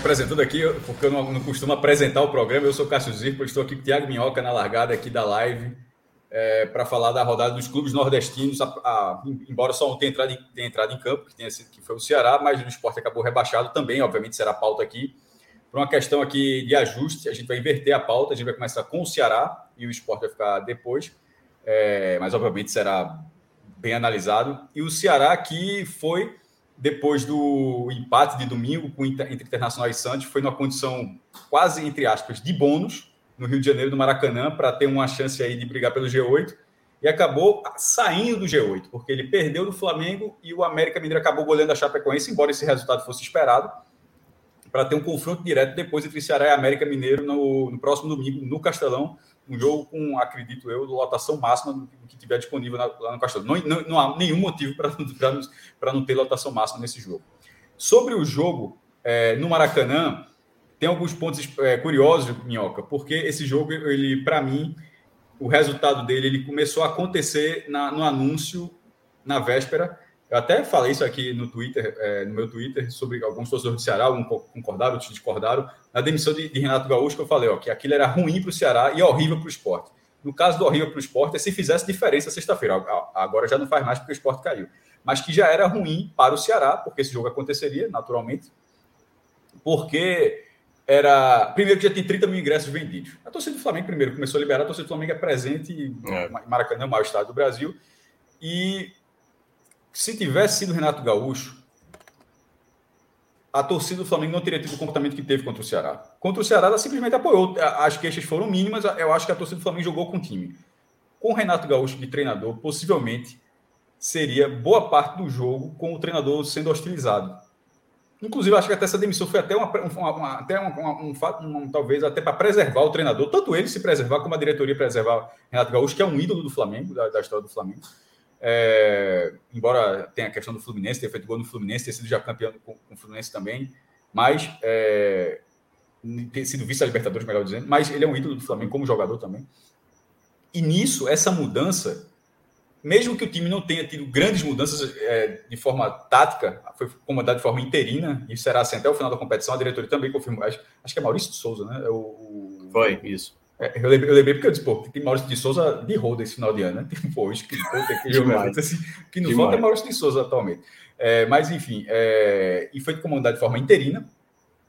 Apresentando aqui, porque eu não, não costumo apresentar o programa, eu sou Cássio Zirpo, estou aqui com o Thiago Minhoca na largada aqui da live é, para falar da rodada dos clubes nordestinos, a, a, embora só um tenha entrado, tenha entrado em campo, que, tenha sido, que foi o Ceará, mas o esporte acabou rebaixado também, obviamente será pauta aqui. Por uma questão aqui de ajuste, a gente vai inverter a pauta, a gente vai começar com o Ceará e o esporte vai ficar depois, é, mas obviamente será bem analisado. E o Ceará que foi depois do empate de domingo entre Internacional e Santos, foi numa condição quase, entre aspas, de bônus no Rio de Janeiro, no Maracanã, para ter uma chance aí de brigar pelo G8, e acabou saindo do G8, porque ele perdeu do Flamengo e o América Mineiro acabou goleando a Chapecoense, embora esse resultado fosse esperado, para ter um confronto direto depois entre Ceará e América Mineiro no, no próximo domingo, no Castelão, um jogo com, acredito eu, lotação máxima do que tiver disponível lá no Castelão. Não, não, não há nenhum motivo para não ter lotação máxima nesse jogo. Sobre o jogo é, no Maracanã, tem alguns pontos é, curiosos, Minhoca, porque esse jogo, ele, para mim, o resultado dele ele começou a acontecer na, no anúncio na véspera eu até falei isso aqui no Twitter, é, no meu Twitter, sobre alguns torcedores do Ceará, alguns concordaram, outros discordaram. Na demissão de, de Renato Gaúcho, que eu falei ó, que aquilo era ruim para o Ceará e horrível para o esporte. No caso do horrível para o esporte, é se fizesse diferença sexta-feira. Agora já não faz mais porque o esporte caiu. Mas que já era ruim para o Ceará, porque esse jogo aconteceria, naturalmente. Porque era. Primeiro que já tem 30 mil ingressos vendidos. A torcida do Flamengo, primeiro, começou a liberar, a torcida do Flamengo é presente é. Maracanã, o maior estado do Brasil. E se tivesse sido Renato Gaúcho, a torcida do Flamengo não teria tido o comportamento que teve contra o Ceará. Contra o Ceará, ela simplesmente apoiou. As queixas foram mínimas. Eu acho que a torcida do Flamengo jogou com o time. Com o Renato Gaúcho de treinador, possivelmente seria boa parte do jogo com o treinador sendo hostilizado. Inclusive, acho que até essa demissão foi até uma, uma, uma até um, um, talvez até para preservar o treinador, tanto ele se preservar como a diretoria preservar Renato Gaúcho, que é um ídolo do Flamengo, da, da história do Flamengo. É, embora tenha a questão do Fluminense, ter feito gol no Fluminense, ter sido já campeão com, com o Fluminense também, mas é, ter sido vice Libertadores, melhor dizendo, mas ele é um ídolo do Flamengo como jogador também. E nisso, essa mudança, mesmo que o time não tenha tido grandes mudanças é, de forma tática, foi comandado de forma interina, e será assim até o final da competição, a diretoria também confirmou, acho, acho que é Maurício de Souza, né? É o, o, foi, isso. É, eu, lembrei, eu lembrei porque eu disse, pô, tem Maurício de Souza de roda esse final de ano, né? Tem, pô, isso que, pô, tem que jogar assim, que não falta é Maurício de Souza atualmente. É, mas, enfim, é, e foi comandado de forma interina.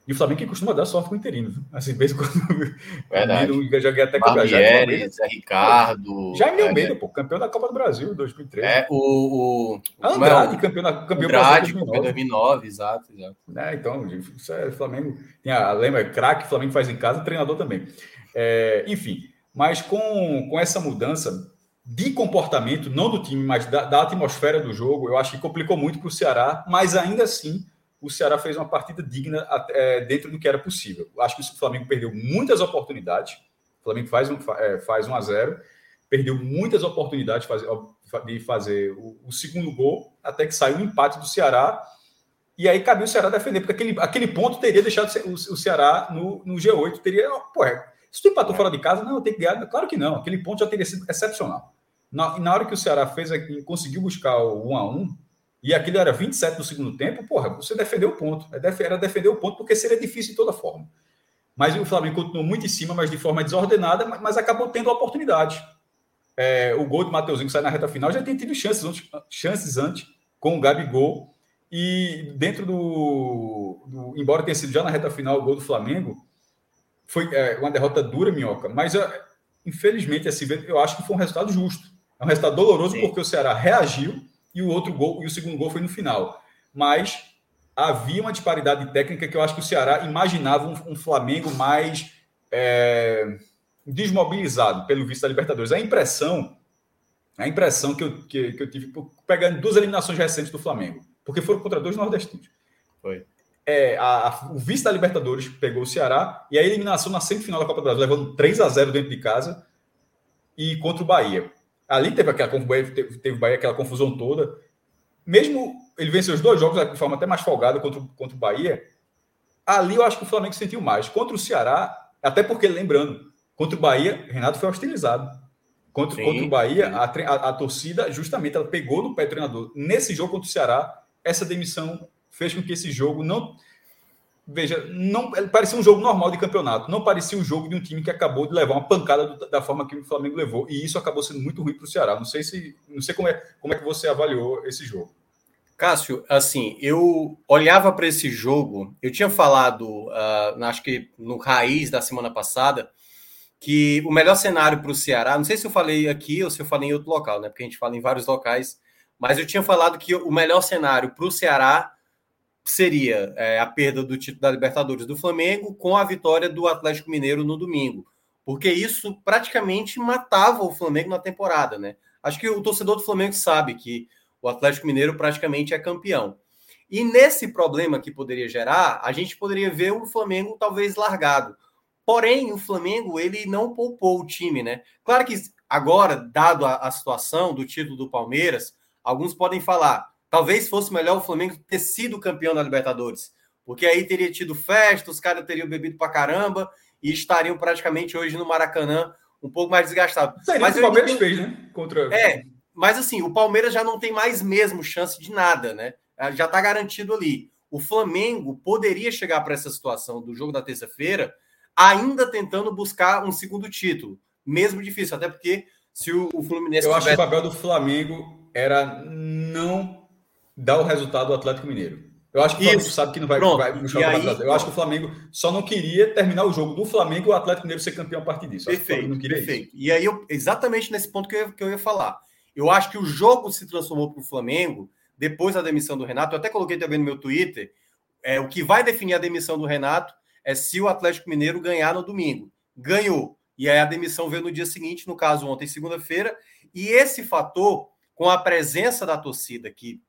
E o Flamengo que costuma dar sorte com o interino. Assim, vez quando. Verdade. Eu joguei até com o Zé Ricardo. Já é Almeida, pô, campeão da Copa do Brasil 2013. É, o. o Andrade, campeão da campeão Andrade, Brasil 2009. 2009, exato, exato. É, então, isso é Flamengo. Tem a, lembra, craque, Flamengo faz em casa, treinador também. É, enfim, mas com, com essa mudança de comportamento, não do time, mas da, da atmosfera do jogo, eu acho que complicou muito para o Ceará, mas ainda assim o Ceará fez uma partida digna é, dentro do que era possível. Eu acho que o Flamengo perdeu muitas oportunidades. O Flamengo faz um, é, faz um a 0, perdeu muitas oportunidades de fazer, de fazer o, o, segundo gol, até que saiu o empate do Ceará. E aí cabia o Ceará defender, porque aquele, aquele ponto teria deixado o, o Ceará no, no G8. Teria, pô, é, se tu empatou é. fora de casa, não, tem que ganhar. Claro que não. Aquele ponto já teria sido excepcional. Na, na hora que o Ceará fez aqui, conseguiu buscar o 1 a 1 e aquilo era 27 do segundo tempo, porra, você defendeu o ponto. É era defender o ponto porque seria difícil de toda forma. Mas o Flamengo continuou muito em cima, mas de forma desordenada, mas, acabou tendo a oportunidade. É, o gol do Mateuzinho que sai na reta final já tinha tido chances antes, chances antes com o Gabigol. E dentro do, do. Embora tenha sido já na reta final o gol do Flamengo, foi é, uma derrota dura, Minhoca, mas infelizmente, assim, eu acho que foi um resultado justo. É um resultado doloroso Sim. porque o Ceará reagiu e o outro gol, e o segundo gol foi no final. Mas havia uma disparidade técnica que eu acho que o Ceará imaginava um, um Flamengo mais é, desmobilizado pelo visto da Libertadores. A impressão, a impressão que eu, que, que eu tive pegando duas eliminações recentes do Flamengo, porque foram contra dois nordestinos. Foi é, a, a, o vice da Libertadores pegou o Ceará e a eliminação na semifinal da Copa do Brasil, levando 3 a 0 dentro de casa e contra o Bahia. Ali teve aquela teve, teve Bahia, aquela confusão toda. Mesmo ele venceu os dois jogos de forma até mais folgada contra, contra o Bahia, ali eu acho que o Flamengo sentiu mais. Contra o Ceará, até porque, lembrando, contra o Bahia, Renato foi hostilizado. Contra, sim, contra o Bahia, a, a, a, torcida, justamente, ela pegou no pé do treinador. Nesse jogo contra o Ceará, essa demissão fez com que esse jogo não. Veja, não parecia um jogo normal de campeonato, não parecia um jogo de um time que acabou de levar uma pancada do, da forma que o Flamengo levou, e isso acabou sendo muito ruim para o Ceará. Não sei se não sei como é, como é que você avaliou esse jogo. Cássio, assim, eu olhava para esse jogo, eu tinha falado, uh, acho que no raiz da semana passada, que o melhor cenário para o Ceará, não sei se eu falei aqui ou se eu falei em outro local, né? Porque a gente fala em vários locais, mas eu tinha falado que o melhor cenário para o Ceará seria é, a perda do título da Libertadores do Flamengo com a vitória do Atlético Mineiro no domingo, porque isso praticamente matava o Flamengo na temporada, né? Acho que o torcedor do Flamengo sabe que o Atlético Mineiro praticamente é campeão. E nesse problema que poderia gerar, a gente poderia ver o Flamengo talvez largado. Porém, o Flamengo ele não poupou o time, né? Claro que agora, dado a, a situação do título do Palmeiras, alguns podem falar: Talvez fosse melhor o Flamengo ter sido campeão da Libertadores, porque aí teria tido festa, os caras teriam bebido pra caramba e estariam praticamente hoje no Maracanã um pouco mais desgastados. Mas o Palmeiras fez, né? Contra... É, mas assim, o Palmeiras já não tem mais mesmo chance de nada, né? É, já está garantido ali. O Flamengo poderia chegar para essa situação do jogo da terça-feira ainda tentando buscar um segundo título, mesmo difícil, até porque se o, Fluminense. Eu acho que o papel do Flamengo era não dá o resultado do Atlético Mineiro. Eu acho que o Flamengo sabe que não vai, Pronto. vai o aí, Eu acho que o Flamengo só não queria terminar o jogo do Flamengo e o Atlético Mineiro ser campeão a partir disso. Perfeito, perfeito. Isso. E aí, eu, exatamente nesse ponto que eu, que eu ia falar. Eu acho que o jogo se transformou para o Flamengo depois da demissão do Renato. Eu até coloquei também no meu Twitter. É, o que vai definir a demissão do Renato é se o Atlético Mineiro ganhar no domingo. Ganhou. E aí a demissão veio no dia seguinte, no caso ontem, segunda-feira. E esse fator, com a presença da torcida, que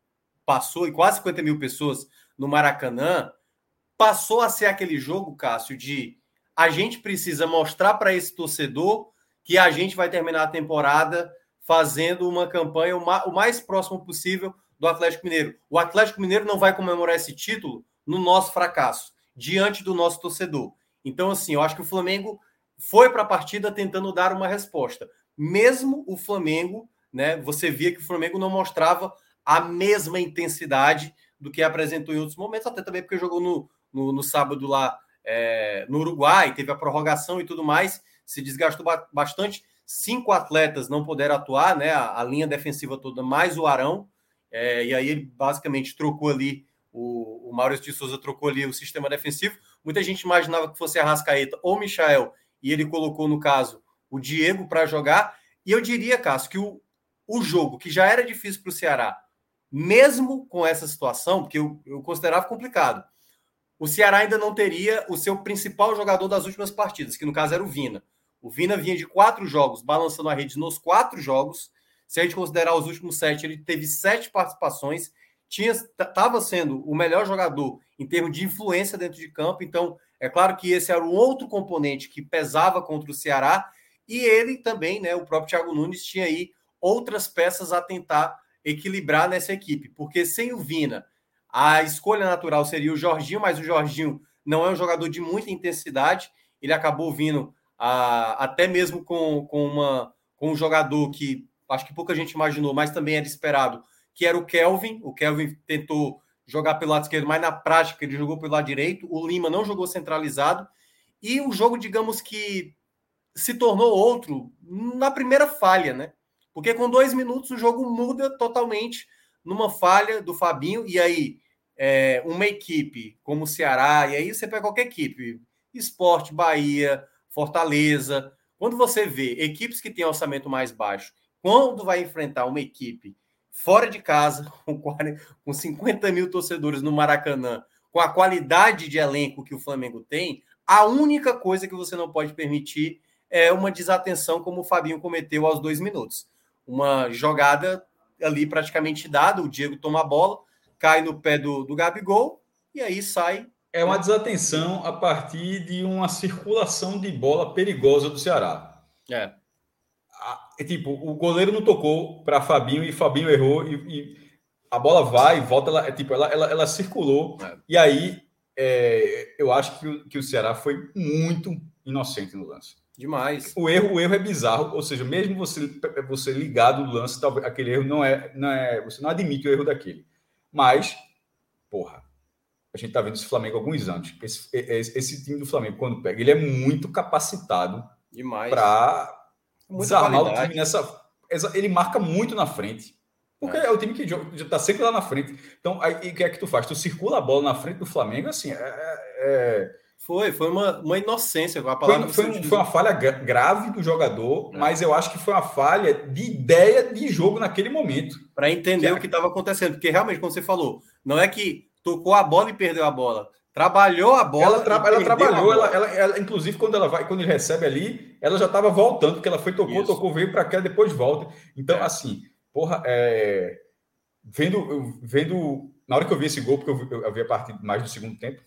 passou, e quase 50 mil pessoas no Maracanã, passou a ser aquele jogo, Cássio, de a gente precisa mostrar para esse torcedor que a gente vai terminar a temporada fazendo uma campanha o mais próximo possível do Atlético Mineiro. O Atlético Mineiro não vai comemorar esse título no nosso fracasso, diante do nosso torcedor. Então, assim, eu acho que o Flamengo foi para a partida tentando dar uma resposta. Mesmo o Flamengo, né? Você via que o Flamengo não mostrava a mesma intensidade do que apresentou em outros momentos, até também porque jogou no, no, no sábado lá é, no Uruguai, teve a prorrogação e tudo mais, se desgastou bastante. Cinco atletas não puderam atuar, né? A, a linha defensiva toda, mais o Arão, é, e aí ele basicamente trocou ali, o, o Maurício de Souza trocou ali o sistema defensivo. Muita gente imaginava que fosse a Rascaeta ou Michael, e ele colocou, no caso, o Diego para jogar. E eu diria, Cássio, que o, o jogo, que já era difícil para o Ceará, mesmo com essa situação, porque eu, eu considerava complicado, o Ceará ainda não teria o seu principal jogador das últimas partidas, que no caso era o Vina. O Vina vinha de quatro jogos, balançando a rede nos quatro jogos. Se a gente considerar os últimos sete, ele teve sete participações, estava sendo o melhor jogador em termos de influência dentro de campo. Então, é claro que esse era um outro componente que pesava contra o Ceará. E ele também, né, o próprio Thiago Nunes, tinha aí outras peças a tentar equilibrar nessa equipe, porque sem o Vina, a escolha natural seria o Jorginho, mas o Jorginho não é um jogador de muita intensidade, ele acabou vindo a, até mesmo com, com, uma, com um jogador que acho que pouca gente imaginou, mas também era esperado, que era o Kelvin. O Kelvin tentou jogar pelo lado esquerdo, mas na prática ele jogou pelo lado direito. O Lima não jogou centralizado. E o jogo, digamos que se tornou outro na primeira falha, né? Porque com dois minutos o jogo muda totalmente numa falha do Fabinho, e aí é, uma equipe como o Ceará, e aí você pega qualquer equipe, Esporte, Bahia, Fortaleza, quando você vê equipes que têm orçamento mais baixo quando vai enfrentar uma equipe fora de casa, com, 40, com 50 mil torcedores no Maracanã, com a qualidade de elenco que o Flamengo tem, a única coisa que você não pode permitir é uma desatenção, como o Fabinho cometeu aos dois minutos. Uma jogada ali praticamente dada, o Diego toma a bola, cai no pé do, do Gabigol e aí sai. É uma desatenção a partir de uma circulação de bola perigosa do Ceará. É. é tipo, o goleiro não tocou para Fabinho e Fabinho errou e, e, a bola vai e volta, ela, é, tipo, ela, ela, ela circulou é. e aí é, eu acho que o, que o Ceará foi muito inocente no lance. Demais. O erro, o erro é bizarro, ou seja, mesmo você você ligado no lance, talvez aquele erro não é, não é, você não admite o erro daquele. Mas, porra, a gente tá vendo esse Flamengo há alguns anos. Esse, esse, esse time do Flamengo quando pega, ele é muito capacitado demais para desarmar o time nessa, ele marca muito na frente. Porque é, é o time que já está sempre lá na frente. Então, aí o que é que tu faz? Tu circula a bola na frente do Flamengo, assim, é, é, é foi, foi uma, uma inocência. A palavra foi, foi, foi uma falha grave do jogador, é. mas eu acho que foi uma falha de ideia de jogo naquele momento. Para entender que o que estava acontecendo. Porque realmente, como você falou, não é que tocou a bola e perdeu a bola. Trabalhou a bola. Ela, tra ela trabalhou, ela, ela, ela, inclusive, quando ela vai, quando ele recebe ali, ela já estava voltando, porque ela foi, tocou, Isso. tocou, veio para cá, depois volta. Então, é. assim, porra, é... vendo, vendo. Na hora que eu vi esse gol, porque eu, eu vi a partir mais do segundo tempo,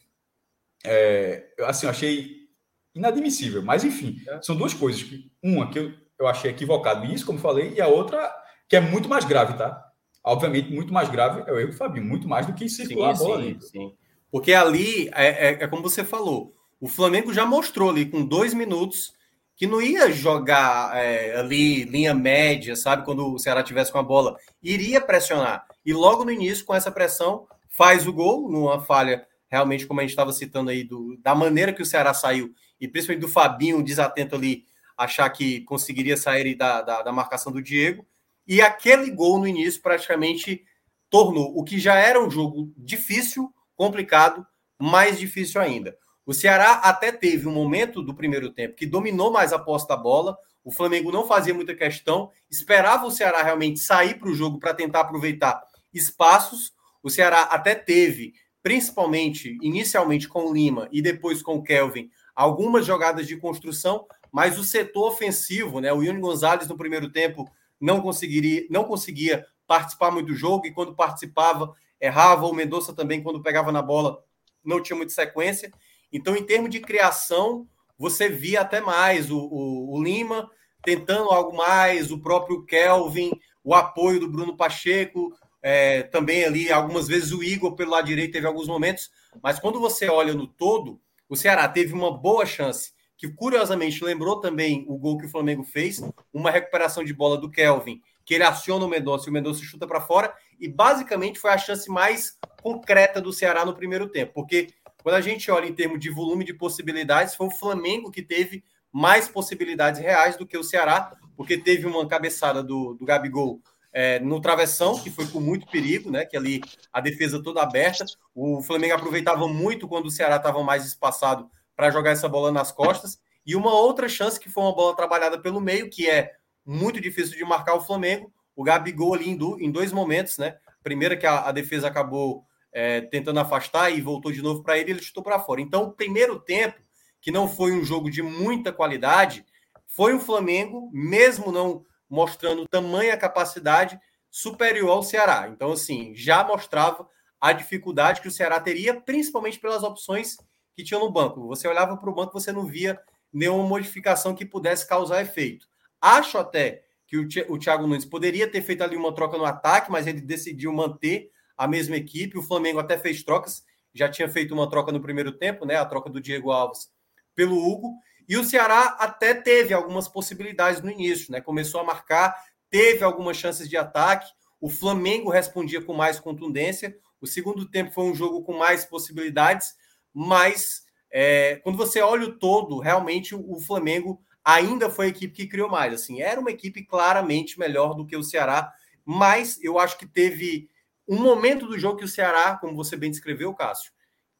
é, assim, eu achei inadmissível. Mas, enfim, é. são duas coisas. Uma que eu, eu achei equivocado, isso, como falei, e a outra que é muito mais grave, tá? Obviamente, muito mais grave é o erro do Fabinho, muito mais do que circular sim, a bola sim, ali. Sim. Porque ali, é, é, é, como você falou, o Flamengo já mostrou ali com dois minutos que não ia jogar é, ali linha média, sabe? Quando o Ceará tivesse com a bola, iria pressionar. E logo no início, com essa pressão, faz o gol, numa falha realmente, como a gente estava citando aí, do, da maneira que o Ceará saiu, e principalmente do Fabinho desatento ali, achar que conseguiria sair da, da, da marcação do Diego. E aquele gol no início praticamente tornou o que já era um jogo difícil, complicado, mais difícil ainda. O Ceará até teve um momento do primeiro tempo que dominou mais a posse da bola. O Flamengo não fazia muita questão, esperava o Ceará realmente sair para o jogo para tentar aproveitar espaços. O Ceará até teve principalmente inicialmente com o Lima e depois com o Kelvin, algumas jogadas de construção, mas o setor ofensivo, né? O Yuri Gonzalez no primeiro tempo não conseguiria, não conseguia participar muito do jogo e quando participava errava. O Mendonça também quando pegava na bola não tinha muita sequência. Então, em termos de criação, você via até mais o, o, o Lima tentando algo mais, o próprio Kelvin, o apoio do Bruno Pacheco, é, também ali, algumas vezes o Igor pelo lado direito teve alguns momentos, mas quando você olha no todo, o Ceará teve uma boa chance, que curiosamente lembrou também o gol que o Flamengo fez, uma recuperação de bola do Kelvin, que ele aciona o Mendonça e o Mendonça chuta para fora, e basicamente foi a chance mais concreta do Ceará no primeiro tempo, porque quando a gente olha em termos de volume de possibilidades, foi o Flamengo que teve mais possibilidades reais do que o Ceará, porque teve uma cabeçada do, do Gabigol é, no travessão, que foi com muito perigo, né? Que ali a defesa toda aberta. O Flamengo aproveitava muito quando o Ceará estava mais espaçado para jogar essa bola nas costas. E uma outra chance que foi uma bola trabalhada pelo meio, que é muito difícil de marcar o Flamengo. O Gabigol ali em, do, em dois momentos, né? Primeira que a, a defesa acabou é, tentando afastar e voltou de novo para ele, ele chutou para fora. Então, o primeiro tempo, que não foi um jogo de muita qualidade, foi o Flamengo, mesmo não mostrando tamanha capacidade superior ao Ceará. Então, assim, já mostrava a dificuldade que o Ceará teria, principalmente pelas opções que tinha no banco. Você olhava para o banco, você não via nenhuma modificação que pudesse causar efeito. Acho até que o Thiago Nunes poderia ter feito ali uma troca no ataque, mas ele decidiu manter a mesma equipe. O Flamengo até fez trocas, já tinha feito uma troca no primeiro tempo, né? A troca do Diego Alves pelo Hugo. E o Ceará até teve algumas possibilidades no início, né? Começou a marcar, teve algumas chances de ataque. O Flamengo respondia com mais contundência. O segundo tempo foi um jogo com mais possibilidades, mas é, quando você olha o todo, realmente o, Flamengo ainda foi a equipe que criou mais. Assim, era uma equipe claramente melhor do que o Ceará, mas eu acho que teve um momento do jogo que o Ceará, como você bem descreveu, Cássio,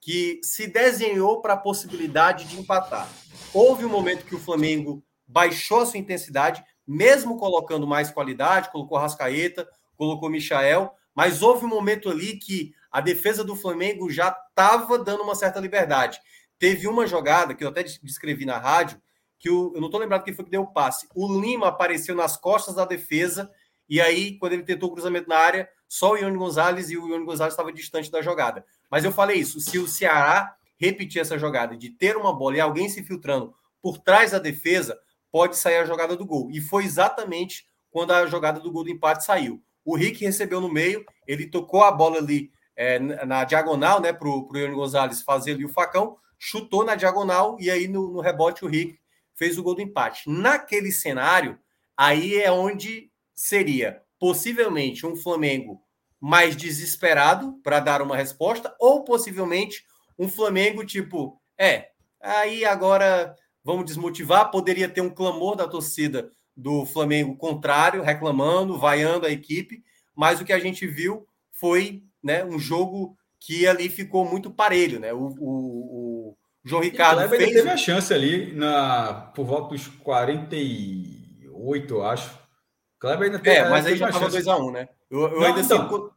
que se desenhou para a possibilidade de empatar. Houve um momento que o Flamengo baixou a sua intensidade, mesmo colocando mais qualidade, colocou Rascaeta, colocou Michael, mas houve um momento ali que a defesa do Flamengo já estava dando uma certa liberdade. Teve uma jogada que eu até descrevi na rádio, que o, eu não estou lembrado quem foi que deu o passe. O Lima apareceu nas costas da defesa, e aí, quando ele tentou o cruzamento na área, só o Ione Gonzalez e o Ione Gonzalez estava distante da jogada. Mas eu falei isso: se o Ceará repetir essa jogada de ter uma bola e alguém se filtrando por trás da defesa, pode sair a jogada do gol. E foi exatamente quando a jogada do gol do empate saiu. O Rick recebeu no meio, ele tocou a bola ali é, na diagonal, né, para o Ione Gonzalez fazer ali o facão, chutou na diagonal e aí no, no rebote o Rick fez o gol do empate. Naquele cenário, aí é onde seria possivelmente um Flamengo mais desesperado para dar uma resposta, ou possivelmente um Flamengo tipo, é, aí agora vamos desmotivar. Poderia ter um clamor da torcida do Flamengo contrário, reclamando, vaiando a equipe, mas o que a gente viu foi né, um jogo que ali ficou muito parelho, né? O, o, o João Ricardo e fez... teve a chance ali na por volta dos 48, eu acho. Kleber ainda é, mas aí já estava 2x1, um, né? Eu, eu Não, ainda então,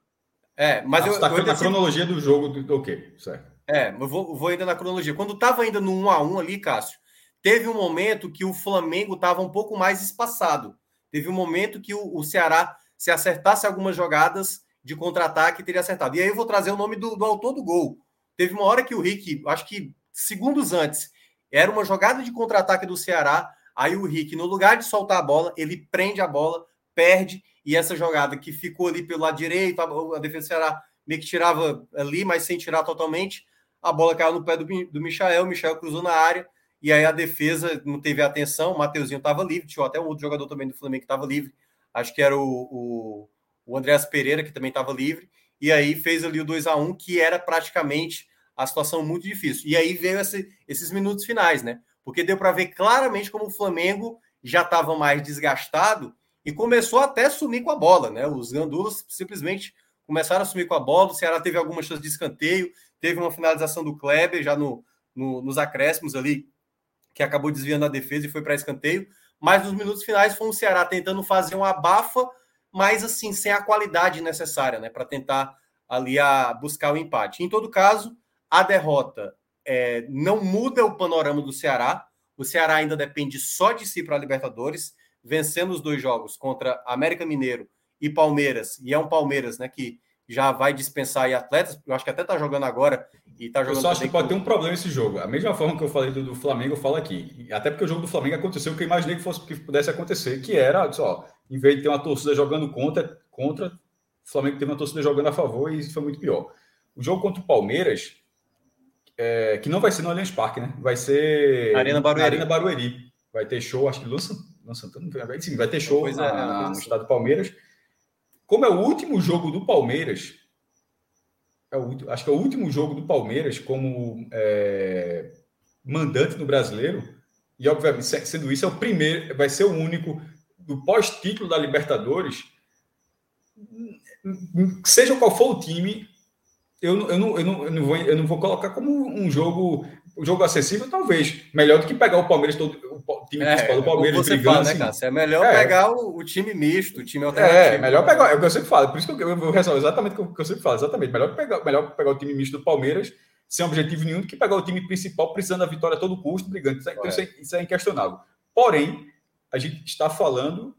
É, mas ah, eu, tá eu na cronologia do jogo do ok, certo. É, eu vou, vou ainda na cronologia. Quando estava ainda no 1 a 1 ali, Cássio, teve um momento que o Flamengo estava um pouco mais espaçado. Teve um momento que o, o Ceará, se acertasse algumas jogadas, de contra-ataque teria acertado. E aí eu vou trazer o nome do, do, autor do gol. Teve uma hora que o Rick, acho que segundos antes, era uma jogada de contra-ataque do Ceará. Aí o Rick, no lugar de soltar a bola, ele prende a bola, perde, e essa jogada que ficou ali pelo lado direito, a, a defesa Ceará meio que tirava ali, mas sem tirar totalmente. A bola caiu no pé do, do Michael, o Michael cruzou na área, e aí a defesa não teve atenção, o Mateuzinho estava livre, tinha até um outro jogador também do Flamengo que estava livre, acho que era o, o o Andréas Pereira, que também estava livre, e aí fez ali o 2 a 1 que era praticamente a situação muito difícil. E aí veio esse, esses minutos finais, né? Porque deu para ver claramente como o Flamengo já estava mais desgastado e começou até a sumir com a bola, né? Os gandulas simplesmente começaram a sumir com a bola. O Ceará teve algumas chances de escanteio, teve uma finalização do Kleber já no, no nos acréscimos ali, que acabou desviando a defesa e foi para escanteio. Mas nos minutos finais foi o Ceará tentando fazer um abafa mas assim, sem a qualidade necessária, né, para tentar ali a buscar o empate. Em todo caso, a derrota é, não muda o panorama do Ceará. O Ceará ainda depende só de si para a Libertadores, vencendo os dois jogos contra América Mineiro e Palmeiras. E é um Palmeiras, né, que já vai dispensar atletas. Eu acho que até tá jogando agora e tá jogando. Eu só acho que pode ter um problema esse jogo. A mesma forma que eu falei do, do, Flamengo, eu falo aqui. Até porque o jogo do Flamengo aconteceu o que eu imaginei que fosse que pudesse acontecer, que era, só, em vez de ter uma torcida jogando contra, contra, o Flamengo teve uma torcida jogando a favor e isso foi muito pior. O jogo contra o Palmeiras, é, que não vai ser no Allianz Parque, né? Vai ser Arena Barueri. Arena Barueri. Vai ter show, acho que Luan Santana, sim, vai ter show na, é, no estado do Palmeiras. Como é o último jogo do Palmeiras, é o, acho que é o último jogo do Palmeiras como é, mandante no brasileiro, e obviamente, sendo isso, é o primeiro, vai ser o único do pós-título da Libertadores, seja qual for o time, eu, eu, não, eu, não, eu, não vou, eu não vou colocar como um jogo um jogo acessível, talvez. Melhor do que pegar o Palmeiras, todo, o time é, principal do Palmeiras você brigando. Fala, né, assim. É melhor é. pegar o, o, time misto, o time alternativo. É, melhor pegar, é o que eu sempre falo, por isso que eu, eu, eu ressalto exatamente o que eu sempre falo, exatamente. Melhor pegar, melhor pegar o time misto do Palmeiras sem objetivo nenhum do que pegar o time principal precisando da vitória a todo custo, brigando. Isso é, então, isso é, isso é inquestionável. Porém, a gente está falando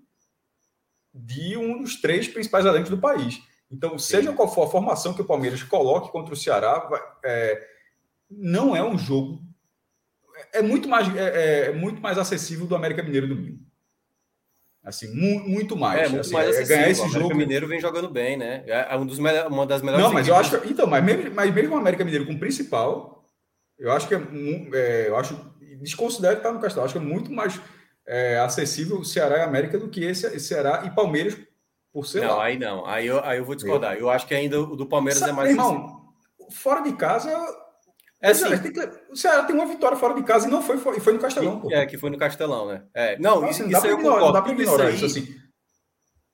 de um dos três principais elencos do país. Então, seja Sim. qual for a formação que o Palmeiras coloque contra o Ceará, vai, é, não é um jogo. É, é muito mais, é, é, muito mais acessível do América Mineiro domingo. Assim, mu muito mais. É, muito assim, mais é, acessível. ganhar esse o América jogo. Mineiro vem jogando bem, né? É, é um dos uma das melhores. Não, mas eu acho. Então, mas mesmo, mas mesmo o América Mineiro com o principal, eu acho que é. é eu acho. Desconsidero que está no Castelo. Acho que é muito mais é, acessível Ceará e América do que esse Ceará e Palmeiras por ser não, lá. aí não. Aí eu, aí eu vou discordar. Eu acho que ainda o do Palmeiras Sabe, é mais. Irmão, fora de casa. É assim, o Ceará tem uma vitória fora de casa e não foi, foi, foi no Castelão. Que, é, que foi no Castelão, né? É, não, isso, isso aí eu ignorar, concordo. Dá pra ignorar isso, assim.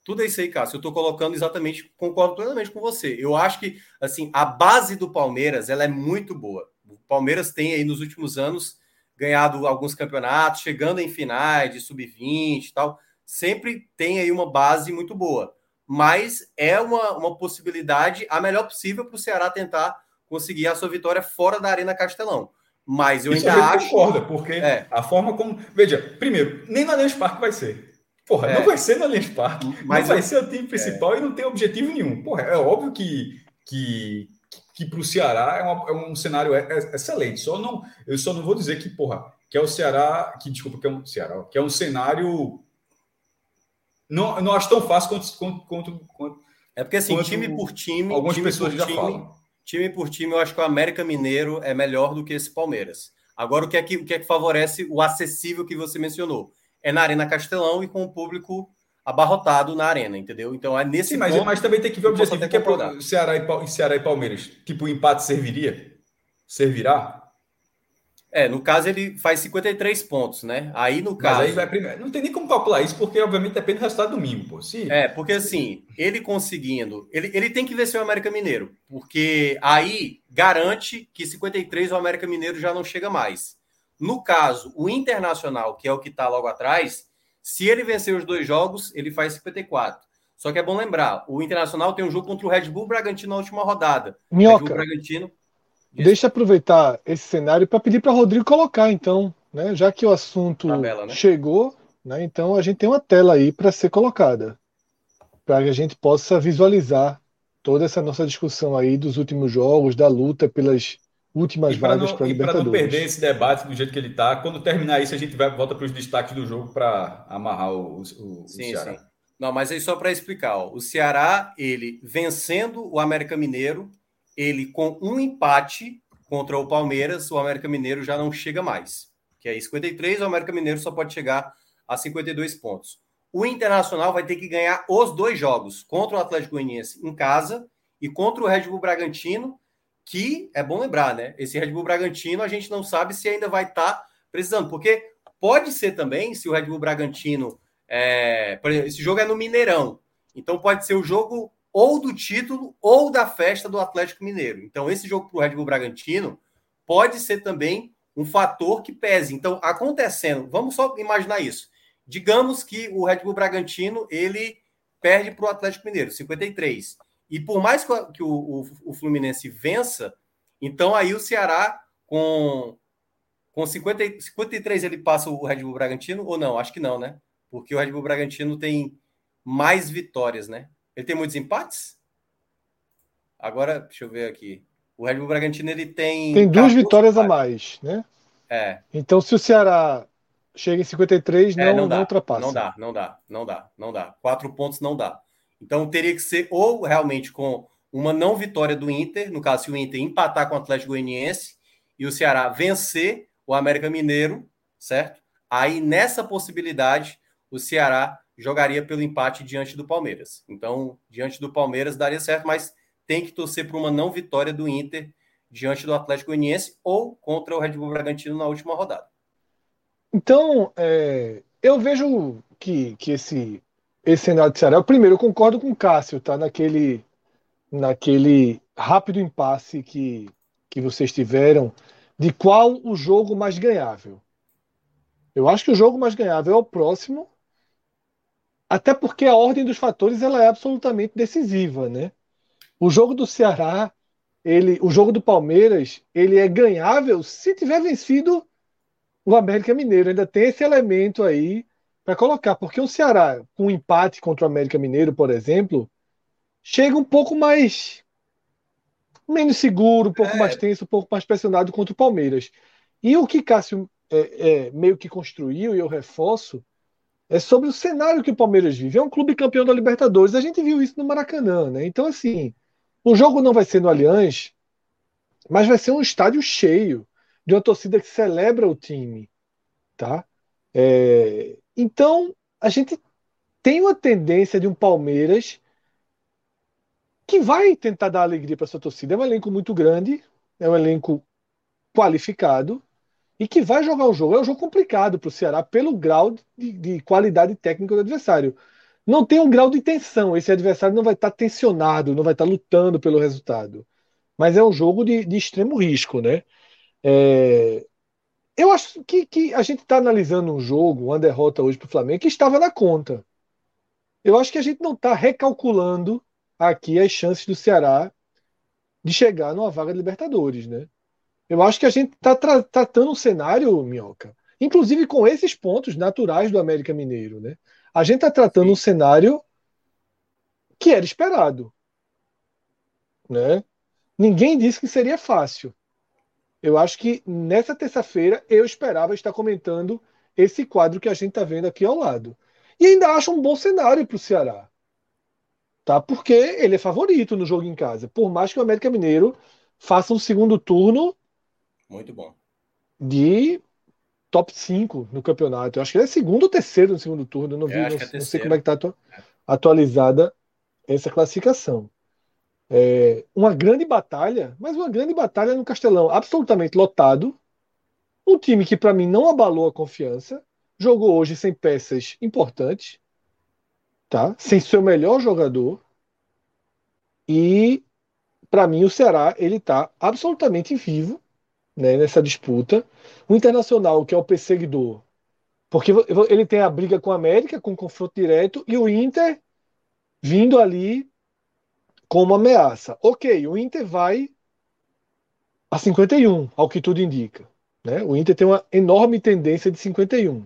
Tudo é isso aí, Cássio. Eu estou colocando exatamente, concordo plenamente com você. Eu acho que, assim, a base do Palmeiras, ela é muito boa. O Palmeiras tem aí nos últimos anos ganhado alguns campeonatos, chegando em finais de sub-20 e tal. sempre tem aí uma base muito boa. Mas é uma, uma possibilidade, a melhor possível para o Ceará tentar conseguir a sua vitória fora da Arena Castelão. Mas eu Isso ainda acho. concorda, porque é. a forma como. Veja, primeiro, nem no Allianz Parque vai ser. Porra, é. não vai ser no Allianz Parque. Mas vai ser o time principal é. e não tem objetivo nenhum. Porra, é óbvio que, que, que para o Ceará é, uma, é, um cenário é, é excelente. Só não, eu só não vou dizer que, porra, que é o Ceará, que desculpa, que é um Ceará, que é um cenário não, não acho tão fácil quanto, quanto, quanto, quanto é porque assim, time por time, algumas time pessoas já time, falam. Time por time, eu acho que o América Mineiro é melhor do que esse Palmeiras. Agora, o que é que, o que, é que favorece o acessível que você mencionou? É na Arena Castelão e com o público abarrotado na arena, entendeu? Então é nesse Sim, mas, mas também tem que ver o objetivo que é pro Ceará e, Ceará e Palmeiras. Tipo, o empate serviria? Servirá? É, no caso ele faz 53 pontos, né? Aí no caso. Mas aí vai primeiro. Não tem nem como calcular isso, porque obviamente depende do resultado do domingo, pô. Se... É, porque assim, ele conseguindo. Ele, ele tem que vencer o América Mineiro, porque aí garante que 53 o América Mineiro já não chega mais. No caso, o Internacional, que é o que está logo atrás, se ele vencer os dois jogos, ele faz 54. Só que é bom lembrar, o Internacional tem um jogo contra o Red Bull Bragantino na última rodada. Minhoca. Red Bull Bragantino Deixa eu aproveitar esse cenário para pedir para Rodrigo colocar, então, né? Já que o assunto Tabela, né? chegou, né? Então a gente tem uma tela aí para ser colocada, para que a gente possa visualizar toda essa nossa discussão aí dos últimos jogos, da luta pelas últimas vagas para a Libertadores. Para não perder esse debate do jeito que ele está, quando terminar isso a gente vai volta para os destaques do jogo para amarrar o, o, sim, o Ceará. Sim. Não, mas aí só para explicar, ó, o Ceará ele vencendo o América Mineiro ele com um empate contra o Palmeiras, o América Mineiro já não chega mais. Que é 53, o América Mineiro só pode chegar a 52 pontos. O Internacional vai ter que ganhar os dois jogos, contra o Atlético Goianiense em casa e contra o Red Bull Bragantino, que é bom lembrar, né? Esse Red Bull Bragantino a gente não sabe se ainda vai estar tá precisando, porque pode ser também, se o Red Bull Bragantino. É, esse jogo é no Mineirão, então pode ser o jogo ou do título ou da festa do Atlético Mineiro. Então, esse jogo para o Red Bull Bragantino pode ser também um fator que pese. Então, acontecendo, vamos só imaginar isso. Digamos que o Red Bull Bragantino ele perde para o Atlético Mineiro, 53. E por mais que o, o, o, Fluminense vença, então aí o Ceará com, com 50, 53 ele passa o Red Bull Bragantino ou não? Acho que não, né? Porque o Red Bull Bragantino tem mais vitórias, né? Ele tem muitos empates? Agora, deixa eu ver aqui. O Red Bull Bragantino ele tem. Tem duas vitórias empates. a mais, né? É. Então, se o Ceará chega em 53, é, não, não, dá, não ultrapassa. Não dá, não dá, não dá, não dá. Quatro pontos não dá. Então, teria que ser ou realmente com uma não vitória do Inter, no caso, se o Inter empatar com o Atlético Goianiense e o Ceará vencer o América Mineiro, certo? Aí, nessa possibilidade, o Ceará jogaria pelo empate diante do Palmeiras. Então, diante do Palmeiras daria certo, mas tem que torcer por uma não vitória do Inter diante do Atlético Goianiense ou contra o Red Bull Bragantino na última rodada. Então, é, eu vejo que, que esse, esse cenário de Ceará, primeiro, eu concordo com o Cássio, tá? Naquele, naquele rápido impasse que, que vocês tiveram de qual o jogo mais ganhável. Eu acho que o jogo mais ganhável é o próximo até porque a ordem dos fatores ela é absolutamente decisiva, né? O jogo do Ceará, ele, o jogo do Palmeiras, ele é ganhável se tiver vencido o América Mineiro. Ainda tem esse elemento aí para colocar, porque o Ceará, com um empate contra o América Mineiro, por exemplo, chega um pouco mais menos seguro, um pouco é. mais tenso, um pouco mais pressionado contra o Palmeiras. E o que Cássio é, é, meio que construiu, e eu reforço, é sobre o cenário que o Palmeiras vive. É um clube campeão da Libertadores. A gente viu isso no Maracanã, né? Então, assim, o jogo não vai ser no Allianz, mas vai ser um estádio cheio de uma torcida que celebra o time, tá? É... Então, a gente tem uma tendência de um Palmeiras que vai tentar dar alegria para sua torcida. É um elenco muito grande, é um elenco qualificado, e que vai jogar o jogo. É um jogo complicado para o Ceará pelo grau de, de, qualidade técnica do adversário. Não tem um grau de tensão. Esse adversário não vai estar tá tensionado, não vai estar tá lutando pelo resultado. Mas é um jogo de, de extremo risco, né? É... eu acho que, que a gente está analisando um jogo, uma derrota hoje para o Flamengo, que estava na conta. Eu acho que a gente não está recalculando aqui as chances do Ceará de chegar numa vaga de Libertadores, né? Eu acho que a gente está tra tratando um cenário, Minhoca, inclusive com esses pontos naturais do América Mineiro, né? A gente está tratando Sim. um cenário que era esperado, né? Ninguém disse que seria fácil. Eu acho que nessa terça-feira eu esperava estar comentando esse quadro que a gente está vendo aqui ao lado. E ainda acho um bom cenário para o Ceará. Tá? Porque ele é favorito no jogo em casa. Por mais que o América Mineiro faça um segundo turno. Muito bom. De top 5 no campeonato. Eu acho que ele é segundo ou terceiro no segundo turno. Eu não, vi, não, é não sei como é que está atualizada essa classificação. É, uma grande batalha, mas uma grande batalha no Castelão, absolutamente lotado. Um time que, para mim, não abalou a confiança. Jogou hoje sem peças importantes, tá? sem seu melhor jogador. E, para mim, o Ceará ele está absolutamente vivo né, nessa disputa. O Internacional, que é o perseguidor, porque ele tem a briga com a América, com confronto direto, e o Inter vindo ali como ameaça. Ok, o Inter vai a 51, ao que tudo indica. Né? O Inter tem uma enorme tendência de 51.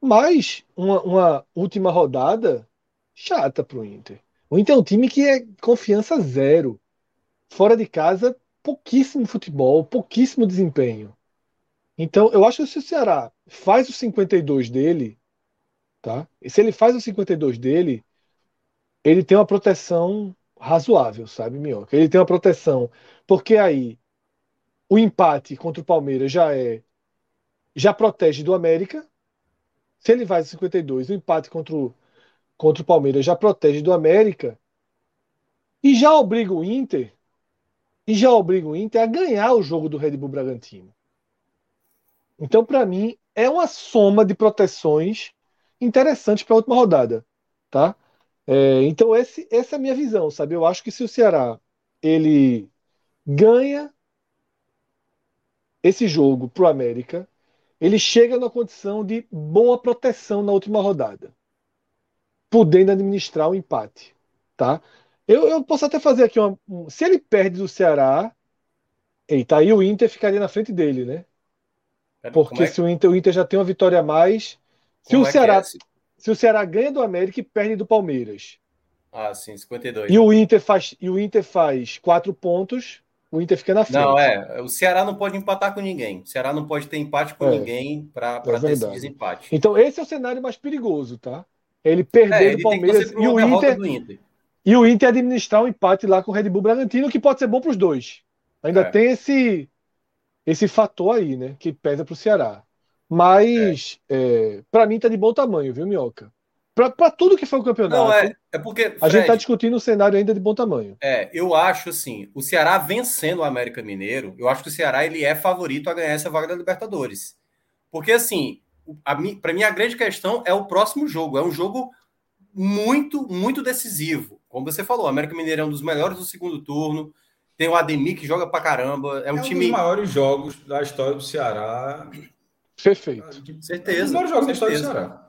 Mas uma, uma última rodada chata para o Inter. O Inter é um time que é confiança zero. Fora de casa, pouquíssimo futebol, pouquíssimo desempenho. Então, eu acho que se o Ceará faz os 52 dele, tá? E se ele faz os 52 dele, ele tem uma proteção razoável, sabe, Minhoca? Ele tem uma proteção. Porque aí o empate contra o Palmeiras já é. Já protege do América. Se ele vai a 52, o empate contra o, contra o Palmeiras já protege do América. E já obriga o Inter. E já obriga o Inter a ganhar o jogo do Red Bull Bragantino. Então, para mim, é uma soma de proteções interessantes para a última rodada. Tá? É, então esse, essa é a minha visão, sabe? Eu acho que se o Ceará ele ganha esse jogo para o América, ele chega na condição de boa proteção na última rodada, podendo administrar o um empate, tá? Eu, eu, posso até fazer aqui uma, um, se ele perde do Ceará, eita, aí o Inter ficaria na frente dele, né? Porque é? se o Inter, o Inter já tem uma vitória a mais, se Como o é Ceará é se o Ceará ganha do América e perde do Palmeiras. Ah, sim, 52. E o Inter faz, e o Inter faz quatro pontos, o Inter fica na frente. Não, é. O Ceará não pode empatar com ninguém. O Ceará não pode ter empate com é, ninguém para é ter esse desempate. Então, esse é o cenário mais perigoso, tá? Ele perder é, ele do Palmeiras e o Inter, Inter, E o Inter administrar um empate lá com o Red Bull Bragantino, que pode ser bom para os dois. Ainda é. tem esse, esse fator aí, né? Que pesa para o Ceará. Mas, é. é para mim, tá de bom tamanho, viu, Minhoca? Para tudo que foi o campeonato. Não, é, é porque. Fred, a gente está discutindo um cenário ainda de bom tamanho. É, eu acho assim: o Ceará vencendo o América Mineiro, eu acho que o Ceará ele é favorito a ganhar essa vaga da Libertadores. Porque, assim, para mim, a grande questão é o próximo jogo. É um jogo muito, muito decisivo. Como você falou, o América Mineiro é um dos melhores do segundo turno. Tem o Ademir que joga pra caramba. É um, é um time. dos maiores jogos da história do Ceará Perfeito. Ah, certeza. Os maiores jogos da história do Ceará.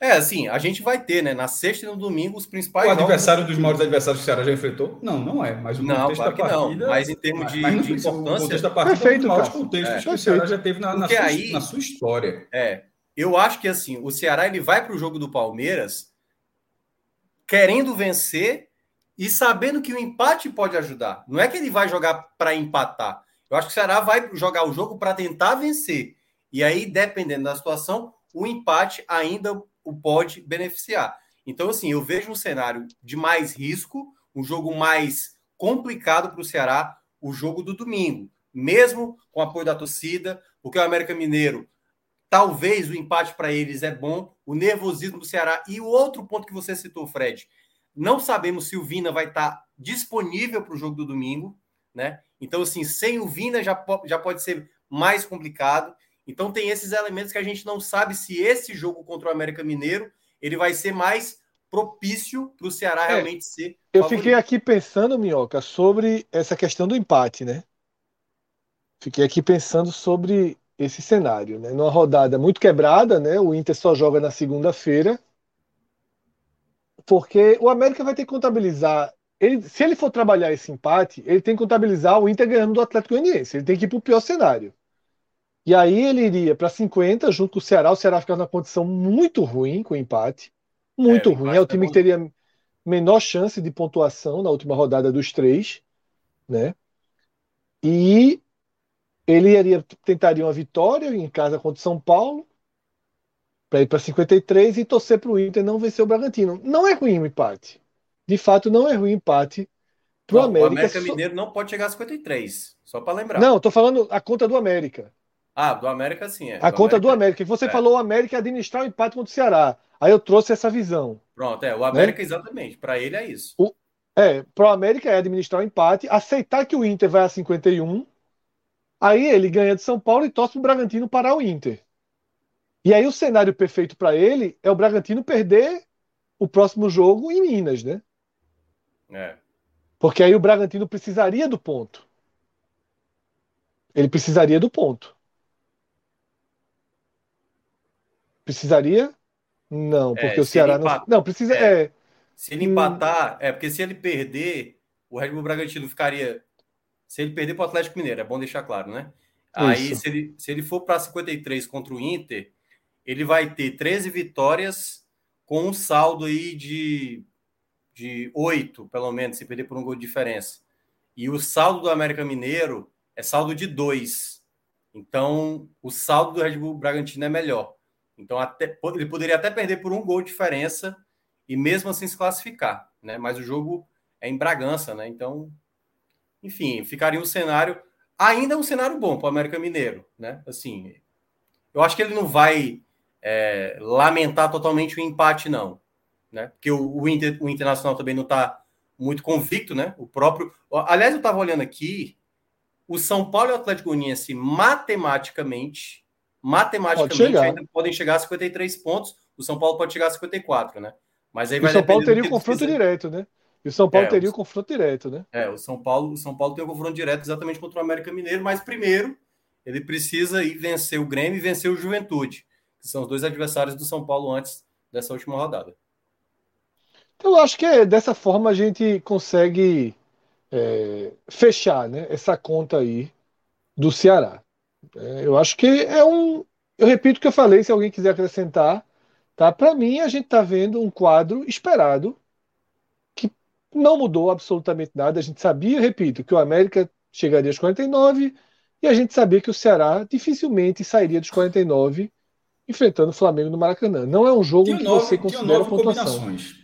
É, assim, a gente vai ter, né? Na sexta e no domingo, os principais. O adversário dos maiores adversários do Ceará já enfrentou? Não, não é. Mas o não, contexto claro da partida. Não, mas em termos de, mas, de importância. O contexto da partida Perfeito, é um dos maiores contextos é, que o Ceará já teve na, na, sua, aí, na sua história. É. Eu acho que assim, o Ceará ele vai para o jogo do Palmeiras querendo vencer e sabendo que o empate pode ajudar. Não é que ele vai jogar para empatar. Eu acho que o Ceará vai jogar o jogo para tentar vencer. E aí, dependendo da situação, o empate ainda o pode beneficiar. Então, assim, eu vejo um cenário de mais risco, um jogo mais complicado para o Ceará, o jogo do domingo, mesmo com apoio da torcida, porque o América Mineiro, talvez o empate para eles é bom, o nervosismo do Ceará. E o outro ponto que você citou, Fred, não sabemos se o Vina vai estar disponível para o jogo do domingo, né? Então, assim, sem o Vina já, já pode ser mais complicado. Então tem esses elementos que a gente não sabe se esse jogo contra o América Mineiro ele vai ser mais propício para o Ceará é, realmente ser. Eu favorito. fiquei aqui pensando, Minhoca, sobre essa questão do empate, né? fiquei aqui pensando sobre esse cenário, né? Numa rodada muito quebrada, né? O Inter só joga na segunda-feira, porque o América vai ter que contabilizar. Ele, se ele for trabalhar esse empate, ele tem que contabilizar o Inter ganhando do Atlético Goianiense. Ele tem que ir para o pior cenário. E aí ele iria para 50 junto com o Ceará. O Ceará fica numa condição muito ruim com o empate. Muito é, ruim. É o time que teria menor chance de pontuação na última rodada dos três, né? E ele iria, tentaria uma vitória em casa contra o São Paulo para ir para 53 e torcer para o Inter não vencer o Bragantino. Não é ruim o empate. De fato, não é ruim o empate para o América. O América Mineiro não pode chegar a 53, só para lembrar. Não, estou falando a conta do América. Ah, do América sim. É. A do conta América, do América. Você é. falou o América administrar o empate contra o Ceará. Aí eu trouxe essa visão. Pronto, é. O América, né? exatamente. Para ele é isso. O, é, para o América é administrar o empate, aceitar que o Inter vai a 51. Aí ele ganha de São Paulo e torce para o Bragantino parar o Inter. E aí o cenário perfeito para ele é o Bragantino perder o próximo jogo em Minas, né? É. Porque aí o Bragantino precisaria do ponto. Ele precisaria do ponto. Precisaria? Não, é, porque é, o Ceará não. Não, precisa. É, é. Se ele empatar, é porque se ele perder, o Red Bull Bragantino ficaria. Se ele perder para o Atlético Mineiro, é bom deixar claro, né? Aí, se ele, se ele for para 53 contra o Inter, ele vai ter 13 vitórias com um saldo aí de, de 8, pelo menos, se perder por um gol de diferença. E o saldo do América Mineiro é saldo de 2. Então, o saldo do Red Bull Bragantino é melhor. Então, até, ele poderia até perder por um gol de diferença e mesmo assim se classificar, né? Mas o jogo é em Bragança, né? Então, enfim, ficaria um cenário ainda um cenário bom para o América Mineiro, né? Assim, eu acho que ele não vai é, lamentar totalmente o empate, não, né? Porque o, o, Inter, o Internacional também não está muito convicto, né? O próprio, aliás, eu estava olhando aqui, o São Paulo e o Atlético Goianiense matematicamente matematicamente Pode ainda podem chegar a 53 pontos. O São Paulo pode chegar a 54, né? Mas aí vai o São Paulo teria o confronto direto, né? E o São Paulo é, teria o... o confronto direto, né? É, o São Paulo, o São Paulo tem o confronto direto exatamente contra o América Mineiro, mas primeiro ele precisa ir vencer o Grêmio e vencer o Juventude, que são os dois adversários do São Paulo antes dessa última rodada. Então, eu acho que dessa forma a gente consegue é, fechar né, essa conta aí do Ceará. É, eu acho que é um. Eu repito o que eu falei, se alguém quiser acrescentar. Tá? Para mim, a gente está vendo um quadro esperado não mudou absolutamente nada. A gente sabia, repito, que o América chegaria aos 49 e a gente sabia que o Ceará dificilmente sairia dos 49 enfrentando o Flamengo no Maracanã. Não é um jogo que nove, você considera pontuação. Combinações.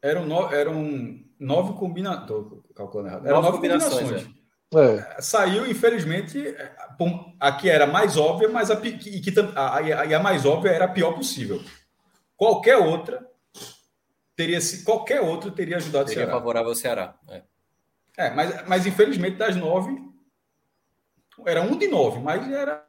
Eram, no, eram nove combinações. calculando errado. Eram nove, nove combinações. combinações. É. É. Saiu, infelizmente, a que era mais óbvia, mas a, e, que, a, a, a mais óbvia era a pior possível. Qualquer outra teria qualquer outra teria ajudado teria o Ceará. favorável ao Ceará. É. é, mas, mas infelizmente das nove era um de nove, mas era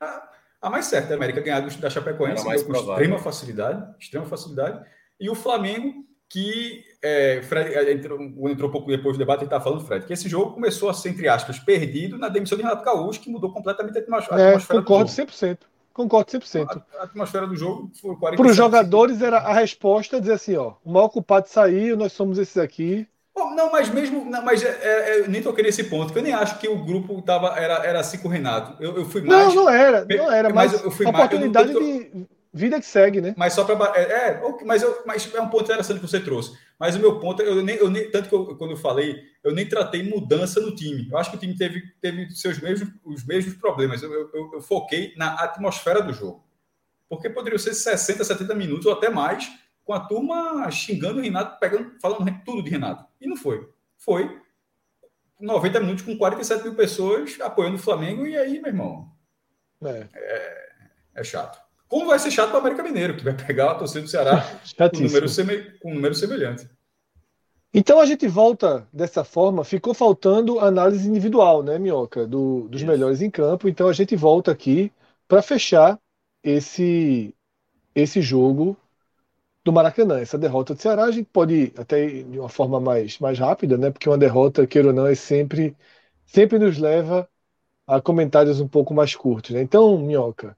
a, a mais certa. A América ganhar da Chapecoense com extrema facilidade, extrema facilidade, e o Flamengo que é, Fred é, entrou, entrou um pouco depois do debate e está falando, Fred, que esse jogo começou a ser, entre aspas, perdido na demissão de Renato Gaúcho, que mudou completamente a atmosfera. É, concordo 100%. Concordo 100%. A, a atmosfera do jogo foi 40%. Para os jogadores, era a resposta dizer assim: ó, o maior culpado saiu, nós somos esses aqui. Não, mas mesmo. Não, mas é, é, eu nem toquei nesse ponto, que eu nem acho que o grupo tava, era, era assim com o Renato. Eu, eu fui mais. Não, não era. Não era, mas, mas eu fui a oportunidade mais, eu de vida que segue, né? Mas só para. É, é, mas, eu, mas é um ponto interessante que você trouxe. Mas o meu ponto, eu nem, eu nem tanto que eu, quando eu falei, eu nem tratei mudança no time. Eu acho que o time teve, teve seus mesmos, os mesmos problemas. Eu, eu, eu foquei na atmosfera do jogo. Porque poderia ser 60, 70 minutos ou até mais, com a turma xingando o Renato, pegando, falando tudo de Renato. E não foi. Foi 90 minutos com 47 mil pessoas apoiando o Flamengo, e aí, meu irmão. É, é, é chato. Como vai ser chato para o América Mineiro, que vai pegar a torcida do Ceará com, número seme... com um número semelhante. Então a gente volta dessa forma, ficou faltando análise individual, né, Minhoca, do, dos Isso. melhores em campo. Então a gente volta aqui para fechar esse, esse jogo do Maracanã, essa derrota do Ceará. A gente pode até ir de uma forma mais, mais rápida, né, porque uma derrota, queira ou não, é sempre, sempre nos leva a comentários um pouco mais curtos. Né? Então, Minhoca,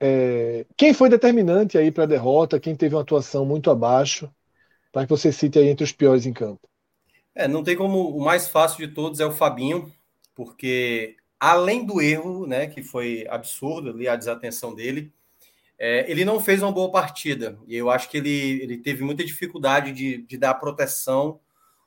é, quem foi determinante aí para a derrota? Quem teve uma atuação muito abaixo? Para que você cite aí entre os piores em campo. É, não tem como. O mais fácil de todos é o Fabinho, porque além do erro, né, que foi absurdo ali a desatenção dele, é, ele não fez uma boa partida. E eu acho que ele, ele teve muita dificuldade de, de dar proteção.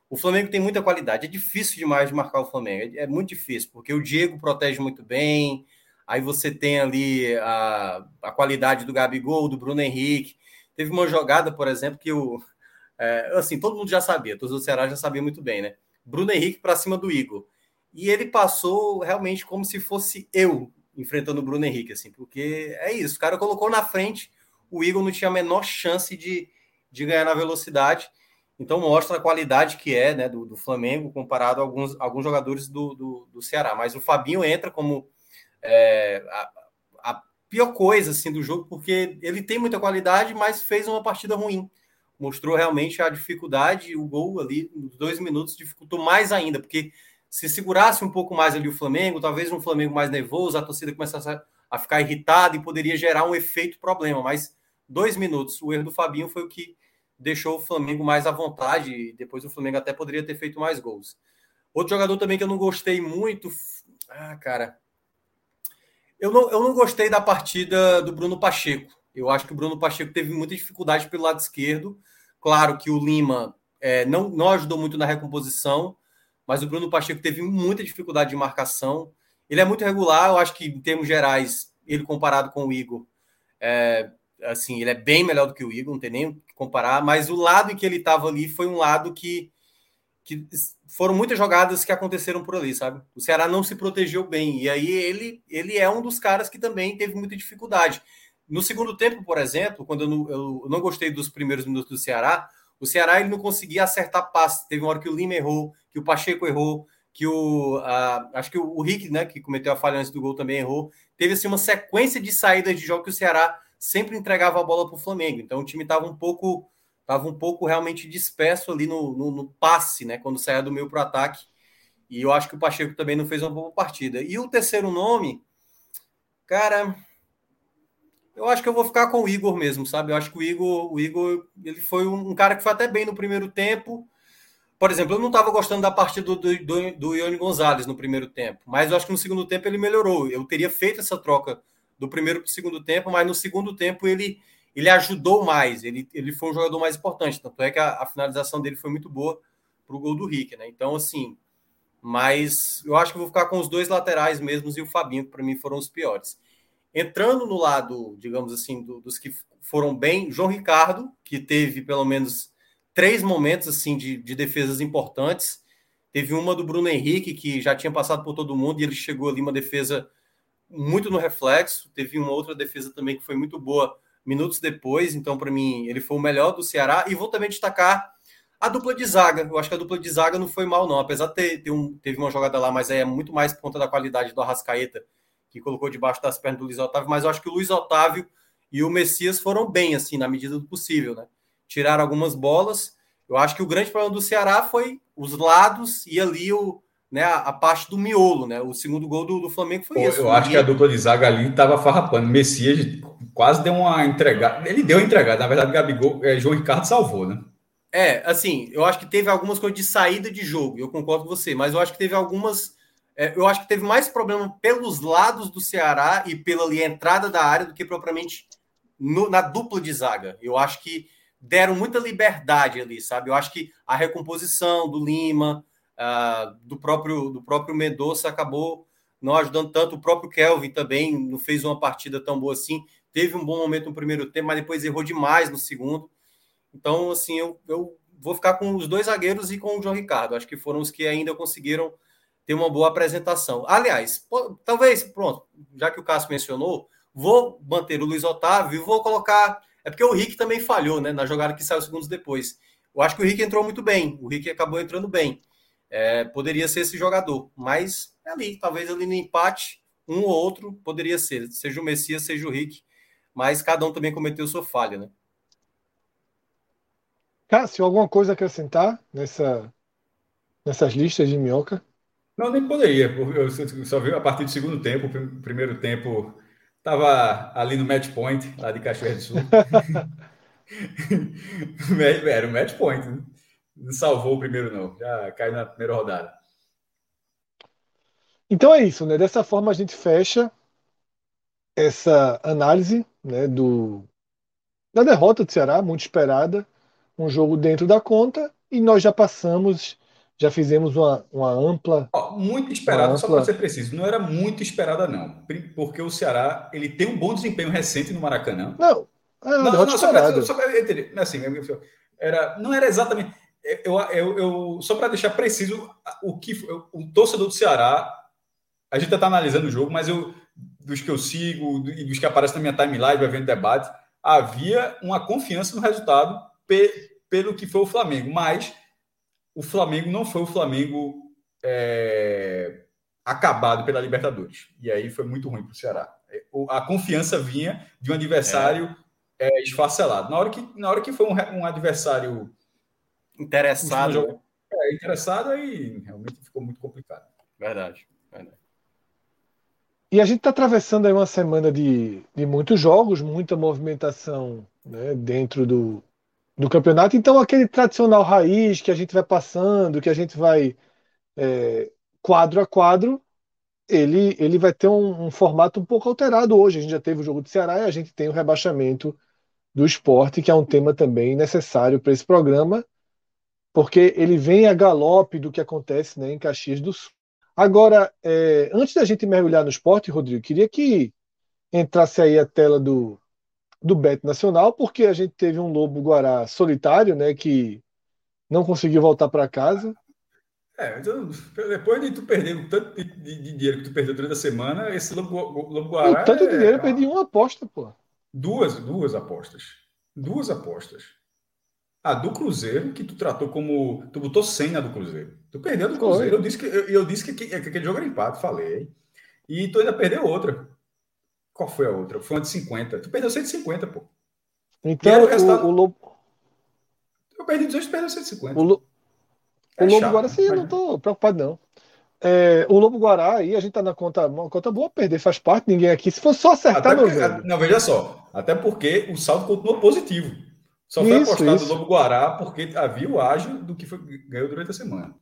O Flamengo tem muita qualidade. É difícil demais de marcar o Flamengo. É, é muito difícil, porque o Diego protege muito bem. Aí você tem ali a, a qualidade do Gabigol, do Bruno Henrique. Teve uma jogada, por exemplo, que o. É, assim, todo mundo já sabia, todos os Ceará já sabiam muito bem, né? Bruno Henrique para cima do Igor. E ele passou realmente como se fosse eu enfrentando o Bruno Henrique, assim, porque é isso, o cara colocou na frente, o Igor não tinha a menor chance de, de ganhar na velocidade, então mostra a qualidade que é né, do, do Flamengo comparado a alguns, alguns jogadores do, do, do Ceará. Mas o Fabinho entra como é, a, a, pior coisa assim, do jogo, porque ele tem muita qualidade, mas fez uma partida ruim. Mostrou realmente a dificuldade, o gol ali, nos dois minutos, dificultou mais ainda, porque se segurasse um pouco mais ali o Flamengo, talvez um Flamengo mais nervoso, a torcida começasse a ficar irritada e poderia gerar um efeito problema. Mas dois minutos, o erro do Fabinho foi o que deixou o Flamengo mais à vontade e depois o Flamengo até poderia ter feito mais gols. Outro jogador também que eu não gostei muito, ah, cara, eu não, eu não gostei da partida do Bruno Pacheco. Eu acho que o Bruno Pacheco teve muita dificuldade pelo lado esquerdo. Claro que o Lima é, não, não ajudou muito na recomposição, mas o Bruno Pacheco teve muita dificuldade de marcação. Ele é muito regular, eu acho que em termos gerais, ele comparado com o Igor, é, assim, ele é bem melhor do que o Igor, não tem nem o que comparar, mas o lado em que ele estava ali foi um lado que, que foram muitas jogadas que aconteceram por ali, sabe? O Ceará não se protegeu bem, e aí ele, ele é um dos caras que também teve muita dificuldade. No segundo tempo, por exemplo, quando eu não, eu não gostei dos primeiros minutos do Ceará, o Ceará ele não conseguia acertar passe. Teve uma hora que o Lima errou, que o Pacheco errou, que o acho que o, o, Rick, né, que cometeu a falha antes do gol também errou. Teve assim uma sequência de saídas de jogo que o Ceará sempre entregava a bola para o Flamengo. Então o time estava um pouco estava um pouco realmente disperso ali no, no, no passe, né, quando saía do meio para o ataque. E eu acho que o Pacheco também não fez uma boa partida. E o terceiro nome, cara, eu acho que eu vou ficar com o Igor mesmo, sabe? Eu acho que o Igor, o Igor, ele foi um, cara que foi até bem no primeiro tempo. Por exemplo, eu não estava gostando da partida do, do, do Ione Gonzalez no primeiro tempo, mas eu acho que no segundo tempo ele melhorou. Eu teria feito essa troca do primeiro para o segundo tempo, mas no segundo tempo ele, ele ajudou mais, ele, ele foi um jogador mais importante. Tanto é que a, a finalização dele foi muito boa para o gol do Rick, né? Então, assim, mas eu acho que vou ficar com os dois laterais mesmos e o Fabinho, que para mim foram os piores. Entrando no lado, digamos assim, do, dos que foram bem, João Ricardo, que teve pelo menos três momentos assim de, de defesas importantes. Teve uma do Bruno Henrique, que já tinha passado por todo mundo, e ele chegou ali uma defesa muito no reflexo. Teve uma outra defesa também que foi muito boa minutos depois. Então, para mim, ele foi o melhor do Ceará. E vou também destacar a dupla de zaga. Eu acho que a dupla de zaga não foi mal, não. Apesar de ter, ter um, teve uma jogada lá, mas é muito mais por conta da qualidade do Arrascaeta, que colocou debaixo das pernas do Luiz Otávio, mas eu acho que o Luiz Otávio e o Messias foram bem, assim, na medida do possível, né? Tiraram algumas bolas. Eu acho que o grande problema do Ceará foi os lados e ali o, né, a, parte do miolo, né? O segundo gol do, do Flamengo foi Pô, isso. Eu acho que a dupla de zaga ali estava farrapando. Messias quase deu uma entregada. Ele deu uma entregada. Na verdade, Gabigol, é, João Ricardo salvou, né? É, assim, eu acho que teve algumas coisas de saída de jogo, eu concordo com você, mas eu acho que teve algumas é, eu acho que teve mais problema pelos lados do Ceará e pela ali, entrada da área do que propriamente no, na dupla de zaga. Eu acho que deram muita liberdade ali, sabe? Eu acho que a recomposição do Lima, uh, do próprio do próprio Mendonça acabou não ajudando tanto. O próprio Kelvin também não fez uma partida tão boa assim. Teve um bom momento no primeiro tempo, mas depois errou demais no segundo. Então, assim, eu, eu vou ficar com os dois zagueiros e com o João Ricardo. Acho que foram os que ainda conseguiram ter uma boa apresentação. Aliás, pô, talvez, pronto, já que o Cássio mencionou, vou manter o Luiz Otávio vou colocar. É porque o Rick também falhou, né? Na jogada que saiu segundos depois. Eu acho que o Rick entrou muito bem. O Rick acabou entrando bem. É, poderia ser esse jogador, mas é ali, talvez ali no empate, um ou outro poderia ser, seja o Messias, seja o Rick, mas cada um também cometeu sua falha, né? Cássio, alguma coisa a acrescentar nessa, nessas listas de minhoca? Não, nem poderia, porque eu só vi a partir do segundo tempo, o primeiro tempo estava ali no match point, lá de Cachoeira do Sul. Era o match point, né? Não salvou o primeiro não, já cai na primeira rodada. Então é isso, né? Dessa forma a gente fecha essa análise né, do, da derrota do Ceará, muito esperada, um jogo dentro da conta, e nós já passamos, já fizemos uma, uma ampla. muito esperada, ampla... só para ser preciso, não era muito esperada, não, porque o Ceará ele tem um bom desempenho recente no Maracanã. Não, é não, não, só para só entender, assim, era, não era exatamente. Eu, eu, eu só para deixar preciso o que o torcedor do Ceará, a gente está analisando o jogo, mas eu dos que eu sigo e dos que aparecem na minha timeline, vai vendo debate, havia uma confiança no resultado pe, pelo que foi o Flamengo, mas o Flamengo não foi o Flamengo é, acabado pela Libertadores. E aí foi muito ruim para o Ceará. A confiança vinha de um adversário é. É, esfacelado. Na hora que, na hora que foi um, um adversário interessado, é, interessado, aí realmente ficou muito complicado. Verdade, verdade. E a gente está atravessando aí uma semana de, de muitos jogos, muita movimentação né, dentro do, do campeonato. Então, aquele tradicional raiz que a gente vai passando, que a gente vai é, quadro a quadro, ele, ele vai ter um, um, formato um pouco alterado hoje. A gente já teve o jogo do Ceará e a gente tem o rebaixamento do esporte, que é um tema também necessário para esse programa, porque ele vem a galope do que acontece né, em Caxias do Sul. Agora, é, antes da gente mergulhar no esporte, Rodrigo, queria que entrasse aí a tela do, do Beto Nacional, porque a gente teve um Lobo Guará solitário, né, que não conseguiu voltar para casa. É, então, depois de tu perder o tanto de, de, de, dinheiro que tu perdeu durante a semana, esse Lobo, Lobo Guará. O tanto é, de dinheiro eu perdi uma aposta, pô. Duas, duas apostas. Duas apostas. A do Cruzeiro, que tu tratou como. Tu botou 100 na do Cruzeiro. Tu perdeu do Cruzeiro. Eu disse, que, eu, eu disse que, que, que, aquele jogo era empate, falei. E tu ainda perdeu outra. Qual foi a outra? Foi uma de 50. Tu perdeu 150, pô. Então, o, resultado... o, Lobo. Eu perdi 18, tu perdeu 150. O, Lo... é o Lobo chato, Guará, sim, mas... eu não tô preocupado, não. É, o Lobo Guará aí, a gente tá na conta, uma conta boa, perder faz parte, ninguém aqui. Se fosse só acertar, velho. Não, veja só. Até porque o saldo continuou positivo. Só foi isso, apostado isso. Lobo Guará porque havia o ágio do que foi, ganhou durante a semana.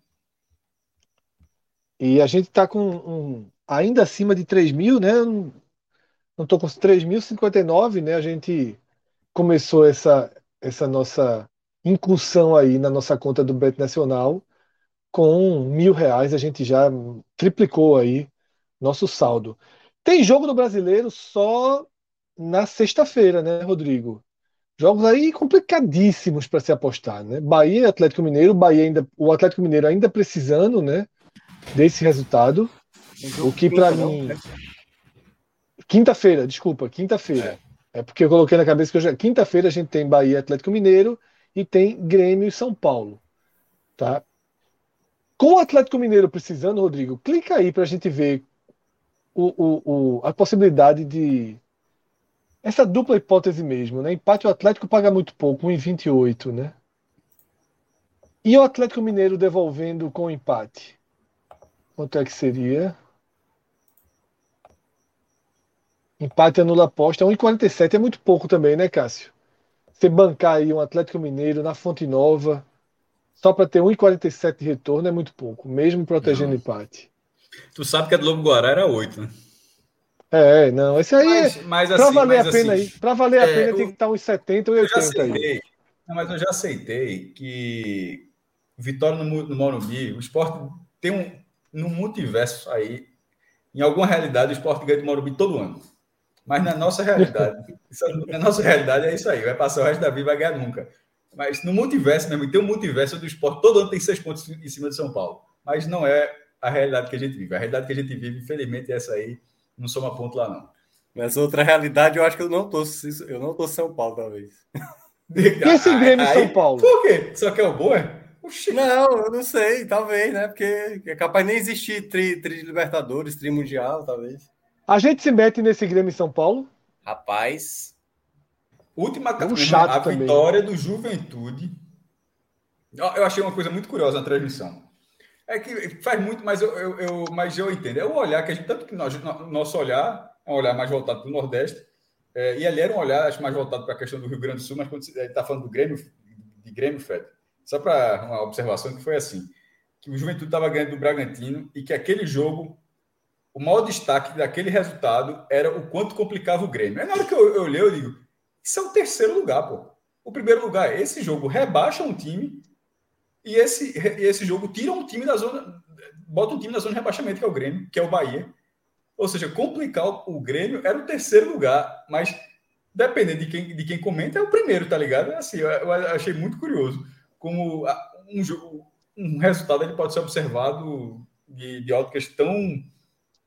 E a gente está com um, ainda acima de 3 mil, né? Não estou com 3.059, né? A gente começou essa, essa nossa incursão aí na nossa conta do Bet Nacional com mil reais. A gente já triplicou aí nosso saldo. Tem jogo do brasileiro só na sexta-feira, né, Rodrigo? Jogos aí complicadíssimos para se apostar, né? Bahia e Atlético Mineiro, Bahia ainda, o Atlético Mineiro ainda precisando, né, desse resultado. O que para mim né? Quinta-feira, desculpa, quinta-feira. É. é. porque eu coloquei na cabeça que hoje quinta-feira a gente tem Bahia Atlético Mineiro e tem Grêmio e São Paulo, tá? Com o Atlético Mineiro precisando, Rodrigo, clica aí para a gente ver o, o, o, a possibilidade de essa dupla hipótese mesmo, né? Empate o Atlético paga muito pouco, 1,28, né? E o Atlético Mineiro devolvendo com empate? Quanto é que seria? Empate anula aposta, 1,47 é muito pouco também, né, Cássio? Você bancar aí um Atlético Mineiro na Fonte Nova só para ter 1,47 de retorno é muito pouco, mesmo protegendo Não. empate. Tu sabe que a do Lobo Guará era 8, né? É, não, esse aí mas, mas assim, pra valer a pena assim, aí, para valer a é, pena tem que estar uns 70 ou 80 aí. Não, mas eu já aceitei que Vitória no, no Morumbi, o esporte tem um no multiverso aí, em alguma realidade o esporte ganha do Morumbi todo ano. Mas na nossa realidade, na nossa realidade é isso aí, vai passar o resto da vida e vai ganhar nunca. Mas no multiverso mesmo, tem um multiverso do esporte, todo ano tem seis pontos em cima de São Paulo. Mas não é a realidade que a gente vive. A realidade que a gente vive, infelizmente, é essa aí não soma ponto lá, não. Mas outra realidade, eu acho que eu não tô, eu não tô São Paulo, talvez. E esse Grêmio São Paulo? Por quê? Só que é o boa? Oxi. Não, eu não sei, talvez, né? Porque é capaz nem existir tri, tri Libertadores, tri Mundial, talvez. A gente se mete nesse Grêmio São Paulo? Rapaz. Última um chato a também. vitória do Juventude. Eu achei uma coisa muito curiosa na transmissão. É que faz muito, mas eu, eu, eu, mas eu entendo. É o olhar que a gente, tanto que nós, nosso olhar é um olhar mais voltado para o Nordeste, é, e ali era um olhar acho, mais voltado para a questão do Rio Grande do Sul, mas quando está falando do Grêmio, de Grêmio, Fred, só para uma observação que foi assim, que o Juventude estava ganhando do Bragantino e que aquele jogo, o maior destaque daquele resultado era o quanto complicava o Grêmio. Aí na hora que eu, eu olhei, eu digo, isso é o terceiro lugar, pô. O primeiro lugar, esse jogo rebaixa um time e esse, esse jogo tira um time da zona, bota um time na zona de rebaixamento, que é o Grêmio, que é o Bahia. Ou seja, complicar o Grêmio era o terceiro lugar, mas dependendo de quem, de quem comenta, é o primeiro, tá ligado? É assim, eu, eu achei muito curioso como um, jogo, um resultado ele pode ser observado de, de óticas tão,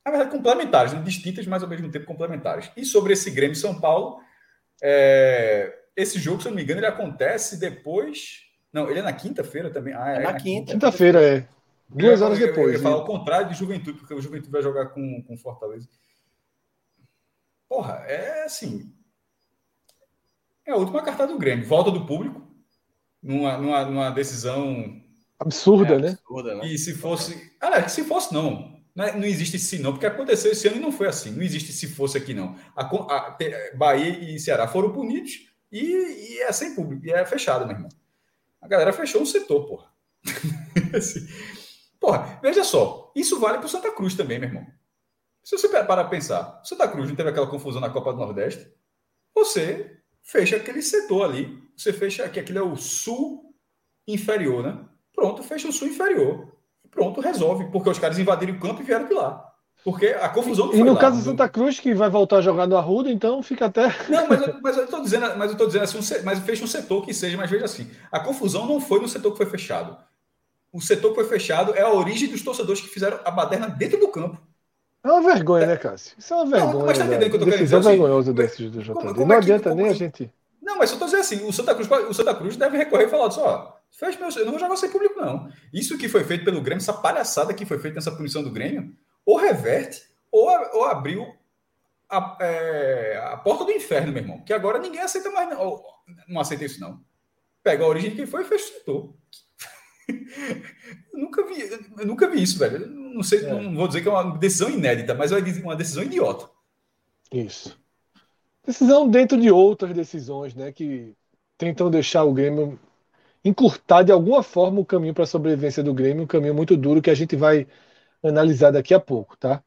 na verdade, complementares, né? distintas, mas ao mesmo tempo complementares. E sobre esse Grêmio São Paulo, é, esse jogo, se eu não me engano, ele acontece depois não, ele é na quinta-feira também. Ah, é, é na quinta. Quinta-feira, é. Duas horas depois. Eu ia falar o contrário de Juventude, porque o Juventude vai jogar com, com Fortaleza. Porra, é assim. É a última carta do Grêmio. Volta do público numa, numa, numa decisão. Absurda, é, né? Absurda, né? E se fosse. Ah, se fosse, não. Não, é, existe se não, porque aconteceu esse ano e não foi assim. Não existe se fosse aqui, não. A, a, a Bahia e Ceará foram punidos e, e é sem público, e é fechado, meu irmão. A galera fechou um setor, porra. assim, porra, veja só, isso vale para o Santa Cruz também, meu irmão. Se você parar para pensar, Santa Cruz não teve aquela confusão na Copa do Nordeste, você fecha aquele setor ali. Você fecha que aquilo é o sul inferior, né? Pronto, fecha o sul inferior. Pronto, resolve, porque os caras invadiram o campo e vieram de lá. Porque a confusão não E no lá, caso do Santa Cruz, que vai voltar a jogar no Arruda, então fica até. Não, mas, eu, mas eu estou dizendo, mas eu tô dizendo assim, um, mas fecha um setor que seja, mas veja assim, a confusão não foi no setor que foi fechado. O setor que foi fechado é a origem dos torcedores que fizeram a baderna dentro do campo. É uma vergonha, né, Cássio? Isso é uma vergonha. Não, mas tá entendendo o que eu tô querendo dizer? É vergonhoso desses do JD. Como, como não é que, adianta como, nem a gente. Não, mas eu tô dizendo assim, o Santa Cruz, o Santa Cruz deve recorrer e falar só, fecha meu, eu não vou jogar sem público, não. Isso que foi feito pelo Grêmio, essa palhaçada que foi feita nessa punição do Grêmio, ou reverte ou, ou abriu a, é, a, porta do inferno, meu irmão. Que agora ninguém aceita mais. Não, não aceita isso, não. Pega a origem de quem foi e fecha o setor. nunca vi, eu nunca vi isso, velho. Não sei, é. não vou dizer que é uma decisão inédita, mas é uma decisão idiota. Isso. Decisão dentro de outras decisões, né? Que tentam deixar o Grêmio encurtar de alguma forma o caminho para a sobrevivência do Grêmio, um caminho muito duro que a gente vai analisar daqui a pouco, tá?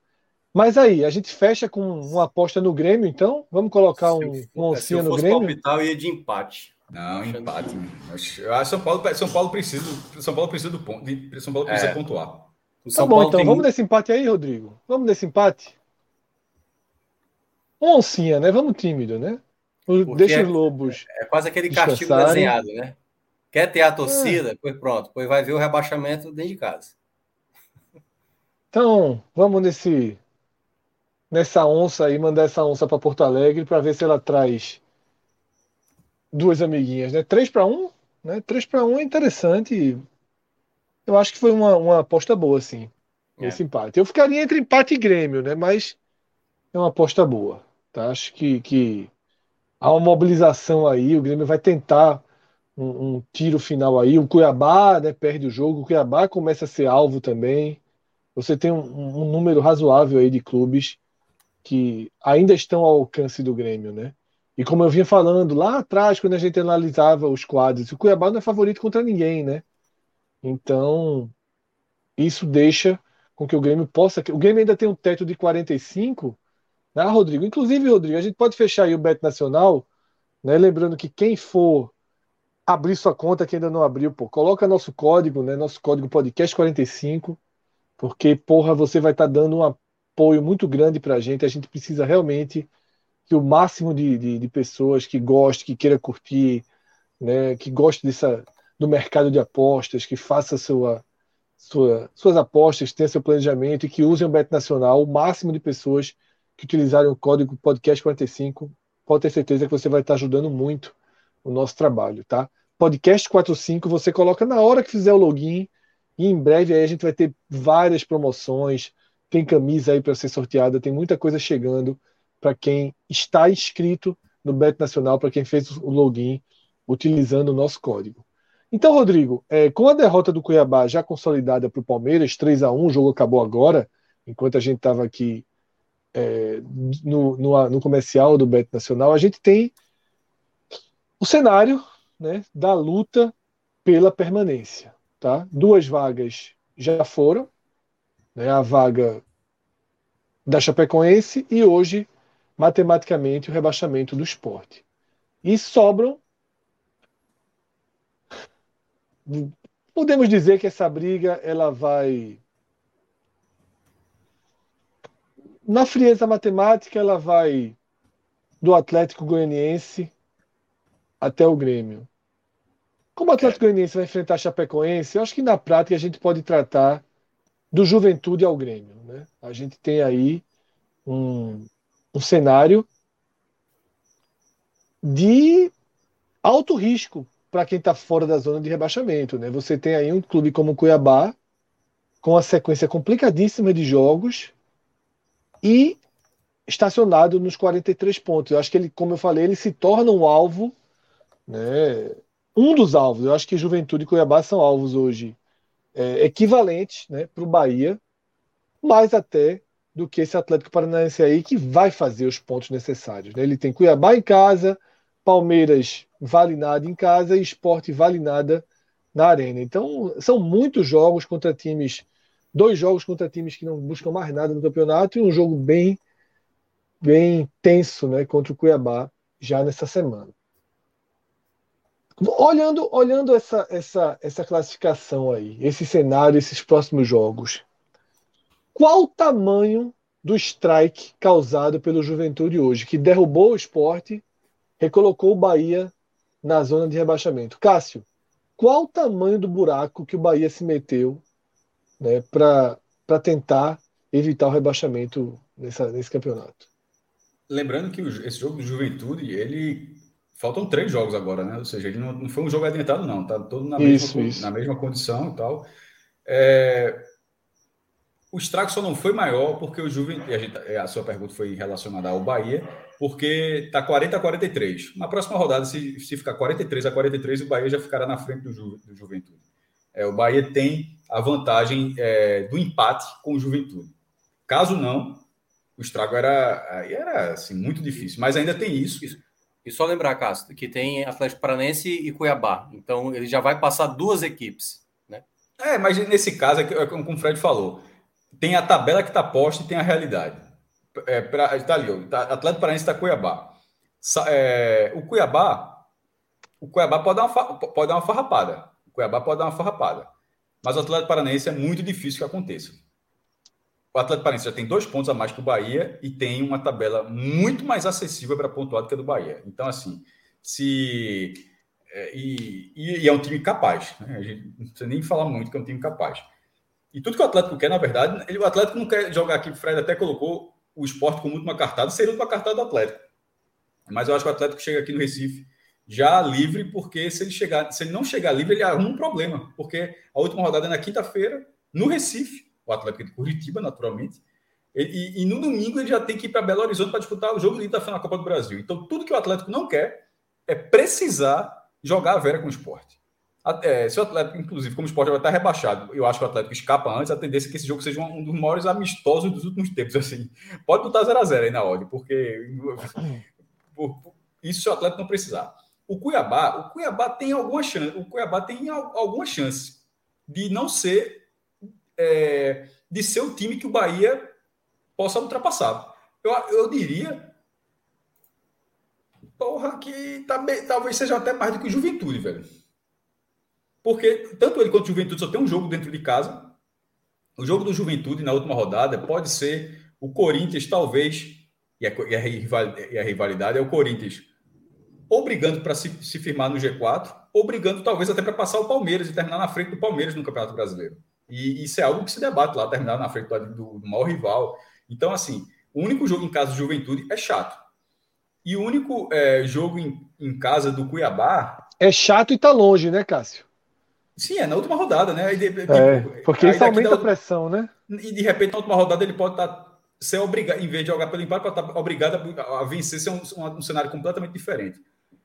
Mas aí, a gente fecha com uma aposta no Grêmio, então? Vamos colocar um, um oncinha no Grêmio? Se eu ia de empate. Não, empate. Eu São Paulo, São Paulo precisa, São Paulo precisa do ponto, São Paulo precisa é. pontuar. O São tá bom, Paulo então tem... vamos nesse empate aí, Rodrigo. Vamos nesse empate. Um oncinha, né? Vamos tímido, né? Deixa é, os lobos. É quase aquele castigo desenhado, né? Quer ter a torcida? É. Pois pronto, pois vai ver o rebaixamento dentro de casa. Então, vamos nesse nessa onça aí, mandar essa onça para Porto Alegre para ver se ela traz duas amiguinhas, né? 3 para 1, né? 3 para 1 é interessante. Eu acho que foi uma, uma aposta boa, sim. É. Esse empate. Eu ficaria entre empate e Grêmio, né? Mas é uma aposta boa. Tá? Acho que, que há uma mobilização aí. O Grêmio vai tentar um, um tiro final aí. O Cuiabá né, perde o jogo. O Cuiabá começa a ser alvo também. Você tem um, um número razoável aí de clubes que ainda estão ao alcance do Grêmio, né? E como eu vinha falando lá atrás, quando a gente analisava os quadros, o Cuiabá não é favorito contra ninguém, né? Então, isso deixa com que o Grêmio possa. O Grêmio ainda tem um teto de 45, né, Rodrigo? Inclusive, Rodrigo, a gente pode fechar aí o Bet Nacional, né? Lembrando que quem for abrir sua conta que ainda não abriu, pô, coloca nosso código, né? Nosso código podcast 45, porque, porra, você vai estar tá dando uma apoio muito grande para a gente. A gente precisa realmente que o máximo de, de, de, pessoas que goste, que queira curtir, né, que goste dessa, do mercado de apostas, que faça sua, sua, suas apostas, tenha seu planejamento e que usem o Bet Nacional, o máximo de pessoas que utilizarem o código podcast45, pode ter certeza que você vai estar ajudando muito o nosso trabalho, tá? Podcast 45 você coloca na hora que fizer o login e em breve aí a gente vai ter várias promoções, tem camisa aí para ser sorteada, tem muita coisa chegando para quem está inscrito no Bet Nacional, para quem fez o login utilizando o nosso código. Então, Rodrigo, é, com a derrota do Cuiabá já consolidada para o Palmeiras, 3 a 1 o jogo acabou agora, enquanto a gente estava aqui é, no, no, no, comercial do Beto Nacional, a gente tem o cenário né, da luta pela permanência. Tá? Duas vagas já foram, né, a vaga da Chapecoense e hoje, matematicamente, o rebaixamento do esporte. E sobram podemos dizer que essa briga ela vai na frieza matemática ela vai do Atlético Goianiense até o Grêmio. Como o Atlético Goianiense vai enfrentar a Chapecoense, eu acho que na prática a gente pode tratar do Juventude ao Grêmio. Né? A gente tem aí um, um cenário de alto risco para quem está fora da zona de rebaixamento. Né? Você tem aí um clube como o Cuiabá, com uma sequência complicadíssima de jogos e estacionado nos 43 pontos. Eu acho que ele, como eu falei, ele se torna um alvo, né? Um dos alvos. Eu acho que Juventude e Cuiabá são alvos hoje é, equivalentes né, para o Bahia, mais até do que esse Atlético Paranaense aí que vai fazer os pontos necessários. Né? Ele tem Cuiabá em casa, Palmeiras vale nada em casa e Esporte vale nada na arena. Então, são muitos jogos contra times, dois jogos contra times que não buscam mais nada no campeonato e um jogo bem bem tenso, né, contra o Cuiabá já nessa semana. Olhando, olhando essa, essa, essa classificação aí, esse cenário, esses próximos jogos, qual o tamanho do strike causado pelo Juventude hoje, que derrubou o esporte recolocou o Bahia na zona de rebaixamento. Cássio, qual o tamanho do buraco que o Bahia se meteu né, para tentar evitar o rebaixamento nessa, nesse campeonato? Lembrando que esse jogo do Juventude, ele faltam três jogos agora, né? Ou seja, ele não, não foi um jogo adiantado, não. Tá todo na, isso, mesma, isso. na mesma condição e tal. É, o estrago só não foi maior porque o Juventude. A, a sua pergunta foi relacionada ao Bahia, porque está 40 a 43. Na próxima rodada, se, se ficar 43 a 43, o Bahia já ficará na frente do, Ju, do Juventude. É, o Bahia tem a vantagem é, do empate com o Juventude. Caso não, o estrago era, era assim, muito difícil. Mas ainda tem isso. E só lembrar, Castro, que tem Atlético Paranense e Cuiabá. Então ele já vai passar duas equipes. Né? É, mas nesse caso, é como o Fred falou tem a tabela que está posta e tem a realidade. É, pra, tá ali, tá, Atlético Paranaense está Cuiabá. É, o Cuiabá, o Cuiabá pode dar, uma, pode dar uma farrapada. O Cuiabá pode dar uma farrapada. Mas o Atlético Paranaense é muito difícil que aconteça. O Atlético Paranaense já tem dois pontos a mais que o Bahia e tem uma tabela muito mais acessível para pontuar do que a do Bahia. Então, assim, se. É, e, e, é um time capaz. Né? A gente não precisa nem falar muito que é um time capaz. E tudo que o Atlético quer, na verdade, ele, o Atlético não quer jogar aqui, o Fred até colocou o esporte como última cartada, seria última cartada do Atlético. Mas eu acho que o Atlético chega aqui no Recife já livre, porque se ele, chegar, se ele não chegar livre, ele arruma um problema. Porque a última rodada é na quinta-feira, no Recife, o Atlético de Curitiba, naturalmente. E, e, no domingo ele já tem que ir para Belo Horizonte para disputar o jogo de da final da Copa do Brasil. Então, tudo que o Atlético não quer é precisar jogar a Vera com o esporte. É, se o Atlético, inclusive, como o esporte vai estar rebaixado, eu acho que o Atlético escapa antes, a tendência é que esse jogo seja um, dos maiores amistosos dos últimos tempos. Assim. Pode botar 0x0 aí na ordem, porque isso se o Atlético não precisar. O Cuiabá, o Cuiabá tem alguma chance, o Cuiabá tem alguma chance de não ser é, de ser o time que o Bahia possa ultrapassar. Eu, eu diria porra, que tá, talvez seja até mais do que o Juventude, velho. Porque tanto ele quanto o Juventude só tem um jogo dentro de casa. O jogo do Juventude na última rodada pode ser o Corinthians, talvez, e a, e a rivalidade é o Corinthians ou brigando para se, se, firmar no G4, ou talvez até para passar o Palmeiras e terminar na frente do Palmeiras no Campeonato Brasileiro. E isso é algo que se debate lá, terminar na frente do, do maior rival. Então, assim, o único jogo em casa do Juventude é chato. E o único é, jogo em, em casa do Cuiabá. É chato e tá longe, né, Cássio? Sim, é na última rodada, né? De, tipo, é, porque isso aumenta da, a pressão, né? E de repente, na última rodada, ele pode estar tá, ser obrigado, em vez de jogar pelo empate, pode estar tá obrigado a, a vencer, ser um, um, um, cenário completamente diferente.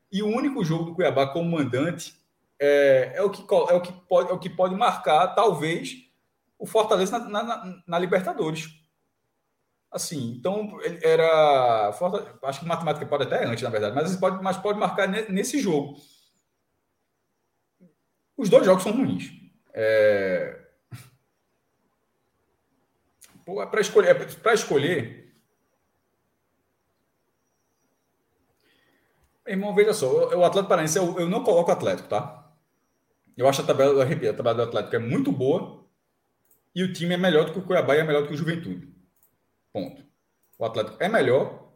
E o único jogo do Cuiabá como mandante é, é, o, que, é, o, que pode, é o que pode marcar, talvez, o Fortaleza na, na, na Libertadores. Assim, então ele era. Acho que matemática pode até antes, na verdade, mas pode, mas pode marcar nesse jogo. Os dois jogos são ruins. É... Para escolher, para escolher. Irmão, veja só, o Atlético Paranaense, eu, eu não coloco o Atlético, tá? Eu acho a tabela, eu repito, a tabela do Atlético é muito boa e o time é melhor do que o Cuiabá e é melhor do que o Juventude. Ponto. O Atlético é melhor,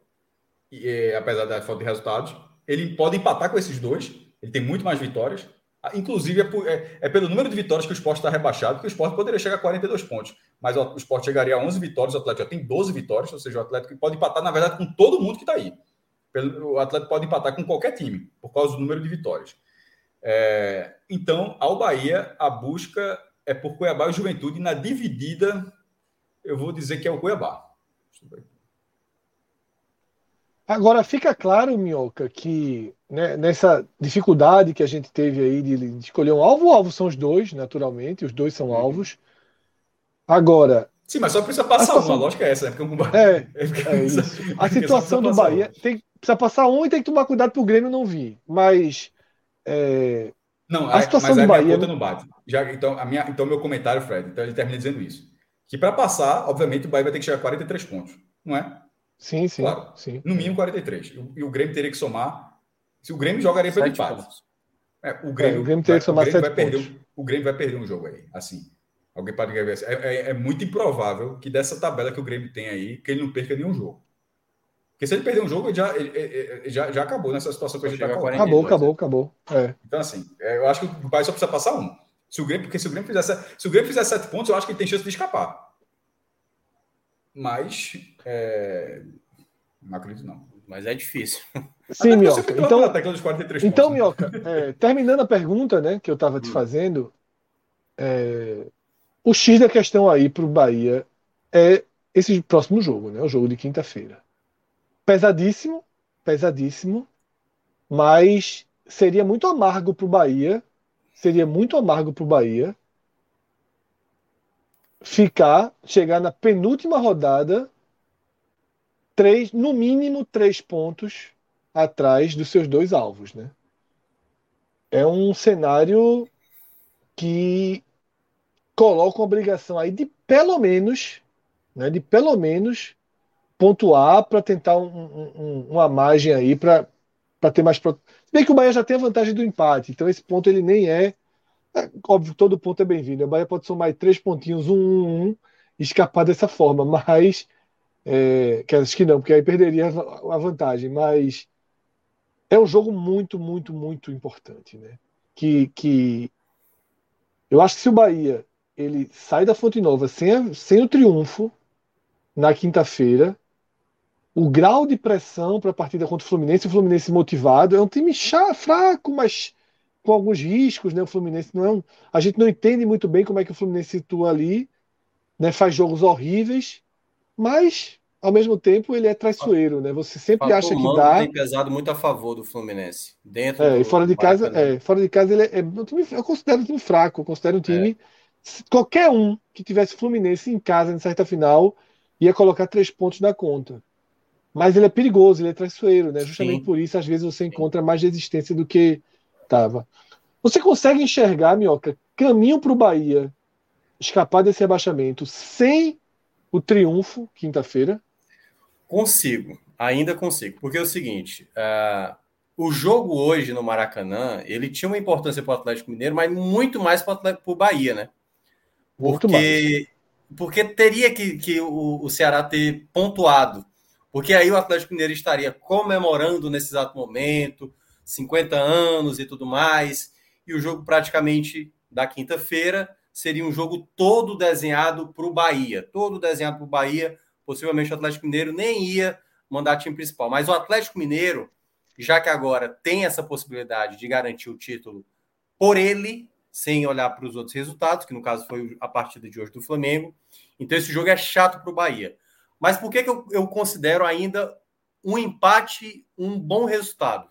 e, apesar da falta de resultados. Ele pode empatar com esses dois. Ele tem muito mais vitórias. Ah, inclusive, é, por, é, é, pelo número de vitórias que o esporte está rebaixado, que o esporte poderia chegar a 42 pontos. Mas o, o esporte chegaria a 11 vitórias, o Atlético já tem 12 vitórias, ou seja, o Atlético pode empatar, na verdade, com todo mundo que está aí. O Atlético pode empatar com qualquer time, por causa do número de vitórias. É, então, ao Bahia, a busca é por Cuiabá e Juventude. Na dividida, eu vou dizer que é o Cuiabá. Agora fica claro, Minhoca, que né, nessa dificuldade que a gente teve aí de, de, escolher um alvo, o alvo são os dois, naturalmente, os dois são uhum. alvos. Agora. Sim, mas só precisa passar situação... uma, lógica é essa, né? Porque um... é, é isso. A situação do Bahia tem, precisa passar um e tem que tomar cuidado para o Grêmio não vir. Mas. É... Não, a situação mas do Bahia. Conta não bate. Já, então, a minha, então, meu comentário, Fred, então ele termina dizendo isso. Que para passar, obviamente, o Bahia vai ter que chegar a 43 pontos, não é? Sim, sim. Claro. sim. No mínimo 43. E o Grêmio teria que somar. Se o Grêmio jogaria pelo empate. É, o Grêmio, é, o Grêmio teria que somar vai, perder, o Grêmio vai perder um jogo aí. Assim. Alguém pode ver. É, é, é, muito improvável que dessa tabela que o Grêmio tem aí, que ele não perca nenhum jogo. Porque se ele perder um jogo, ele já, ele, ele, já, já acabou nessa situação que a gente está Acabou, acabou, acabou. É. Então, assim, é, eu acho que o Bahia só precisa passar um. Se o Grêmio, porque se o Grêmio fizesse, se o Grêmio fizer sete pontos, eu acho que ele tem chance de escapar. Mas é, não acredito, não. Mas é difícil. Sim, Minhoca. Então, então né? Minhoca, é, terminando a pergunta né, que eu estava te hum. fazendo, é, o X da questão aí para o Bahia é esse próximo jogo, né, o jogo de quinta-feira. Pesadíssimo, pesadíssimo, mas seria muito amargo para o Bahia, seria muito amargo para o Bahia ficar, chegar na penúltima rodada três, no mínimo três pontos atrás dos seus dois alvos, né? É um cenário que coloca uma obrigação aí de pelo menos, né, de pelo menos pontuar para tentar um, um, uma margem aí para ter mais. Se bem que o Bahia já tem a vantagem do empate, então esse ponto ele nem é. é óbvio, todo ponto é bem-vindo. O Bahia pode somar três pontinhos, um, um, um, e escapar dessa forma, mas é, que acho que não, porque aí perderia a vantagem, mas é um jogo muito, muito, muito importante, né? Que, que eu acho que se o Bahia ele sai da Fonte Nova sem, a, sem o triunfo na quinta-feira, o grau de pressão para a partida contra o Fluminense, o Fluminense motivado, é um time chá, fraco, mas com alguns riscos, né? O Fluminense não é um, a gente não entende muito bem como é que o Fluminense situa ali, né? Faz jogos horríveis, mas ao mesmo tempo ele é traiçoeiro, né? Você sempre acha que dá. tem pesado muito a favor do Fluminense. Dentro é, do... e fora de casa, é, fora de casa ele é, é um time, eu considero um time fraco, eu considero um time é. qualquer um que tivesse Fluminense em casa nessa certa final ia colocar três pontos na conta. Mas ele é perigoso, ele é traiçoeiro, né? Justamente Sim. por isso às vezes você encontra mais resistência do que estava. Você consegue enxergar, Minhoca, caminho para o Bahia escapar desse rebaixamento sem o triunfo, quinta-feira? Consigo, ainda consigo. Porque é o seguinte: uh, o jogo hoje no Maracanã ele tinha uma importância para o Atlético Mineiro, mas muito mais para o Bahia, né? Porque, porque teria que, que o, o Ceará ter pontuado. Porque aí o Atlético Mineiro estaria comemorando nesse exato momento, 50 anos e tudo mais. E o jogo praticamente da quinta-feira seria um jogo todo desenhado para o Bahia, todo desenhado para o Bahia. Possivelmente o Atlético Mineiro nem ia mandar time principal, mas o Atlético Mineiro, já que agora tem essa possibilidade de garantir o título por ele, sem olhar para os outros resultados, que no caso foi a partida de hoje do Flamengo. Então esse jogo é chato para o Bahia. Mas por que, que eu, eu considero ainda um empate um bom resultado?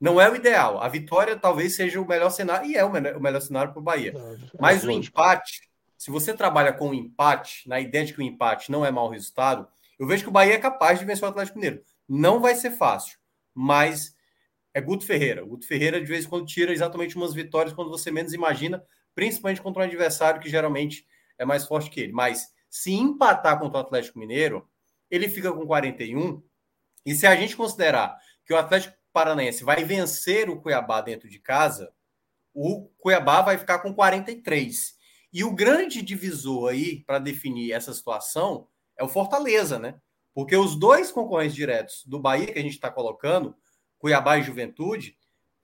Não é o ideal. A vitória talvez seja o melhor cenário, e é o melhor, o melhor cenário para o Bahia. Mas o empate, se você trabalha com o empate, na ideia de que o empate não é mau resultado, eu vejo que o Bahia é capaz de vencer o Atlético Mineiro. Não vai ser fácil, mas é Guto Ferreira. O Guto Ferreira, de vez em quando, tira exatamente umas vitórias quando você menos imagina, principalmente contra um adversário que geralmente é mais forte que ele. Mas se empatar contra o Atlético Mineiro, ele fica com 41. E se a gente considerar que o Atlético Paranaense vai vencer o Cuiabá dentro de casa, o Cuiabá vai ficar com 43. E o grande divisor aí para definir essa situação é o Fortaleza, né? Porque os dois concorrentes diretos do Bahia que a gente está colocando, Cuiabá e Juventude,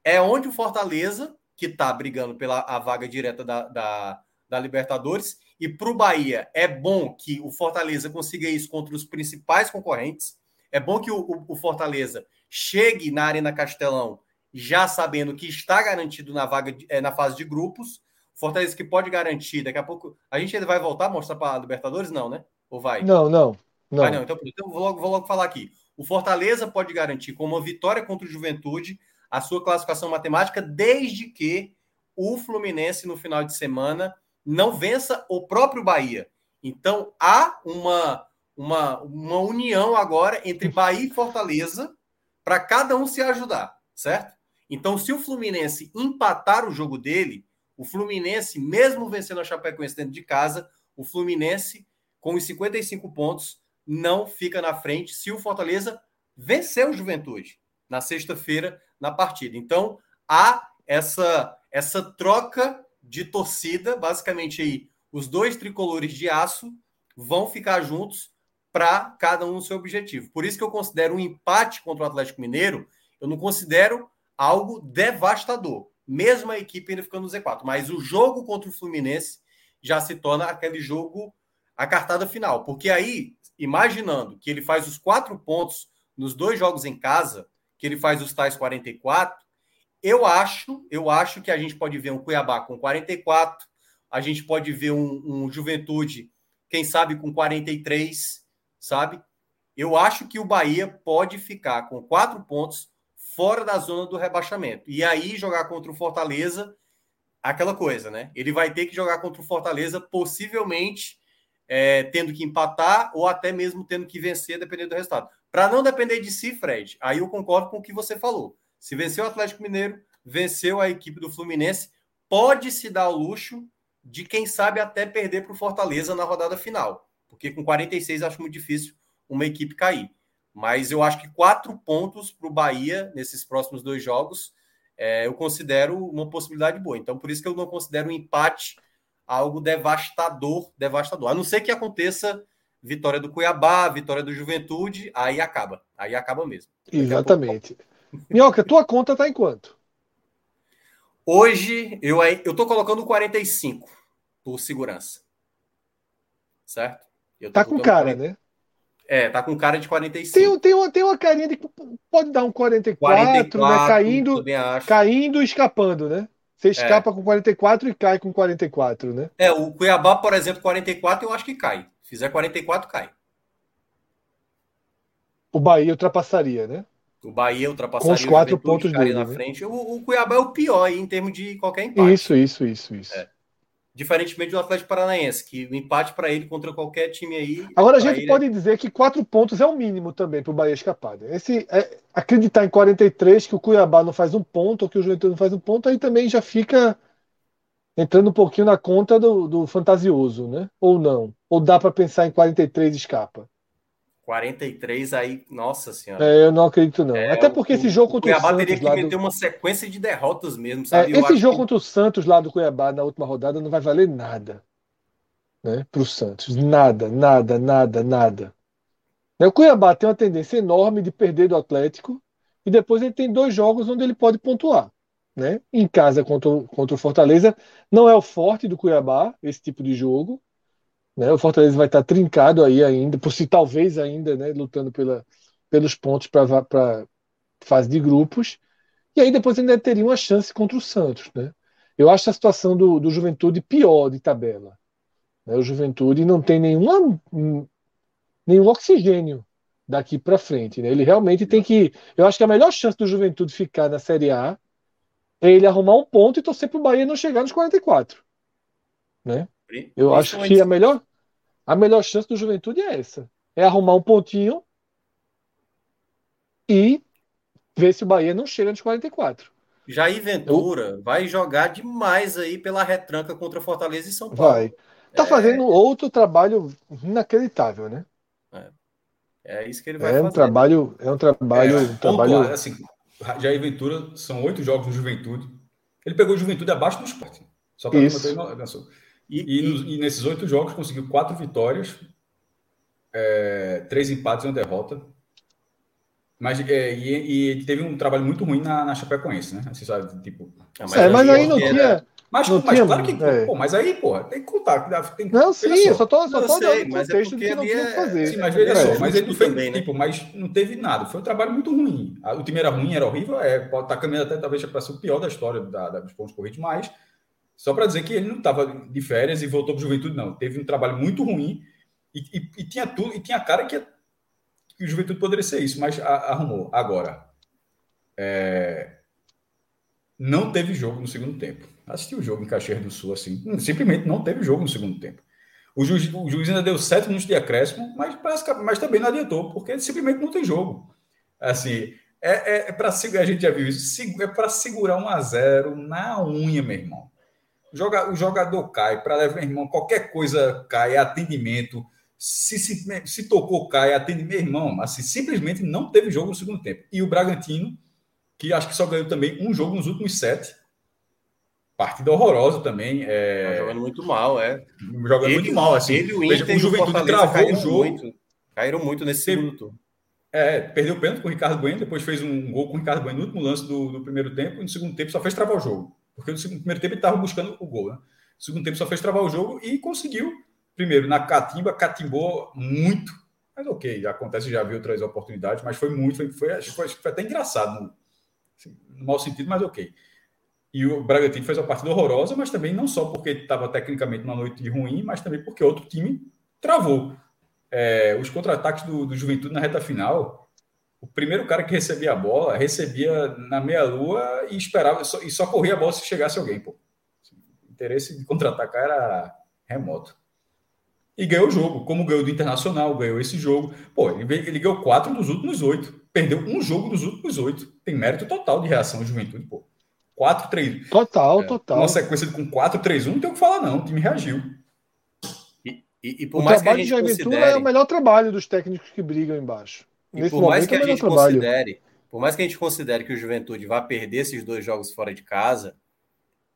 é onde o Fortaleza, que está brigando pela a vaga direta da, da, da Libertadores, e para o Bahia é bom que o Fortaleza consiga isso contra os principais concorrentes. É bom que o, o, Fortaleza chegue na Arena Castelão já sabendo que está garantido na vaga de, é, na fase de grupos. Fortaleza que pode garantir, daqui a pouco. A gente ainda vai voltar a mostrar para a Libertadores? Não, né? Ou vai? Não, não. Não. Vai não. Então, então vou, logo, vou logo falar aqui. O Fortaleza pode garantir com uma vitória contra o Juventude a sua classificação matemática, desde que o Fluminense no final de semana não vença o próprio Bahia. Então há uma, uma, uma união agora entre Bahia e Fortaleza para cada um se ajudar, certo? Então, se o Fluminense empatar o jogo dele, o Fluminense, mesmo vencendo a Chapecoense dentro de casa, o Fluminense, com os 55 pontos, não fica na frente se o Fortaleza vencer o Juventude na sexta-feira na partida. Então, há essa, essa troca de torcida, basicamente aí, os dois tricolores de aço vão ficar juntos para cada um o seu objetivo. Por isso que eu considero um empate contra o Atlético Mineiro, eu não considero algo devastador, mesmo a equipe ainda ficando no Z4. Mas o jogo contra o Fluminense já se torna aquele jogo, a cartada final. Porque aí, imaginando que ele faz os quatro pontos nos dois jogos em casa, que ele faz os tais 44, eu acho, eu acho que a gente pode ver um Cuiabá com 44, a gente pode ver um, um Juventude, quem sabe com 43, sabe? Eu acho que o Bahia pode ficar com quatro pontos fora da zona do rebaixamento. E aí jogar contra o Fortaleza, aquela coisa, né? Ele vai ter que jogar contra o Fortaleza, possivelmente é, tendo que empatar ou até mesmo tendo que vencer, dependendo do resultado. Para não depender de si, Fred, aí eu concordo com o que você falou. Se venceu o Atlético Mineiro, venceu a equipe do Fluminense, pode se dar o luxo de, quem sabe, até perder para o Fortaleza na rodada final. Porque com 46 acho muito difícil uma equipe cair. Mas eu acho que quatro pontos para o Bahia nesses próximos dois jogos é, eu considero uma possibilidade boa. Então, por isso que eu não considero um empate algo devastador, devastador. A não ser que aconteça vitória do Cuiabá, vitória do Juventude, aí acaba. Aí acaba mesmo. Exatamente. Pouco... Minhoca, tua conta está em quanto? Hoje eu eu tô colocando 45 por segurança. Certo? Eu tá com cara, 40... né? É, tá com cara de 45. Tem, tem, uma, tem uma carinha de pode dar um 44, 44 né? Caindo, caindo e escapando, né? Você é. escapa é. com 44 e cai com 44, né? É, o Cuiabá, por exemplo, 44 eu acho que cai. Se fizer 44, cai. O Bahia ultrapassaria, né? O Bahia ultrapassaria com os quatro pontos dele, na né? frente. O, o, Cuiabá é o pior aí, em termos de qualquer empate. Isso, isso, isso, isso. É. Diferentemente do Atlético Paranaense, que o empate para ele contra qualquer time aí. Agora a gente é pode dizer que quatro pontos é o mínimo também para o Bahia escapar. Né? Esse, é, acreditar em 43 que o Cuiabá não faz um ponto, ou que o Juventude não faz um ponto, aí também já fica entrando um pouquinho na conta do, do fantasioso, né? Ou não? Ou dá para pensar em 43 escapa? 43 aí, nossa senhora. É, eu não acredito não. É, Até porque o, esse jogo contra o, Cuiabá o Santos... teria que meter do... uma sequência de derrotas mesmo, é, sabe? É, esse jogo que... contra o Santos lá do Cuiabá na última rodada não vai valer nada. Né, para o Santos. Nada, nada, nada, nada. O Cuiabá tem uma tendência enorme de perder do Atlético e depois ele tem dois jogos onde ele pode pontuar. Né? Em casa contra, contra o Fortaleza. Não é o forte do Cuiabá, esse tipo de jogo. Né? O Fortaleza vai estar trincado aí ainda, por si talvez ainda, né? lutando pela, pelos pontos para fase de grupos. E aí depois ainda teria uma chance contra o Santos. Né? Eu acho a situação do, do Juventude pior de tabela. Né? O Juventude não tem nenhuma, nenhum oxigênio daqui para frente. Né? Ele realmente tem que. Eu acho que a melhor chance do Juventude ficar na Série A é ele arrumar um ponto e torcer para o Bahia não chegar nos 44. Né? Eu acho que a melhor, a melhor chance do Juventude é essa. É arrumar um pontinho e ver se o Bahia não chega nos 44. Jair Ventura Eu... vai jogar demais aí pela retranca contra Fortaleza e São Paulo. Vai. Tá é... fazendo outro trabalho inacreditável, né? É. é isso que ele vai é um fazer. Trabalho, é um trabalho. É, um trabalho... assim, Jair Ventura, são oito jogos no Juventude. Ele pegou o Juventude abaixo do esporte. Só para isso. E, e, e, nesses oito jogos conseguiu quatro vitórias, é, três empates e uma derrota. Mas é, e, e, teve um trabalho muito ruim na, na Chapecoense, né? Assim, sabe, tipo, é, mas, é, mas aí não tinha. Era... Mas, não mas tinha, claro que. É. Pô, mas aí, pô, tem que contar. Tem, não, sim, eu só tô, só tô sei, mas é porque que não tinha é... fazer. Sim, mas veja só, mas ele não fez, também, né? tipo, mas não teve nada. Foi um trabalho muito ruim. O time era ruim, era horrível, é, pode estar tá caminhando até talvez para ser o pior da história da, da, dos pontos corridos, mas só para dizer que ele não estava de férias e voltou para Juventude, não. Teve um trabalho muito ruim e, e, e tinha tudo, e tinha cara que, que o Juventude poderia ser isso, mas a, arrumou. Agora, é, não teve jogo no segundo tempo. Assisti o jogo em Caxias do Sul, assim, simplesmente não teve jogo no segundo tempo. O juiz, o juiz ainda deu sete minutos de acréscimo, mas, mas também não adiantou, porque simplesmente não tem jogo. Assim, é, é, é para a gente já viu isso, é para segurar um a zero na unha, meu irmão. Joga, o jogador cai, para levar, meu irmão, qualquer coisa cai, é atendimento. Se, se, se tocou, cai, atende, meu irmão. Assim, simplesmente não teve jogo no segundo tempo. E o Bragantino, que acho que só ganhou também um jogo nos últimos sete. Partida horrorosa também. É... Tá jogando muito mal, é. Jogando ele, muito mal, assim. Ele, o, Inter, o Juventude travou o jogo. Muito, caíram muito nesse teve, segundo turno. É, perdeu o pênalti com o Ricardo Bueno, depois fez um gol com o Ricardo Bueno no último lance do, do primeiro tempo, e no segundo tempo só fez travar o jogo. Porque no primeiro tempo ele estava buscando o gol, né? No segundo tempo só fez travar o jogo e conseguiu. Primeiro, na catimba, catimbou muito. Mas ok, acontece, já viu outras oportunidades, mas foi muito, foi, foi, foi, foi até engraçado, no, assim, no mau sentido, mas ok. E o Bragantino fez uma partida horrorosa, mas também não só porque estava tecnicamente uma noite ruim, mas também porque outro time travou. É, os contra-ataques do, do Juventude na reta final, o primeiro cara que recebia a bola recebia na meia-lua e esperava, só, e só corria a bola se chegasse alguém. Pô. O interesse de contra-atacar era remoto. E ganhou o jogo, como ganhou do Internacional, ganhou esse jogo. Pô, ele, ele ganhou quatro dos últimos oito. Perdeu um jogo dos últimos oito. Tem mérito total de reação de juventude, pô. 4-3. Total, é, total. Uma sequência com 4-3-1, não tem o que falar, não. O time reagiu. E, e, e por o mais trabalho que a gente de considere... é o melhor trabalho dos técnicos que brigam embaixo. E por mais que a gente considere, por mais que a gente considere que o Juventude vá perder esses dois jogos fora de casa,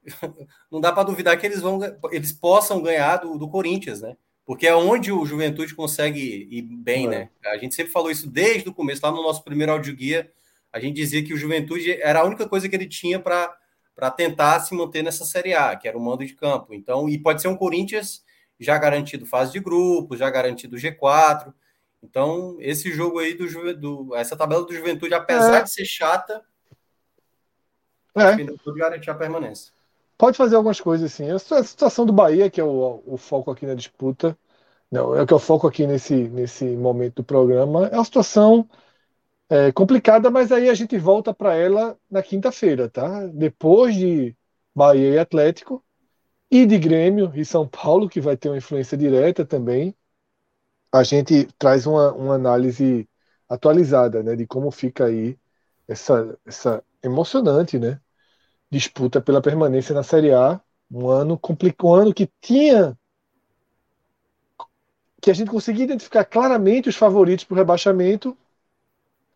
não dá para duvidar que eles vão eles possam ganhar do, do, Corinthians, né? Porque é onde o Juventude consegue ir bem, é. né? A gente sempre falou isso desde o começo, lá no nosso primeiro audioguia, a gente dizia que o Juventude era a única coisa que ele tinha para para tentar se manter nessa Série A, que era o mando de campo. Então, e pode ser um Corinthians já garantido fase de grupos, já garantido G4. Então, esse jogo aí do, do essa tabela do Juventude, apesar é. de ser chata, é. pode garantir a permanência. Pode fazer algumas coisas assim. A situação do Bahia, que é o, o foco aqui na disputa, não, é o que eu foco aqui nesse, nesse momento do programa, é uma situação é, complicada, mas aí a gente volta para ela na quinta-feira, tá? Depois de Bahia e Atlético, e de Grêmio e São Paulo, que vai ter uma influência direta também a gente traz uma, uma análise atualizada né, de como fica aí essa, essa emocionante né, disputa pela permanência na Série A. Um ano complicado, um ano que tinha que a gente conseguia identificar claramente os favoritos para o rebaixamento,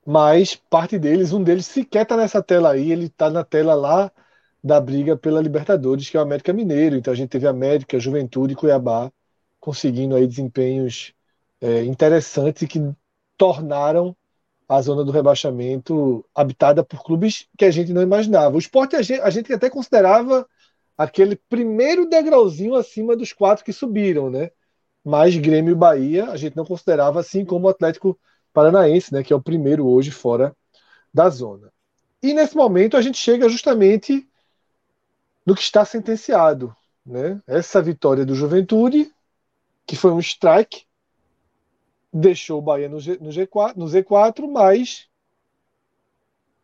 mas parte deles, um deles sequer está nessa tela aí, ele está na tela lá da briga pela Libertadores, que é o América Mineiro. Então a gente teve América, Juventude e Cuiabá conseguindo aí desempenhos é, interessantes que tornaram a zona do rebaixamento habitada por clubes que a gente não imaginava. O esporte a gente, a gente até considerava aquele primeiro degrauzinho acima dos quatro que subiram, né? Mas Grêmio e Bahia a gente não considerava assim como o Atlético Paranaense, né? Que é o primeiro hoje fora da zona. E nesse momento a gente chega justamente no que está sentenciado, né? Essa vitória do Juventude, que foi um strike deixou o Bahia no, G, no, G4, no Z4, mas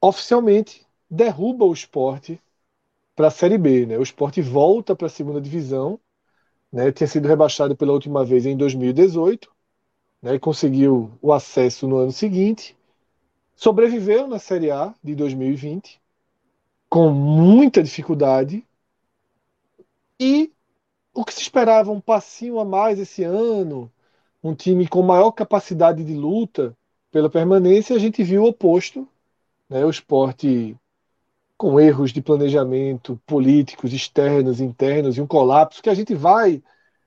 oficialmente derruba o esporte para a Série B. Né? O esporte volta para a segunda divisão, né? tinha sido rebaixado pela última vez em 2018, né? conseguiu o acesso no ano seguinte. Sobreviveu na Série A de 2020, com muita dificuldade, e o que se esperava, um passinho a mais esse ano, um time com maior capacidade de luta pela permanência, a gente viu o oposto. Né? O esporte com erros de planejamento políticos, externos, internos e um colapso, que a gente vai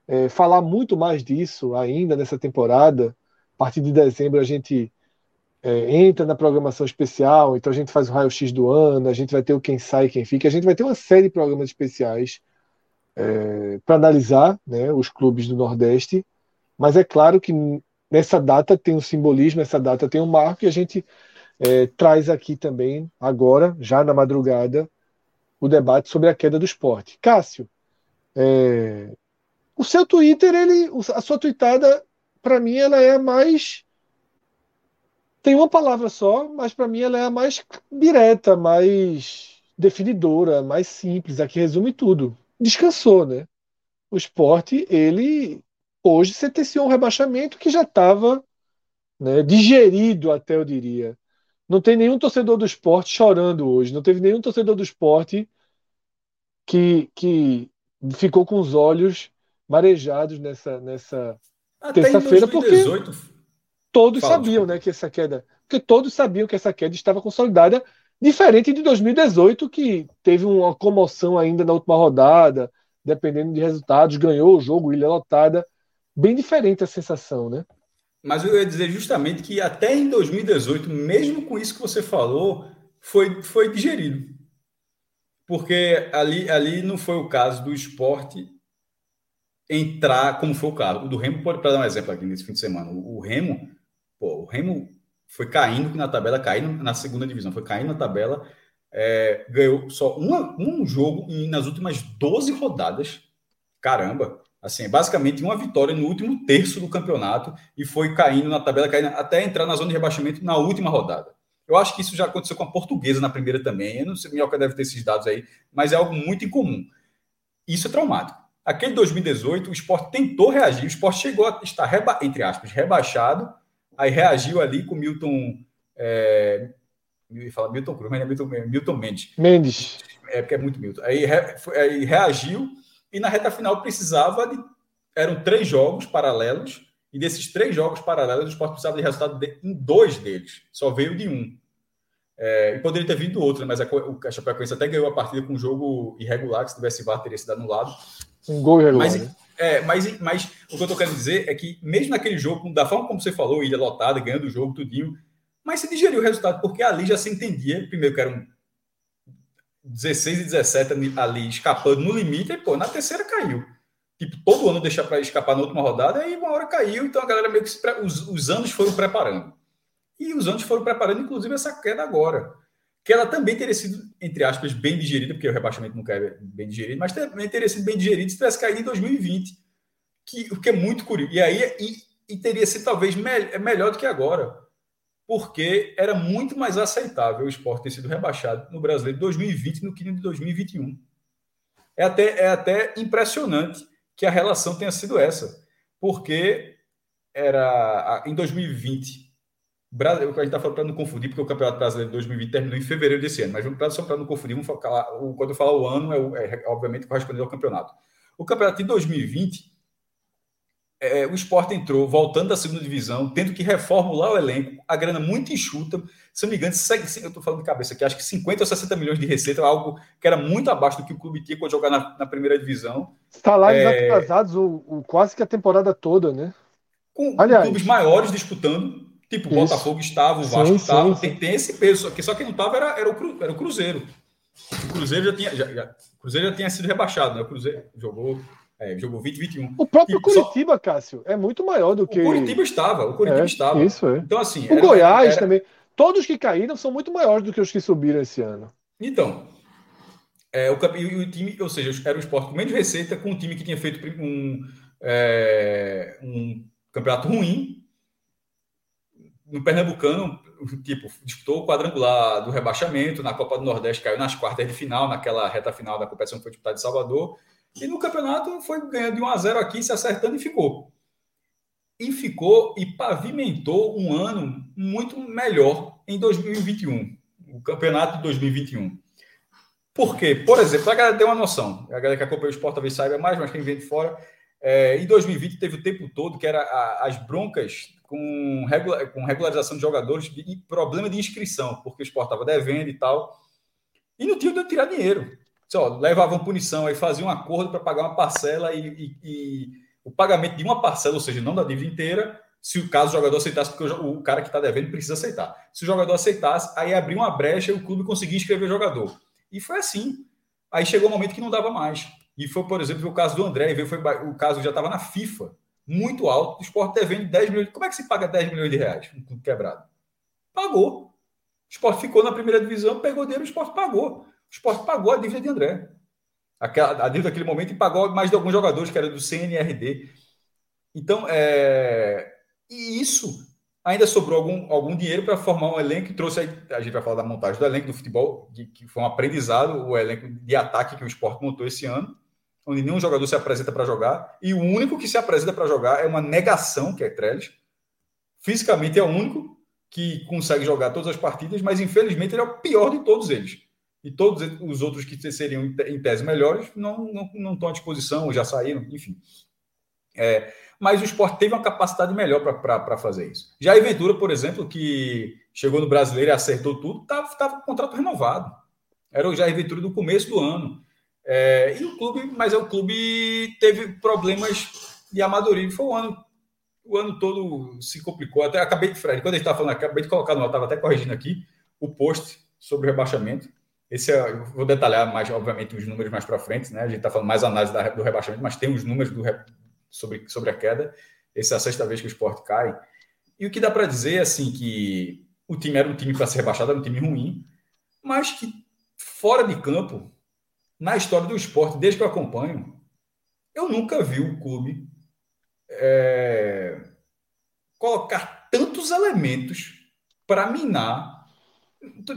é, falar muito mais disso ainda nessa temporada. A partir de dezembro a gente é, entra na programação especial, então a gente faz o raio-x do ano, a gente vai ter o Quem Sai, Quem Fica, a gente vai ter uma série de programas especiais é, para analisar né, os clubes do Nordeste, mas é claro que nessa data tem um simbolismo, essa data tem um marco, e a gente é, traz aqui também, agora, já na madrugada, o debate sobre a queda do esporte. Cássio, é, o seu Twitter, ele, a sua tweetada, para mim, ela é a mais. Tem uma palavra só, mas para mim ela é a mais direta, mais definidora, mais simples, a que resume tudo descansou, né? O esporte, ele hoje sentenciou um rebaixamento que já estava né, digerido, até eu diria. Não tem nenhum torcedor do esporte chorando hoje. Não teve nenhum torcedor do esporte que, que ficou com os olhos marejados nessa, nessa terça-feira, porque todos Fala, sabiam né, que essa queda. Porque todos sabiam que essa queda estava consolidada Diferente de 2018, que teve uma comoção ainda na última rodada, dependendo de resultados, ganhou o jogo, ilha lotada. Bem diferente a sensação, né? Mas eu ia dizer justamente que até em 2018, mesmo com isso que você falou, foi, foi digerido. Porque ali, ali não foi o caso do esporte entrar como foi o caso. O do Remo, para dar um exemplo aqui nesse fim de semana, o, o Remo, pô, o Remo foi caindo na tabela, caindo na segunda divisão, foi caindo na tabela, é, ganhou só uma, um jogo nas últimas 12 rodadas. Caramba! Assim, basicamente uma vitória no último terço do campeonato e foi caindo na tabela, caindo até entrar na zona de rebaixamento na última rodada. Eu acho que isso já aconteceu com a portuguesa na primeira também. Eu não sei, Minhoca deve ter esses dados aí, mas é algo muito incomum. Isso é traumático. Aquele 2018, o esporte tentou reagir, o esporte chegou a estar, reba, entre aspas, rebaixado Aí reagiu ali com Milton. É, fala Milton Cruz, mas é Milton, Milton Mendes. Mendes. É porque é muito Milton. Aí, re, aí reagiu e na reta final precisava de. Eram três jogos paralelos, e desses três jogos paralelos, o Sport precisava de resultado de, em dois deles. Só veio de um. É, e poderia ter vindo outro, mas a, a Chapecoense até ganhou a partida com um jogo irregular, que se tivesse VAR teria sido anulado. Um gol irregular. Mas, né? É, mas, mas o que eu tô querendo dizer é que, mesmo naquele jogo, da forma como você falou, ilha lotada, ganhando o jogo, tudinho, mas se digeriu o resultado, porque ali já se entendia, primeiro que eram 16 e 17 ali escapando no limite, e pô, na terceira caiu. Tipo, todo ano deixar para escapar na última rodada, e uma hora caiu, então a galera meio que se, os, os anos foram preparando. E os anos foram preparando, inclusive, essa queda agora que ela também teria sido, entre aspas, bem digerida, porque o rebaixamento nunca é bem digerido, mas também teria sido bem digerido se tivesse caído em 2020, que, o que é muito curioso. E aí e, e teria sido talvez me, é melhor do que agora, porque era muito mais aceitável o esporte ter sido rebaixado no brasileiro de 2020 do que no de 2021. É até, é até impressionante que a relação tenha sido essa, porque era em 2020 Brasil, a gente está falando para não confundir, porque o Campeonato Brasileiro de 2020 terminou em fevereiro desse ano, mas só para não confundir, vamos falar, quando eu falar o ano, é, é obviamente correspondente ao campeonato. O campeonato de 2020, é, o esporte entrou voltando da segunda divisão, tendo que reformular o elenco, a grana muito enxuta. Se não me engano, eu estou falando de cabeça aqui, acho que 50 ou 60 milhões de receita, algo que era muito abaixo do que o clube tinha quando jogar na, na primeira divisão. Salários é, atrasados o, o, quase que a temporada toda, né? Com, Aliás, clubes maiores disputando Tipo, o Botafogo estava, o Vasco estava. Tem, tem, esse peso. Aqui, só quem não estava era, era, o, era o Cruzeiro. O Cruzeiro já tinha, já, já, Cruzeiro já tinha sido rebaixado, né? O Cruzeiro jogou, é, jogou 20, 21. O próprio Curitiba, só... Cássio, é muito maior do que. O Curitiba estava, o Curitiba é, estava. Isso é. Então, assim. O era, Goiás era... também. Todos que caíram são muito maiores do que os que subiram esse ano. Então. É, o, e o time, ou seja, era o esporte com menos receita, com um time que tinha feito um, é, um campeonato ruim, no Pernambucano, tipo, disputou o quadrangular do rebaixamento, na Copa do Nordeste caiu nas quartas de final, naquela reta final da competição que foi disputada em Salvador, e no campeonato foi ganhando de 1 a 0 aqui, se acertando e ficou. E ficou e pavimentou um ano muito melhor em 2021, o campeonato de 2021. Por quê? Por exemplo, a galera ter uma noção, a galera que acompanha o esporte talvez saiba mais, mas quem vem de fora, é, em 2020 teve o tempo todo que era a, as broncas com, regula, com regularização de jogadores e problema de inscrição, porque o esporte estava devendo e tal. E não tinha de tirar dinheiro. Só levavam punição, aí faziam um acordo para pagar uma parcela e, e, e, o pagamento de uma parcela, ou seja, não da dívida inteira, se o caso o jogador aceitasse, porque o, o cara que está devendo precisa aceitar. Se o jogador aceitasse, aí abria uma brecha e o clube conseguia inscrever o jogador. E foi assim. Aí chegou um momento que não dava mais. E foi, por exemplo, o caso do André, foi, o caso já estava na FIFA muito alto, o esporte devendo 10 milhões. Como é que se paga 10 milhões de reais um clube quebrado? Pagou. O esporte ficou na primeira divisão, pegou dinheiro, o esporte pagou. Esporte pagou a dívida de André. Aquela, a dívida daquele momento e pagou mais de alguns jogadores que era do CNRD. Então, é... e isso ainda sobrou algum, algum dinheiro para formar um elenco que trouxe. A gente vai falar da montagem do elenco do futebol, que, que foi um aprendizado, o elenco de ataque que o esporte montou esse ano onde nenhum jogador se apresenta para jogar, e o único que se apresenta para jogar é uma negação, que é Trellis. Fisicamente é o único que consegue jogar todas as partidas, mas infelizmente ele é o pior de todos eles. E todos os outros que seriam em tese melhores não, não, não estão à disposição, já saíram, enfim. É, mas o esporte teve uma capacidade melhor para fazer isso. Já a Ventura, por exemplo, que chegou no brasileiro e acertou tudo, estava com o contrato renovado. Era o Jair Ventura do começo do ano. É, e o clube, mas é o clube teve problemas de amadorismo. Foi o ano, o ano todo se complicou. Até acabei de Fred, quando a gente estava falando, acabei de colocar no estava até corrigindo aqui o post sobre o rebaixamento. Esse é, vou detalhar mais, obviamente, os números mais para frente, né? A gente está falando mais análise da, do rebaixamento, mas tem os números do, sobre, sobre a queda. Essa é a sexta vez que o esporte cai. E o que dá para dizer assim que o time era um time para ser rebaixado, era um time ruim, mas que fora de campo na história do esporte, desde que eu acompanho, eu nunca vi o clube é, colocar tantos elementos para minar.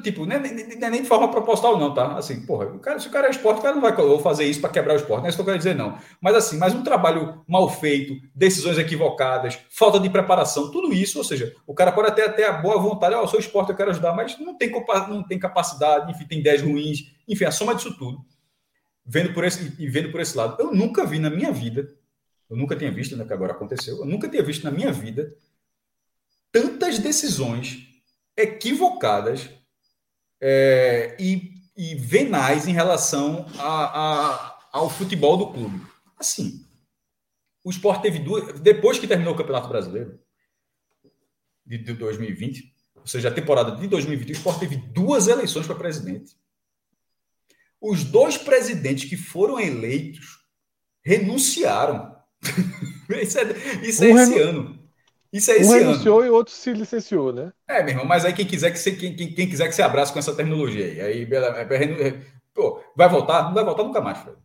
Tipo, é, não é, nem de forma proposital, não, tá? Assim, porra, o cara, se o cara é esporte, o cara não vai fazer isso para quebrar o esporte, não é isso que eu quero dizer, não. Mas assim, mas um trabalho mal feito, decisões equivocadas, falta de preparação, tudo isso, ou seja, o cara pode até ter a boa vontade, ó, oh, eu sou esporte, eu quero ajudar, mas não tem, não tem capacidade, enfim, tem 10 ruins, enfim, a soma disso tudo vendo por esse, e vendo por esse lado. Eu nunca vi na minha vida, eu nunca tinha visto, né, que agora aconteceu, eu nunca tinha visto na minha vida tantas decisões equivocadas é, e, e venais em relação a, a, ao futebol do clube. Assim, o esporte teve duas. Depois que terminou o Campeonato Brasileiro de, de 2020, ou seja, a temporada de 2020, o esporte teve duas eleições para presidente os dois presidentes que foram eleitos renunciaram. isso é, isso é um esse renu... ano. Isso é esse um ano. renunciou e o outro se licenciou, né? É, meu irmão, mas aí quem quiser que você, quem, quem, quem quiser que você abrace com essa terminologia aí, aí é, é, pô, vai voltar? Não vai voltar nunca mais, Fred.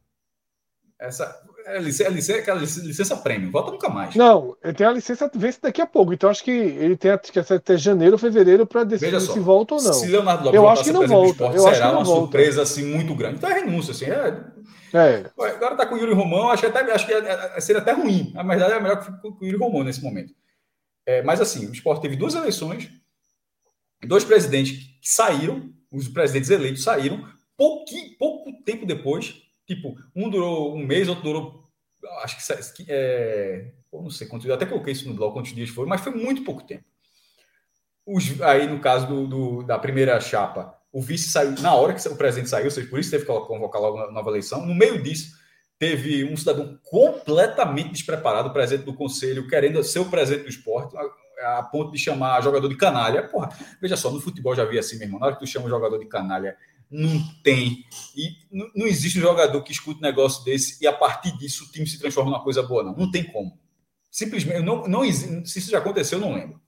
Essa, é licença, é licença, aquela licença prêmio, volta nunca mais. Não, ele tem a licença vence daqui a pouco, então acho que ele tem até janeiro fevereiro para decidir se volta ou não. Se Leonardo Lopes eu acho que não volta. Esporte, eu será acho que não uma volta. surpresa assim muito grande. Então é renúncia assim, é... É. Agora tá com o Yuri Romão, acho que até acho que é, é, seria até ruim. Na verdade é melhor que com o Yuri Romão nesse momento. É, mas assim, o esporte teve duas eleições, dois presidentes que saíram, os presidentes eleitos saíram, pouquinho, pouco tempo depois, tipo, um durou um mês, outro durou acho que é, não sei quanto, eu até coloquei isso no blog quantos dias foi, mas foi muito pouco tempo. Os, aí, no caso do, do, da primeira chapa, o vice saiu na hora que o presidente saiu, ou seja, por isso teve que convocar logo uma nova eleição. No meio disso, teve um cidadão completamente despreparado, presidente do conselho, querendo ser o presidente do esporte, a, a ponto de chamar jogador de canalha. Porra, veja só, no futebol já vi assim, meu irmão, na hora que tu chama o jogador de canalha, não tem. E não, não existe um jogador que escute um negócio desse e a partir disso o time se transforma numa coisa boa, não. Não tem como. Simplesmente, não, não se isso já aconteceu, eu não lembro.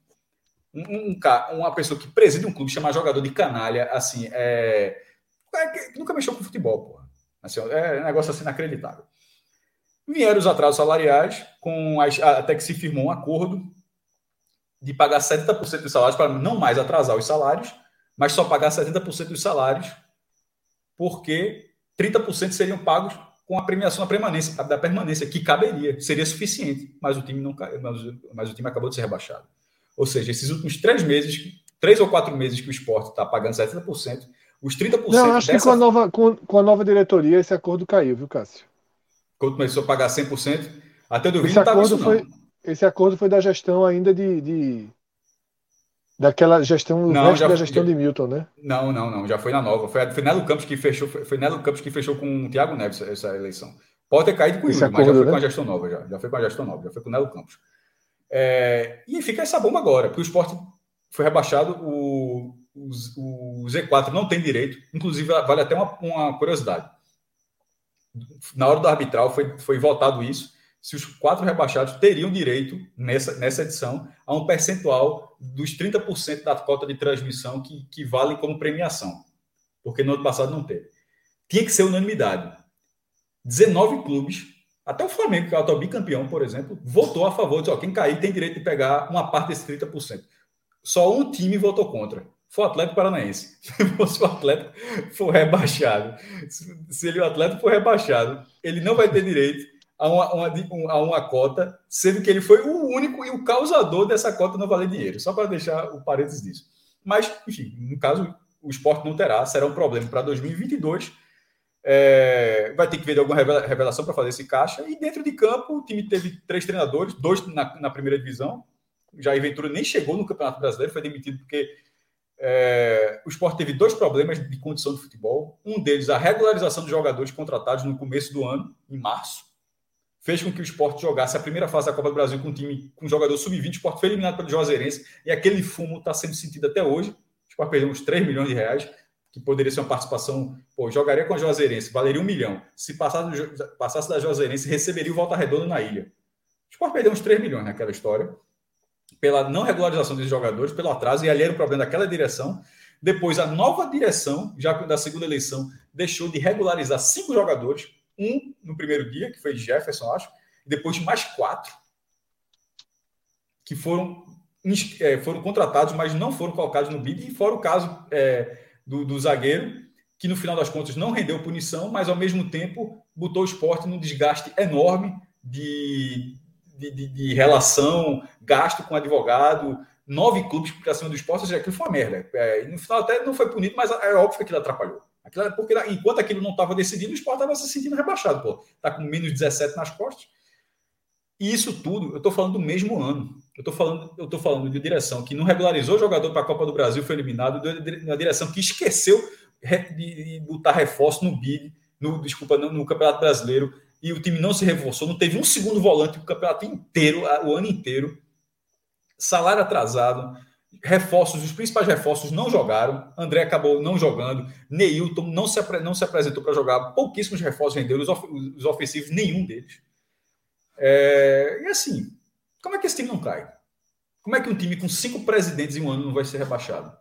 Um, um, uma pessoa que preside um clube chamar jogador de canalha, assim, é, é nunca mexeu com futebol, porra. Assim, é um negócio assim inacreditável. Vieram os atrasos salariais, com as, até que se firmou um acordo de pagar 70% dos salários para não mais atrasar os salários, mas só pagar 70% dos salários, porque 30% seriam pagos com a premiação da permanência, da permanência, que caberia, seria suficiente, mas o time não mas, mas o time acabou de ser rebaixado. Ou seja, esses últimos três meses, três ou quatro meses que o esporte está pagando 70%, os 30%. Não, acho dessa... que com a, nova, com, com, a nova diretoria esse acordo caiu, viu, Cássio? Quando começou a pagar 100%, até do esse acordo isso, foi, Esse acordo foi da gestão ainda de, de Daquela gestão, não, já, da gestão já, de Milton, né? Não, não, não. Já foi na nova. Foi, foi Nelo Campos que fechou. Foi Nelo Campos que fechou com o Thiago Neves essa, eleição. Pode ter caído com o Yuri, mas já foi né? com a gestão nova. Já, já foi com a gestão nova, já foi com o Nelo Campos. É, e fica essa bomba agora, porque o esporte foi rebaixado, o, o, o Z4 não tem direito. Inclusive, vale até uma, uma curiosidade. Na hora do arbitral foi, foi votado isso se os quatro rebaixados teriam direito, nessa, nessa edição, a um percentual dos 30% da cota de transmissão que, que vale como premiação. Porque no ano passado não teve. Tinha que ser unanimidade. 19 clubes, até o Flamengo, que é o atual bicampeão, por exemplo, votou a favor. Disse, ó, quem cair tem direito de pegar uma parte desse 30%. Só um time votou contra. Foi o Atlético Paranaense. Se o Atlético for rebaixado, se ele, o Atlético for rebaixado, ele não vai ter direito a uma, uma, a uma cota, sendo que ele foi o único e o causador dessa cota não valer dinheiro. Só para deixar o parênteses disso. Mas, enfim, no caso, o esporte não terá, será um problema para 2022. É, vai ter que ver alguma revelação para fazer esse caixa. E dentro de campo, o time teve três treinadores, dois na, na primeira divisão. Jair Ventura nem chegou no Campeonato Brasileiro, foi demitido porque é, o esporte teve dois problemas de condição de futebol. Um deles, a regularização dos jogadores contratados no começo do ano, em março fez com que o esporte jogasse a primeira fase da Copa do Brasil com um time com um jogador sub-20. O esporte foi eliminado pelo Juazeirense e aquele fumo está sendo sentido até hoje. O esporte perdeu uns 3 milhões de reais, que poderia ser uma participação. Pô, jogaria com a Juazeirense, valeria um milhão. Se passasse, passasse da Juazeirense, receberia o Volta Redonda na ilha. O esporte perdeu uns 3 milhões naquela história, pela não regularização desses jogadores, pelo atraso, e ali era o problema daquela direção. Depois, a nova direção, já da segunda eleição, deixou de regularizar cinco jogadores. Um no primeiro dia, que foi Jefferson, acho, depois mais quatro que foram, é, foram contratados, mas não foram colocados no bid, e fora o caso é, do, do, zagueiro, que no final das contas não rendeu punição, mas ao mesmo tempo botou o esporte num desgaste enorme de, de, de, de relação, gasto com advogado, nove clubes para cima do esporte, ou seja, aquilo foi uma merda. É, no final até não foi punido, mas é óbvio que aquilo atrapalhou. Aquilo, porque enquanto aquilo não estava decidido, o esporte estava se sentindo rebaixado. Pô. Tá com menos 17 nas costas. E isso tudo, eu estou falando do mesmo ano. Eu estou falando, eu tô falando de direção que não regularizou o jogador para a Copa do Brasil, foi eliminado, uma direção que esqueceu de, botar reforço no BID, no, desculpa, no, no, Campeonato Brasileiro, e o time não se reforçou, não teve um segundo volante o campeonato inteiro, o ano inteiro. Salário atrasado, reforços, os principais reforços não jogaram. André acabou não jogando. Neilton não se, não se apresentou para jogar. Pouquíssimos reforços renderam. Os, of, os ofensivos, nenhum deles. É, e assim, como é que esse time não cai? Como é que um time com cinco presidentes em um ano não vai ser rebaixado?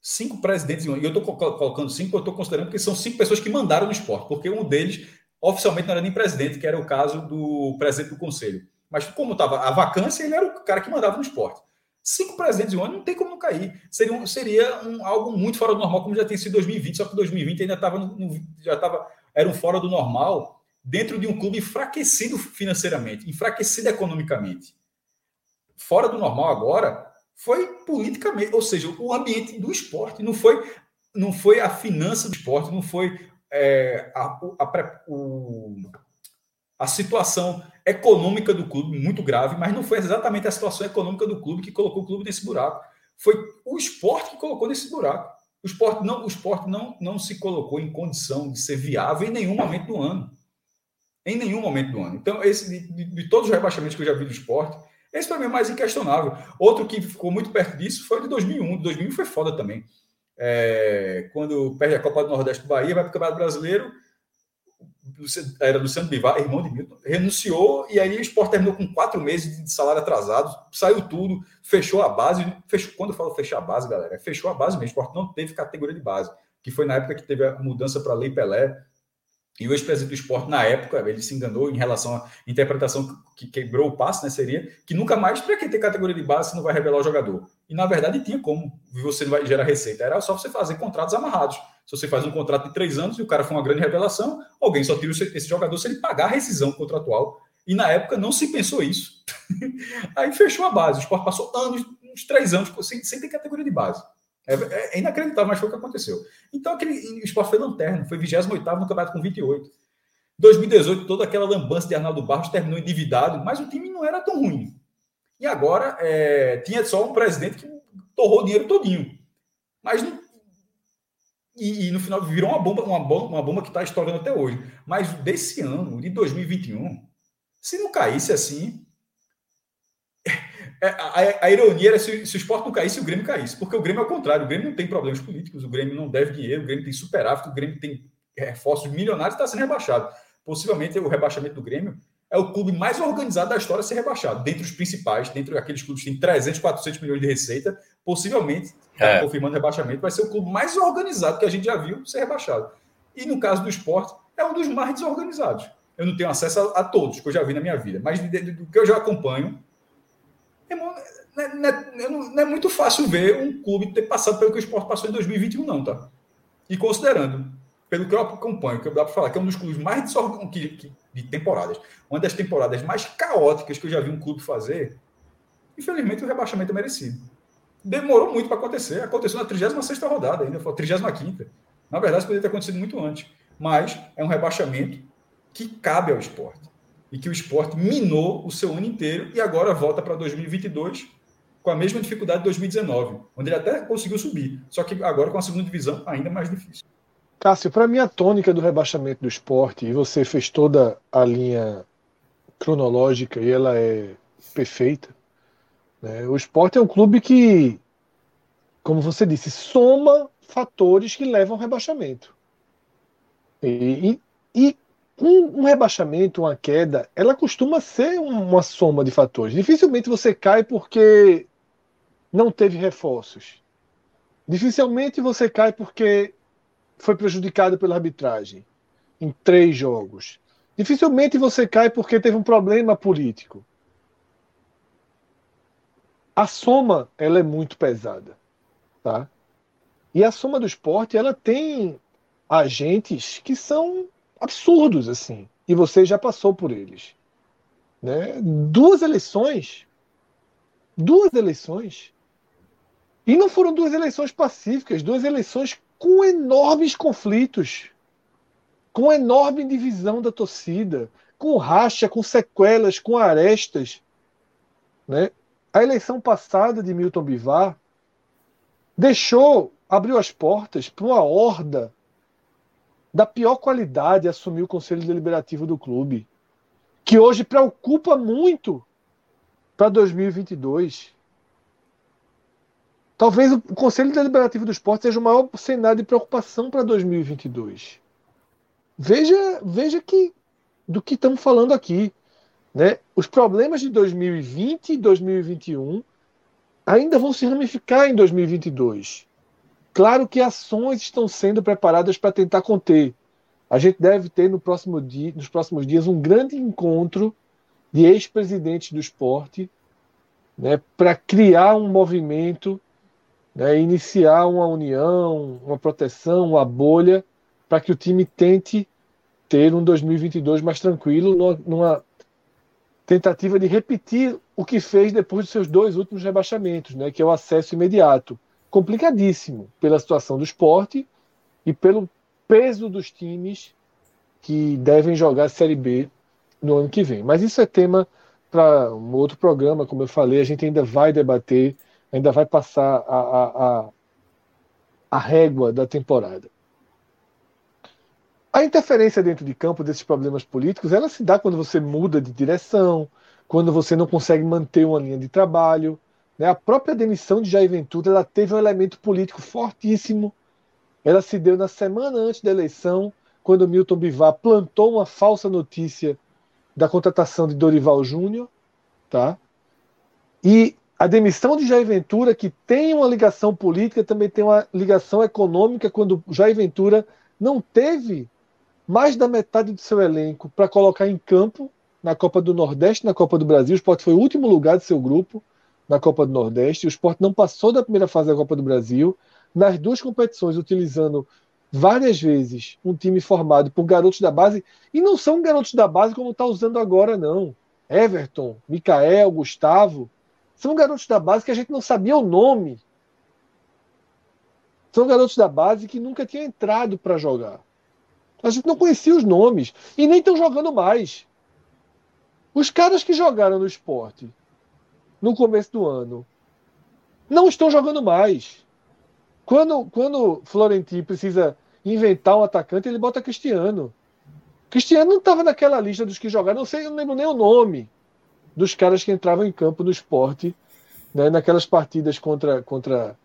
Cinco presidentes em um ano. E eu estou colocando cinco, eu estou considerando que são cinco pessoas que mandaram no esporte, porque um deles oficialmente não era nem presidente, que era o caso do presidente do conselho. Mas como estava a vacância, ele era o cara que mandava no esporte. Cinco presidentes em um ano não tem como não cair. Seria, um, seria um, algo muito fora do normal, como já tem sido 2020, só que 2020 ainda estava já estava era um fora do normal dentro de um clube enfraquecido financeiramente, enfraquecido economicamente. Fora do normal agora foi politicamente, ou seja, o ambiente do esporte não foi não foi a finança do esporte, não foi é, a, a, o, a situação econômica do clube muito grave, mas não foi exatamente a situação econômica do clube que colocou o clube nesse buraco. Foi o esporte que colocou nesse buraco. O esporte não, o esporte não, não se colocou em condição de ser viável em nenhum momento do ano. Em nenhum momento do ano. Então, esse, de, de todos os rebaixamentos que eu já vi do esporte, esse para mim é mais inquestionável. Outro que ficou muito perto disso foi o de 2001. De 2001 foi foda também. É, quando perde a Copa do Nordeste do Bahia, vai para o Campeonato Brasileiro, era Luciano Bivar, irmão de Milton, renunciou e aí o Sport terminou com quatro meses de salário atrasado, saiu tudo, fechou a base. Fechou, quando eu falo fechar a base, galera, fechou a base mesmo. O Sport não teve categoria de base, que foi na época que teve a mudança para a Lei Pelé E o ex-presidente do esporte, na época, ele se enganou em relação à interpretação que quebrou o passe, né? Seria que nunca mais, para quem tem categoria de base, você não vai revelar o jogador. E na verdade tinha como você não vai gerar receita. Era só você fazer contratos amarrados. Se você faz um contrato de três anos e o cara foi uma grande revelação, alguém só tira esse jogador se ele pagar a rescisão contratual. E na época não se pensou isso. Aí fechou a base. O esporte passou anos, uns três anos, sem, sem ter categoria de base. É, é, inacreditável, mas foi o que aconteceu. Então, aquele o esporte foi lanterna, foi 28 no campeonato com 28. 2018, toda aquela lambança de Arnaldo Barros terminou endividado, mas o time não era tão ruim. E agora é, tinha só um presidente que torrou o dinheiro todinho. Mas não, e, e, no final virou uma bomba, uma bomba, uma bomba que está estourando até hoje. Mas desse ano, de 2021, se não caísse assim, é, a, a, ironia era se, se, o esporte não caísse, o Grêmio caísse. Porque o Grêmio é o contrário. O Grêmio não tem problemas políticos, o Grêmio não deve dinheiro, o Grêmio tem superávit, o Grêmio tem reforços milionários e está sendo rebaixado. Possivelmente o rebaixamento do Grêmio é o clube mais organizado da história a ser rebaixado. Dentre os principais, dentre aqueles clubes que têm 300, 400 milhões de receita, possivelmente, é. confirmando o rebaixamento, vai ser o clube mais organizado que a gente já viu ser rebaixado. E no caso do esporte, é um dos mais desorganizados. Eu não tenho acesso a, a todos que eu já vi na minha vida, mas do que eu já acompanho, Irmão, não, é, não, é, não é, muito fácil ver um clube ter passado pelo que o esporte passou em 2021, não, tá? E considerando, pelo que eu acompanho, que eu dá para falar, que é um dos clubes mais de temporadas, uma das temporadas mais caóticas que eu já vi um clube fazer, infelizmente o rebaixamento é merecido. Demorou muito para acontecer, aconteceu na 36 rodada ainda, foi a 35 Na verdade, poderia ter acontecido muito antes. Mas é um rebaixamento que cabe ao esporte e que o esporte minou o seu ano inteiro e agora volta para 2022 com a mesma dificuldade de 2019, onde ele até conseguiu subir, só que agora com a segunda divisão ainda mais difícil. Cássio, para mim a tônica do rebaixamento do esporte, e você fez toda a linha cronológica e ela é perfeita. Né? O esporte é um clube que, como você disse, soma fatores que levam ao rebaixamento. E, e, um, um, rebaixamento, uma queda, ela costuma ser uma soma de fatores. Dificilmente você cai porque não teve reforços. Dificilmente você cai porque foi prejudicado pela arbitragem em três jogos. Dificilmente você cai porque teve um problema político. A soma ela é muito pesada, tá? E a soma do esporte ela tem agentes que são absurdos assim. E você já passou por eles. Né? Duas eleições. Duas eleições. E não foram duas eleições pacíficas, duas eleições com enormes conflitos, com enorme divisão da torcida, com racha, com sequelas, com arestas. Né? A eleição passada de Milton Bivar deixou, abriu as portas para uma horda da pior qualidade assumir o Conselho Deliberativo do clube, que hoje preocupa muito para 2022. Talvez o Conselho Deliberativo do Esporte seja o maior cenário de preocupação para 2022. Veja, veja que do que estamos falando aqui, né? Os problemas de 2020 e 2021 ainda vão se ramificar em 2022. Claro que ações estão sendo preparadas para tentar conter. A gente deve ter no próximo dia, nos próximos dias um grande encontro de ex-presidentes do esporte né, para criar um movimento, né, iniciar uma união, uma proteção, uma bolha, para que o time tente ter um 2022 mais tranquilo, numa, tentativa de repetir o que fez depois dos seus dois últimos rebaixamentos, né, que é o acesso imediato complicadíssimo pela situação do esporte e pelo peso dos times que devem jogar a Série B no ano que vem. Mas isso é tema para um outro programa, como eu falei, a gente ainda vai debater, ainda vai passar a, a, a, a régua da temporada. A interferência dentro de campo desses problemas políticos, ela se dá quando você muda de direção, quando você não consegue manter uma linha de trabalho, né? A própria demissão de Jair Ventura ela teve um elemento político fortíssimo. Ela se deu na semana antes da eleição, quando Milton Bivar plantou uma falsa notícia da contratação de Dorival Júnior, tá? E a demissão de Jair Ventura, que tem uma ligação política, também tem uma ligação econômica, quando Jair Ventura não teve mais da metade do seu elenco para colocar em campo na Copa do Nordeste, na Copa do Brasil. O Sport foi o último lugar do seu grupo na Copa do Nordeste. O Sport não passou da primeira fase da Copa do Brasil. Nas duas competições, utilizando várias vezes um time formado por garotos da base, e não são garotos da base como está usando agora, não. Everton, Mikael, Gustavo, são garotos da base que a gente não sabia o nome. São garotos da base que nunca tinham entrado para jogar. A gente não conhecia os nomes e nem estão jogando mais. Os caras que jogaram no esporte no começo do ano não estão jogando mais. Quando, quando Florentino precisa inventar um atacante, ele bota Cristiano. Cristiano não estava naquela lista dos que jogaram, não sei, eu não lembro nem o nome dos caras que entravam em campo no esporte, né, naquelas partidas contra, contra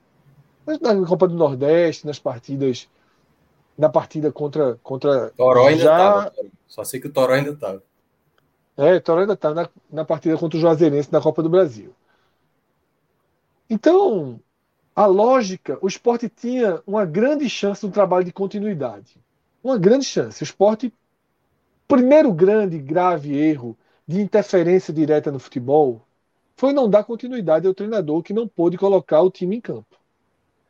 na Copa do Nordeste, nas partidas na partida contra contra Toró ainda já... Só sei que o Toró ainda estava. É, o Toró ainda estava na, na partida contra o Juazeirense na Copa do Brasil. Então, a lógica, o esporte tinha uma grande chance no trabalho de continuidade. Uma grande chance. O esporte, primeiro grande, grave erro de interferência direta no futebol foi não dar continuidade ao treinador que não pôde colocar o time em campo.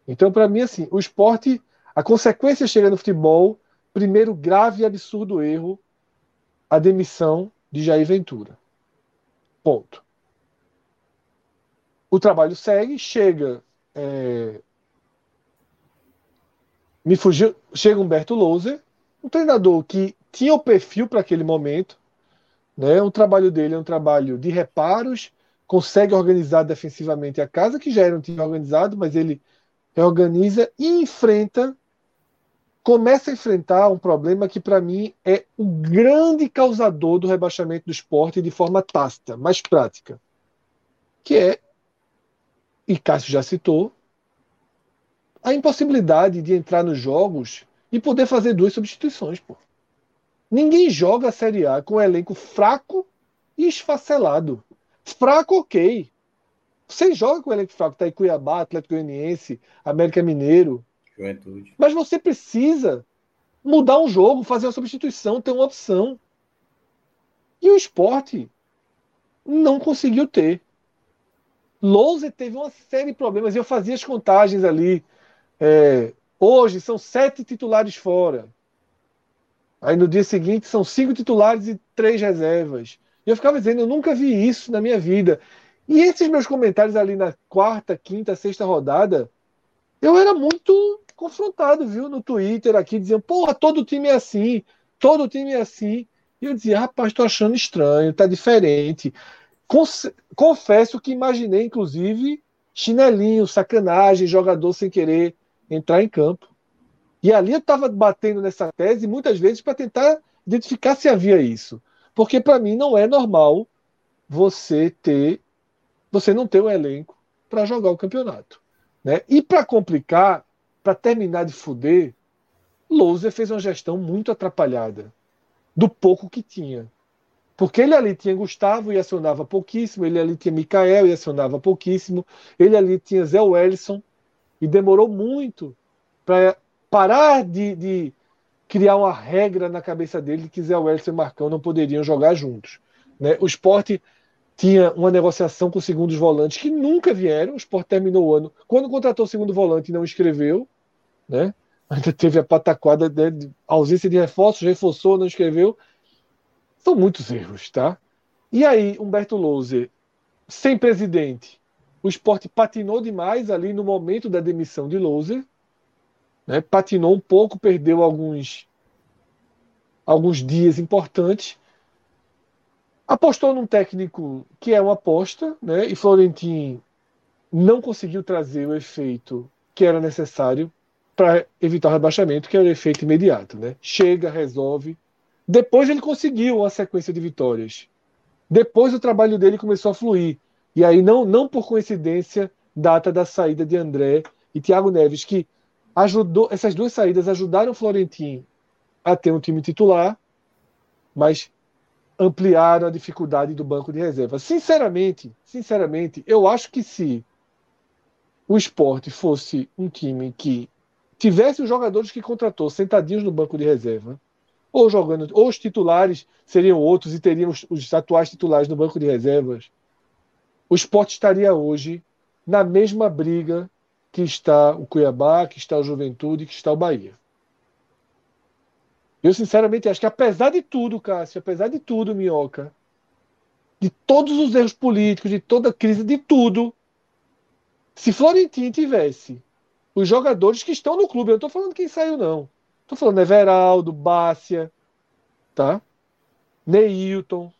Então, para mim, assim, o esporte, a consequência chega no futebol, primeiro grave e absurdo erro, a demissão de Jair Ventura. Ponto. O trabalho segue, chega é... Me fugiu. Chega Humberto Louser, um treinador que tinha o perfil para aquele momento. Né? O trabalho dele é um trabalho de reparos, consegue organizar defensivamente a casa, que já era um time organizado, mas ele reorganiza e enfrenta, começa a enfrentar um problema que, para mim, é o grande causador do rebaixamento do esporte de forma tácita, mais prática, que é e Cássio já citou, a impossibilidade de entrar nos jogos e poder fazer duas substituições. Pô. Ninguém joga a Série A com um elenco fraco e esfacelado. Fraco, ok. Você joga com o elenco fraco, tá em Cuiabá, Atlético Goianiense, América Mineiro. Juventude. Mas você precisa mudar um jogo, fazer uma substituição, ter uma opção. E o esporte não conseguiu ter. Louser teve uma série de problemas. Eu fazia as contagens ali. É, hoje são sete titulares fora. Aí no dia seguinte são cinco titulares e três reservas. E eu ficava dizendo, eu nunca vi isso na minha vida. E esses meus comentários ali na quarta, quinta, sexta rodada, eu era muito confrontado, viu? No Twitter aqui, diziam, porra, todo time é assim, todo time é assim. E eu dizia, rapaz, tô achando estranho, tá diferente. Confesso que imaginei, inclusive, chinelinho, sacanagem, jogador sem querer entrar em campo. E ali eu estava batendo nessa tese muitas vezes para tentar identificar se havia isso. Porque para mim não é normal você ter você não ter um elenco para jogar o campeonato. Né? E para complicar, para terminar de fuder, Louser fez uma gestão muito atrapalhada do pouco que tinha. Porque ele ali tinha Gustavo e acionava pouquíssimo, ele ali tinha Mikael e acionava pouquíssimo, ele ali tinha Zé Wellison e demorou muito para parar de, de, criar uma regra na cabeça dele que Zé Wellison e Marcão não poderiam jogar juntos. Né? O esporte tinha uma negociação com segundos volantes que nunca vieram, o esporte terminou o ano. Quando contratou o segundo volante não escreveu, né? ainda teve a pataquada né, de ausência de reforços, reforçou, não escreveu. São muitos erros, tá? E aí, Humberto Louser, sem presidente, o esporte patinou demais ali no momento da demissão de Louser. Né? Patinou um pouco, perdeu alguns, alguns dias importantes. Apostou num técnico que é uma aposta, né? e Florentin não conseguiu trazer o efeito que era necessário para evitar o rebaixamento, que era o efeito imediato. Né? Chega, resolve, depois ele conseguiu uma sequência de vitórias. Depois o trabalho dele começou a fluir. E aí, não, não por coincidência, data da saída de André e Thiago Neves, que ajudou, essas duas saídas ajudaram o Florentino a ter um time titular, mas ampliaram a dificuldade do banco de reserva. Sinceramente, sinceramente, eu acho que se o esporte fosse um time que tivesse os jogadores que contratou sentadinhos no banco de reserva, ou jogando, ou os titulares seriam outros e teríamos os atuais titulares no banco de reservas, o esporte estaria hoje na mesma briga que está o Cuiabá, que está o Juventude, que está o Bahia. Eu sinceramente acho que apesar de tudo, Cássio, apesar de tudo, Minhoca, de todos os erros políticos, de toda a crise, de tudo, se Florentino tivesse os jogadores que estão no clube, eu não estou falando quem saiu, não. Estou falando Everaldo, Bácia, tá? Neilton.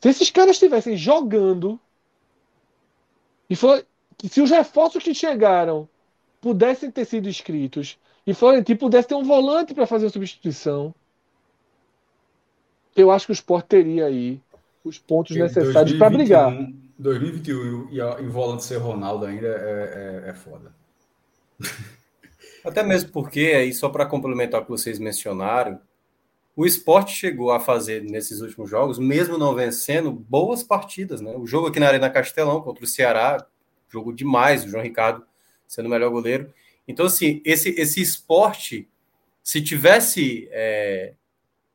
Se esses caras estivessem jogando e for, se os reforços que chegaram pudessem ter sido inscritos e Florentino pudesse ter um volante para fazer a substituição, eu acho que o Sport teria aí os pontos necessários para brigar. 2021 e, o volante ser Ronaldo ainda é, é, é foda. Até mesmo porque, aí, só para complementar o que vocês mencionaram, o esporte chegou a fazer nesses últimos jogos, mesmo não vencendo, boas partidas. Né? O jogo aqui na Arena Castelão contra o Ceará, jogo demais, o João Ricardo sendo o melhor goleiro. Então, assim, esse, esse esporte, se tivesse é,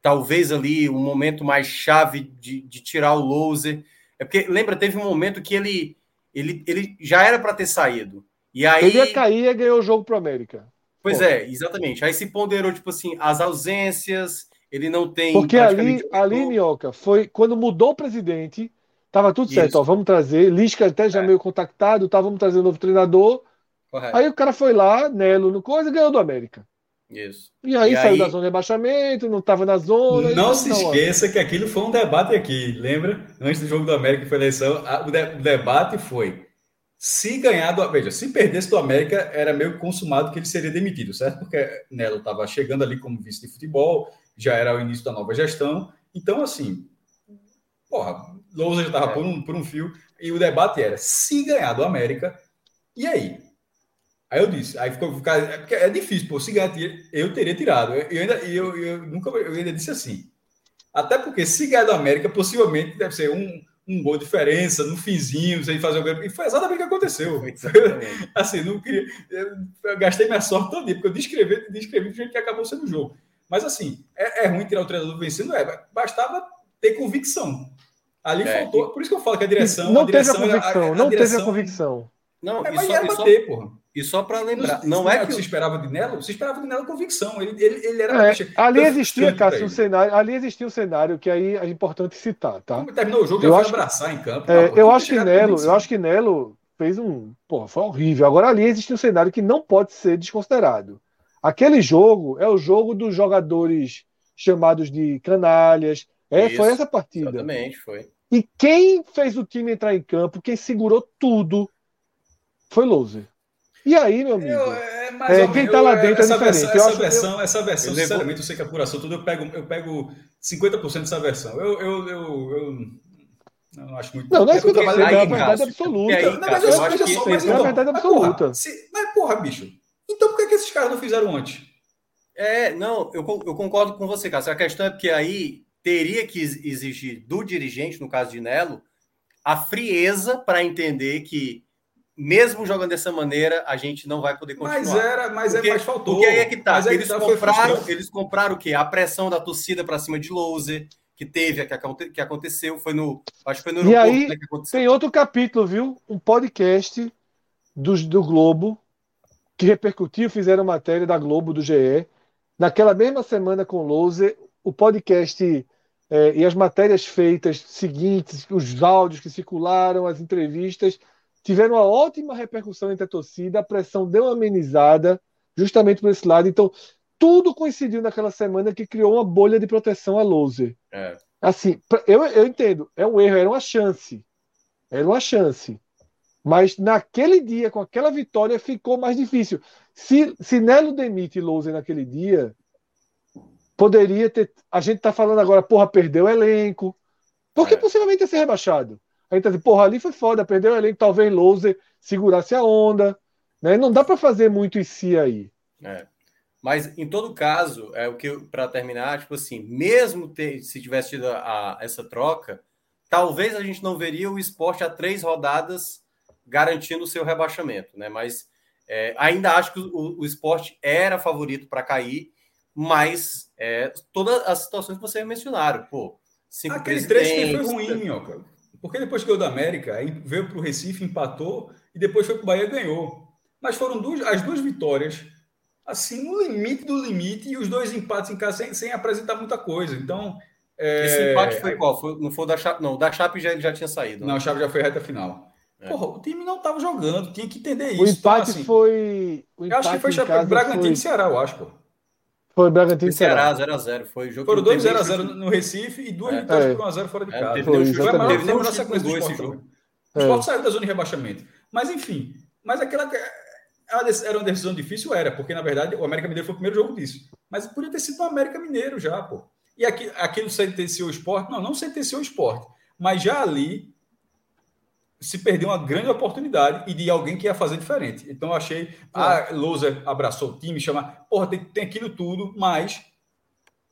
talvez ali um momento mais chave de, de tirar o loser. É porque, lembra, teve um momento que ele, ele, ele já era para ter saído. E aí... Ele ia cair e ganhou o jogo para América. Pois Pô. é, exatamente. Aí se ponderou, tipo assim, as ausências, ele não tem. Porque ali, ali, Minhoca, foi quando mudou o presidente, tava tudo certo. Ó, vamos trazer. Lisca até já é. meio contactado, tá, vamos trazer um novo treinador. Correto. Aí o cara foi lá, Nelo no coisa, e ganhou do América. Isso. E aí e saiu aí... da zona de rebaixamento, não estava na zona. Não se esqueça que aquilo foi um debate aqui, lembra? Antes do jogo do América que foi eleição, o, de, o debate foi se ganhar do veja, se perdesse do América, era meio consumado que ele seria demitido, certo? Porque Nelo estava chegando ali como vice de futebol, já era o início da nova gestão. Então, assim, porra, Lousa já estava é. por, um, por um fio. E o debate era: se ganhar do América, e aí? Aí eu disse, aí ficou, é, é difícil, pô, se ganhar, eu teria tirado. Eu, ainda, eu, eu, nunca, eu ainda disse assim. Até porque se ganhar do América, possivelmente deve ser um, um gol de diferença no finzinho, sem fazer o gol. E foi exatamente o que aconteceu. assim, não queria. Eu, eu, gastei minha sorte todo dia, porque eu descrevi, descrevi do jeito que acabou sendo o jogo. Mas assim, é, é ruim tirar o treinador vencendo, é. Bastava ter convicção. Ali é, faltou. Por isso que eu falo que a direção. Não a direção, teve a convicção, a, a, não direção, teve a convicção. Não, é, mas era bater, porra. E só para lembrar, não, não é que você esperava de Nelo, você esperava de Nelo convicção. Ele, ele, ele era. É, ali existia, Cássio, um cenário, ali existia um cenário que aí é importante citar, tá? Como terminou o jogo, eu acho abraçar em campo. É, eu acho que Nelo, eu acho que Nelo fez um, porra, foi horrível. Agora ali existe um cenário que não pode ser desconsiderado. Aquele jogo é o jogo dos jogadores chamados de canalhas. É, Isso, foi essa partida. Exatamente, foi. E quem fez o time entrar em campo, quem segurou tudo, foi Loser. E aí, meu amigo? Eu, é, é, quem está lá dentro essa é diferente. Versão, essa, versão, eu, essa versão, eu sinceramente, eu sei que a apuração tudo, eu pego, eu pego 50% dessa versão. Eu, eu, eu, eu não acho muito. Não, não é 50%, é a verdade absoluta. Aí, não, mas eu, acho que só, mas, é a verdade absoluta. Porra, se, mas, porra, bicho, então por que, que esses caras não fizeram antes? É, não, eu, eu concordo com você, Cássio. A questão é que aí teria que exigir do dirigente, no caso de Nelo, a frieza para entender que mesmo jogando dessa maneira, a gente não vai poder continuar. Mas era, mas porque, é mais faltou. Porque aí é que tá. Eles, tá, compraram, eles compraram o quê? A pressão da torcida para cima de Louser, que teve, que, aconteceu, foi no. Acho que foi no E aí, né, tem outro capítulo, viu? Um podcast do, do Globo que repercutiu, fizeram matéria da Globo, do GE. Naquela mesma semana com Louser, o podcast é, e as matérias feitas seguintes, os áudios que circularam, as entrevistas tiveram uma ótima repercussão entre a torcida, a pressão deu uma amenizada justamente por esse lado. Então, tudo coincidiu naquela semana que criou uma bolha de proteção a loser. É. Assim, eu, eu entendo, é um erro, era uma chance. Era uma chance. Mas naquele dia, com aquela vitória, ficou mais difícil. Se, se Nelo demite Loser naquele dia, poderia ter. A gente tá falando agora, porra, perdeu o elenco. Porque é. possivelmente ia ser rebaixado. A gente tá dizendo, porra, ali foi foda, perdeu o elenco, talvez Loser segurasse a onda. Né? Não dá para fazer muito em si aí. É. Mas em todo caso, é o que para terminar, tipo assim, mesmo ter, se tivesse tido a, a, essa troca, talvez a gente não veria o esporte a três rodadas garantindo o seu rebaixamento, né? Mas é, ainda acho que o, o esporte era favorito para cair, mas é, todas as situações que vocês mencionaram, pô. Cinco Aquele trecho que foi ruim, Minhoca. Porque depois que ganhou da América, veio para o Recife, empatou, e depois foi para o Bahia e ganhou. Mas foram duas, as duas vitórias, assim, no limite do limite, e os dois empates em casa sem, sem apresentar muita coisa. Então. É... Esse empate foi qual? Foi, não foi da Chape, não. Da Chape já, já tinha saído. Né? Não, a Chape já foi reta final. É. Porra, o time não estava jogando, tinha que entender isso. O empate então, assim, foi. O empate eu acho que foi Chape, Bragantino foi... e Ceará, eu acho, pô. Foi Bragantino e Ceará. 0x0. Foi jogo Foram dois 0x0 no Recife e duas é. vitórias é. por 1x0 fora de é, casa. Teve, foi, foi, foi, teve nem uma sequência do esse jogo. O Sport saiu da zona de rebaixamento. Mas, enfim. Mas aquela. Era uma decisão difícil? Era, porque, na verdade, o América Mineiro foi o primeiro jogo disso. Mas podia ter sido o América Mineiro já, pô. E aqui, aquilo sentenciou o esporte? Não, não sentenciou o esporte. Mas já ali se perdeu uma grande oportunidade e de alguém que ia fazer diferente. Então eu achei, a ah, Loser abraçou o time, chama, porra, tem, tem aquilo tudo, mas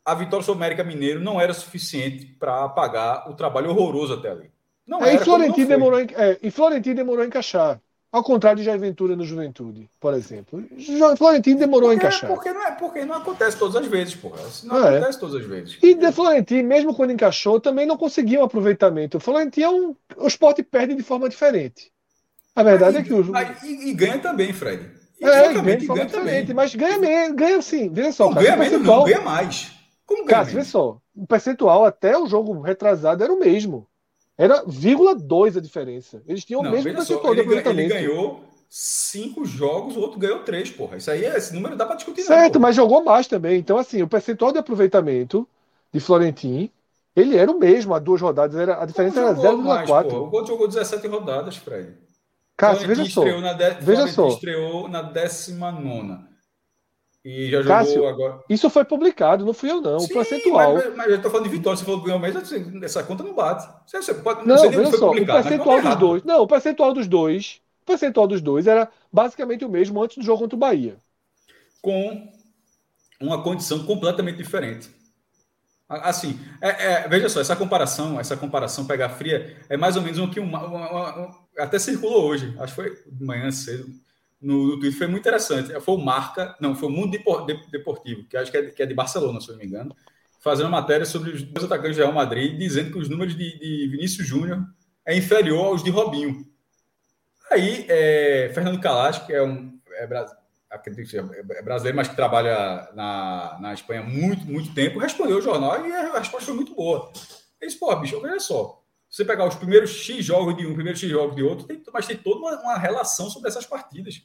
a vitória sobre o América Mineiro não era suficiente para apagar o trabalho horroroso até ali. Não é, era, e, Florentino demorou, é, e Florentino demorou a encaixar. Ao contrário de Jair Ventura no Juventude, por exemplo. Florentino demorou porque, a encaixar. Porque não, é, porque não acontece todas as vezes, porra. Não é. acontece todas as vezes. E de Florentino, mesmo quando encaixou, também não conseguiu um aproveitamento. O Florentino é um. O esporte perde de forma diferente. A verdade é que o. Mas, e, e, ganha também, Fred. E é, ganha de forma ganha diferente. Também. Mas ganha menos, ganha sim. Veja só. Não, cara, ganha menos, não, ganha mais. Como ganha cara, menos? só. O percentual até o jogo retrasado era o mesmo. Era vírgula 2 a diferença. Eles tinham não, o mesmo percentual de aproveitamento. Ele ganhou cinco jogos, o outro ganhou três, porra. Isso aí, esse número dá para discutir. Certo, não, mas jogou mais também. Então, assim, o percentual de aproveitamento de Florentin, ele era o mesmo há duas rodadas. Era, a diferença era 0,4. O Gold jogou 17 rodadas, Fred. Cássio, veja só. De... Veja só. estreou na 19 e já jogou Cássio, agora. Isso foi publicado, não fui eu, não. Sim, o percentual. Mas, mas eu tô falando de vitória, você falou que ganhou mais, essa conta não bate. Você, você pode, não, não veja só, o percentual dos dois. Não, o percentual dos dois o percentual dos dois era basicamente o mesmo antes do jogo contra o Bahia. Com uma condição completamente diferente. Assim, é, é, veja só, essa comparação, essa comparação pegar fria é mais ou menos um que uma, uma, uma, até circulou hoje, acho que foi de manhã cedo, no, no Twitter, foi muito interessante. Foi o Marca, não, foi o Mundo Deportivo, que acho que é, que é de Barcelona, se não me engano, fazendo uma matéria sobre os dois atacantes do Real Madrid, dizendo que os números de, de Vinícius Júnior é inferior aos de Robinho. Aí, é, Fernando Kalash, que é um é, é, brasileiro, mas que trabalha na, na Espanha há muito, muito tempo, respondeu o jornal e a resposta foi muito boa. Ele disse, pô, bicho, olha só, você pegar os primeiros X jogos de um, primeiros X jogos de outro, tem, mas tem toda uma, uma, relação sobre essas partidas.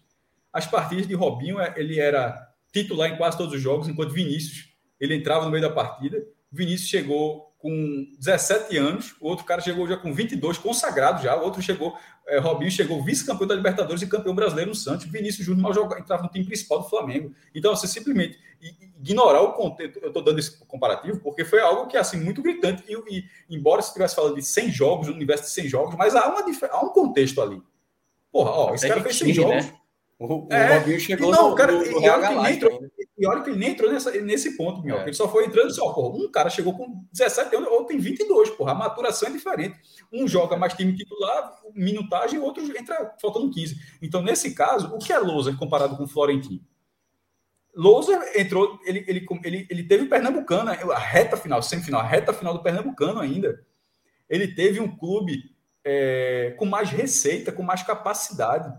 As partidas de Robinho, é, ele era titular em quase todos os jogos, enquanto Vinícius, ele entrava no meio da partida. Vinícius chegou com 17 anos, o outro cara chegou já com 22, consagrado já, o outro chegou, é, Robinho chegou vice-campeão da Libertadores e campeão brasileiro no Santos, Vinícius Júnior mal jogava, entrava no time principal do Flamengo. Então, você simplesmente ignorar o contexto, eu estou dando esse comparativo, porque foi algo que, assim, muito gritante, e, e embora se estivesse falando de 100 jogos, no universo de 100 jogos, mas há, uma, há um contexto ali. Porra, ó, esse cara fez 100 jogos... Né? O, é, Robinho chegou não, no, cara, no, no e, olha que ele entrou, e olha que ele nem entrou nessa, nesse ponto, meu. É. Ele só foi entrando só, porra, um cara chegou com 17 anos, outro tem 22, porra. A maturação é diferente. Um joga mais time titular, minutagem, e outro entra faltando 15. Então, nesse caso, o que é Loser comparado com o Florentino? Loser entrou, ele, ele, ele, ele teve o Pernambucano, a reta final, semifinal, a reta final do Pernambucano ainda. Ele teve um clube é, com mais receita, com mais capacidade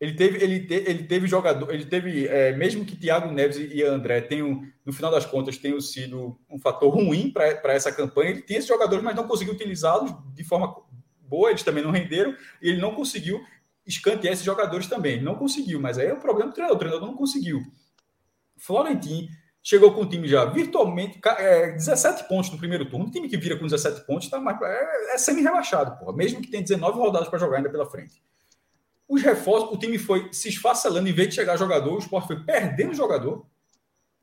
ele teve, ele, te, ele teve jogador, ele teve, é, mesmo que Thiago Neves e André tenham, no final das contas, tenham sido um fator ruim para essa campanha, ele tem esses jogadores, mas não conseguiu utilizá-los de forma boa, eles também não renderam, e ele não conseguiu escantear esses jogadores também. não conseguiu, mas aí é o problema do treinador, o treinador não conseguiu. Florentin chegou com o time já virtualmente é, 17 pontos no primeiro turno. O time que vira com 17 pontos tá mais, é, é semi-rebaixado, porra. mesmo que tenha 19 rodadas para jogar ainda pela frente. Os reforços, o time foi se esfacelando, em vez de chegar jogador, o esporte foi perdendo jogador.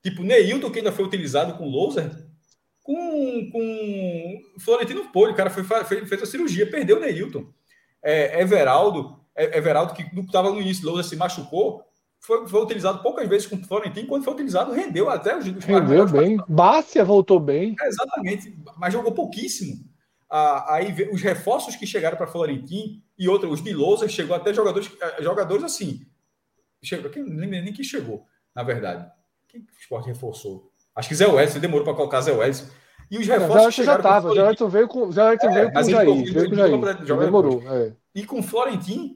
Tipo, Neilton, que ainda foi utilizado com Loser, com, com Florentino Poli, o cara foi, fez, fez a cirurgia, perdeu o Neilton. É, Everaldo, é, Everaldo, que estava no início, Loser se machucou, foi, foi utilizado poucas vezes com o Florentino, quando foi utilizado, rendeu até os. Rendeu bem. Bácia voltou bem. É, exatamente, mas jogou pouquíssimo aí os reforços que chegaram para Florentim e outros, os de Lousa, chegou até jogadores, eh, jogadores assim. Chegou, nem, nem que chegou, na verdade. Quem o esporte reforçou? Acho que Zé Wellison demorou para colocar Zé Wellison. E os reforços. Já, já estava, veio com, já veio é, com o Jair. Veio com o Jair. Demorou. É. E com o Florentino,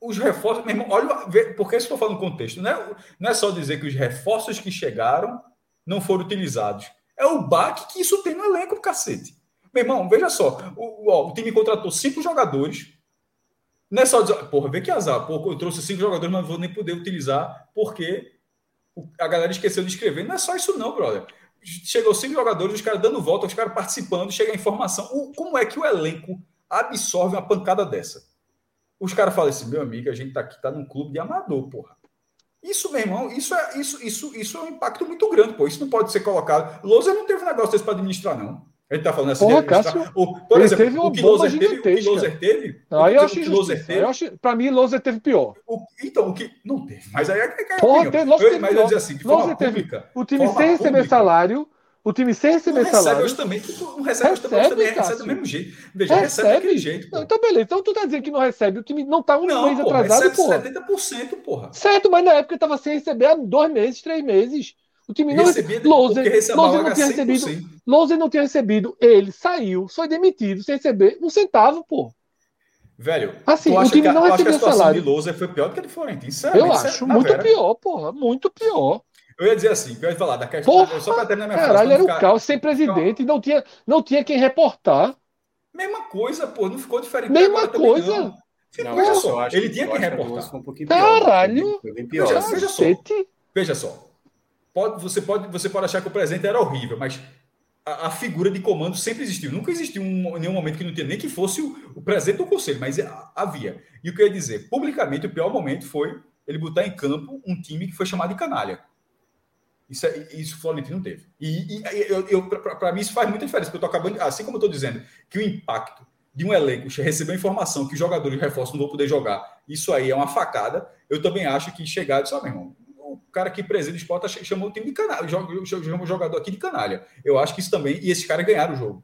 os reforços. Mesmo, olha, por que eu estou falando contexto? Não é, não é só dizer que os reforços que chegaram não foram utilizados. É o baque que isso tem no elenco cacete. Meu irmão, veja só. O, o, time contratou cinco jogadores. Não é só dizer, porra, vê que azar. Porra, eu trouxe cinco jogadores, mas não vou nem poder utilizar porque a galera esqueceu de escrever. Não é só isso, não, brother. Chegou cinco jogadores, os caras dando volta, os caras participando, chega a informação. O, como é que o elenco absorve uma pancada dessa? Os caras falam assim, meu amigo, a gente tá aqui, tá num clube de amador, porra. Isso, meu irmão, isso é, isso, isso, isso é um impacto muito grande, pô. Isso não pode ser colocado. Lousa não teve um negócio desse para administrar, não. Ele tá falando assim. Porra, Cássio, o, por exemplo, teve o que Loser teve, o que Loser teve. Não, aí eu acho que teve. Acho, pra mim, Loser teve pior. O, então, o que. Não teve. Mas aí é que é Porra, teve, Loser teve Mas eu dizer assim, de forma teve, pública. O time sem receber pública, salário o time sem receber não salário. Recebe também, não recebe, recebe também, também recebe do mesmo jeito. Veja, recebe, recebe daquele jeito. Não, então, beleza. Então tu tá dizendo que não recebe. O time não tá um não, mês porra, atrasado, recebe porra. 70%, porra. Certo, mas na época tava sem receber há dois meses, três meses. O time não recebia. Loser, Loser não tinha recebido. Loser não tinha recebido. Ele saiu, foi demitido sem receber um centavo, pô. Velho, assim, o time que, não recebia salário. a situação de Loser foi pior do que a de Florentino. Eu acho muito pior, porra. Muito pior. Eu ia dizer assim, eu ia falar da questão. Porra, só para terminar minha frase. Caralho, era ficar... o caos sem presidente, não tinha, não tinha quem reportar. Mesma coisa, pô, não ficou diferente. Mesma coisa. Não. Ficou, não, só, ele tinha que reportar. Um Caralho, pior. Veja, veja só. Veja só. Pode, você, pode, você pode achar que o presente era horrível, mas a, a, figura de comando sempre existiu. Nunca existiu um, nenhum momento que não tinha nem que fosse o, o presidente do conselho, mas havia. E o que eu ia dizer? Publicamente, o pior momento foi ele botar em campo um time que foi chamado de canalha. Isso, é, isso o Florentino teve. E, e eu, eu para mim isso faz muita diferença, porque eu tô acabando, assim como eu estou dizendo que o impacto de um elenco receber informação que os jogadores de reforço não vão poder jogar, isso aí é uma facada. Eu também acho que chegar só, meu irmão, o cara que preside o esporte chamou o time de canalha, chamou o jogador aqui de canalha. Eu acho que isso também, e esses caras ganharam o jogo.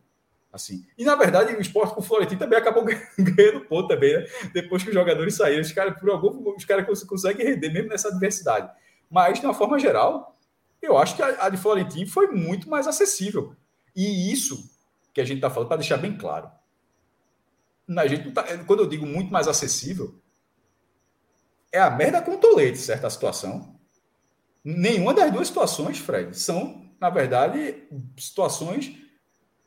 Assim. E na verdade, o esporte com o Florentino também acabou ganhando ponto também, né? Depois que os jogadores saíram, os caras, por algum, os caras conseguem render mesmo nessa adversidade. Mas, de uma forma geral, eu acho que a, a de Florentino foi muito mais acessível. E isso que a gente está falando, para deixar bem claro. A gente tá, quando eu digo muito mais acessível, é a merda com o tolete, certa situação. Nenhuma das duas situações, Fred, são, na verdade, situações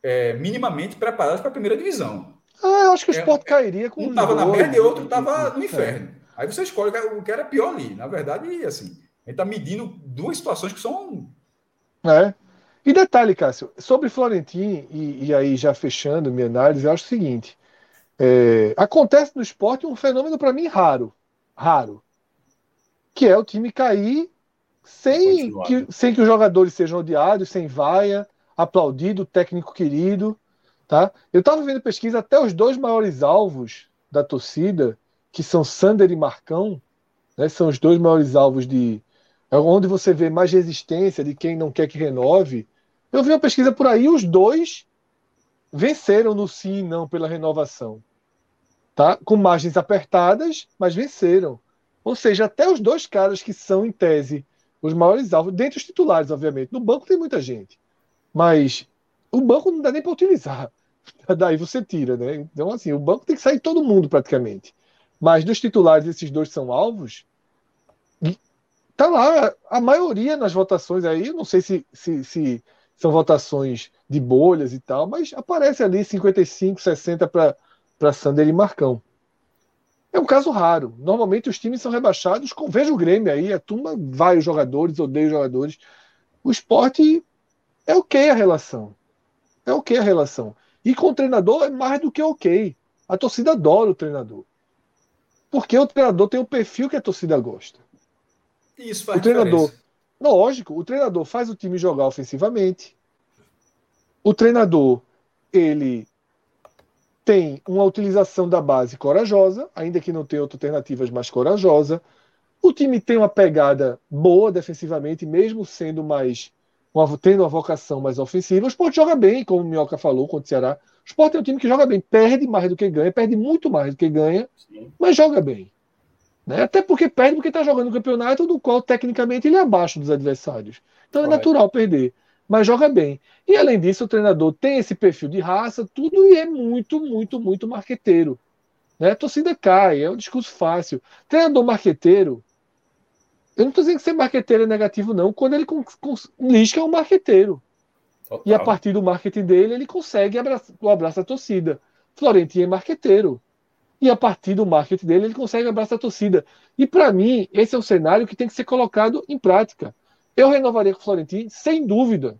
é, minimamente preparadas para a primeira divisão. Ah, eu acho que o esporte é, cairia com um. estava na merda e outro estava no inferno. É. Aí você escolhe o que era pior ali. Na verdade, assim, ele está medindo duas situações que são. É. E detalhe, Cássio, sobre Florentino, e, e aí já fechando minha análise, eu acho o seguinte: é, acontece no esporte um fenômeno para mim raro, raro, que é o time cair sem que, sem que os jogadores sejam odiados, sem vaia, aplaudido, técnico querido. Tá? Eu estava vendo pesquisa, até os dois maiores alvos da torcida, que são Sander e Marcão, né, são os dois maiores alvos de, é onde você vê mais resistência de quem não quer que renove. Eu vi uma pesquisa por aí, os dois venceram no sim e não pela renovação. Tá? Com margens apertadas, mas venceram. Ou seja, até os dois caras que são, em tese, os maiores alvos, dentre os titulares, obviamente. No banco tem muita gente. Mas o banco não dá nem para utilizar. Daí você tira, né? Então, assim, o banco tem que sair todo mundo praticamente. Mas dos titulares, esses dois são alvos. Tá lá a maioria nas votações aí, não sei se, se, se são votações de bolhas e tal, mas aparece ali 55, 60 para Sander e Marcão. É um caso raro. Normalmente os times são rebaixados. Com, veja o Grêmio aí, a turma vai os jogadores, odeia os jogadores. O esporte é ok a relação. É ok a relação. E com o treinador é mais do que ok. A torcida adora o treinador. Porque o treinador tem o perfil que a torcida gosta. Isso faz o treinador, diferença. lógico, o treinador faz o time jogar ofensivamente. O treinador, ele tem uma utilização da base corajosa, ainda que não tenha outras alternativas mais corajosa. O time tem uma pegada boa defensivamente, mesmo sendo mais uma, tendo uma vocação mais ofensiva. O Sport joga bem, como o Minhoca falou contra o Ceará. O Sport é um time que joga bem, perde mais do que ganha, perde muito mais do que ganha, Sim. mas joga bem. Né? Até porque perde porque está jogando um campeonato do qual, tecnicamente, ele é abaixo dos adversários. Então é natural perder. Mas joga bem. E além disso, o treinador tem esse perfil de raça, tudo e é muito, muito, muito marqueteiro. Né? A torcida cai, é um discurso fácil. Treinador marqueteiro, eu não estou dizendo que ser marqueteiro é negativo, não. Quando ele Lisca é um marqueteiro. Total. E a partir do marketing dele, ele consegue abraçar, o abraço da torcida. Florentino é marqueteiro. E a partir do marketing dele, ele consegue abraçar a torcida. E para mim, esse é um cenário que tem que ser colocado em prática. Eu renovaria com o Florentino, sem dúvida.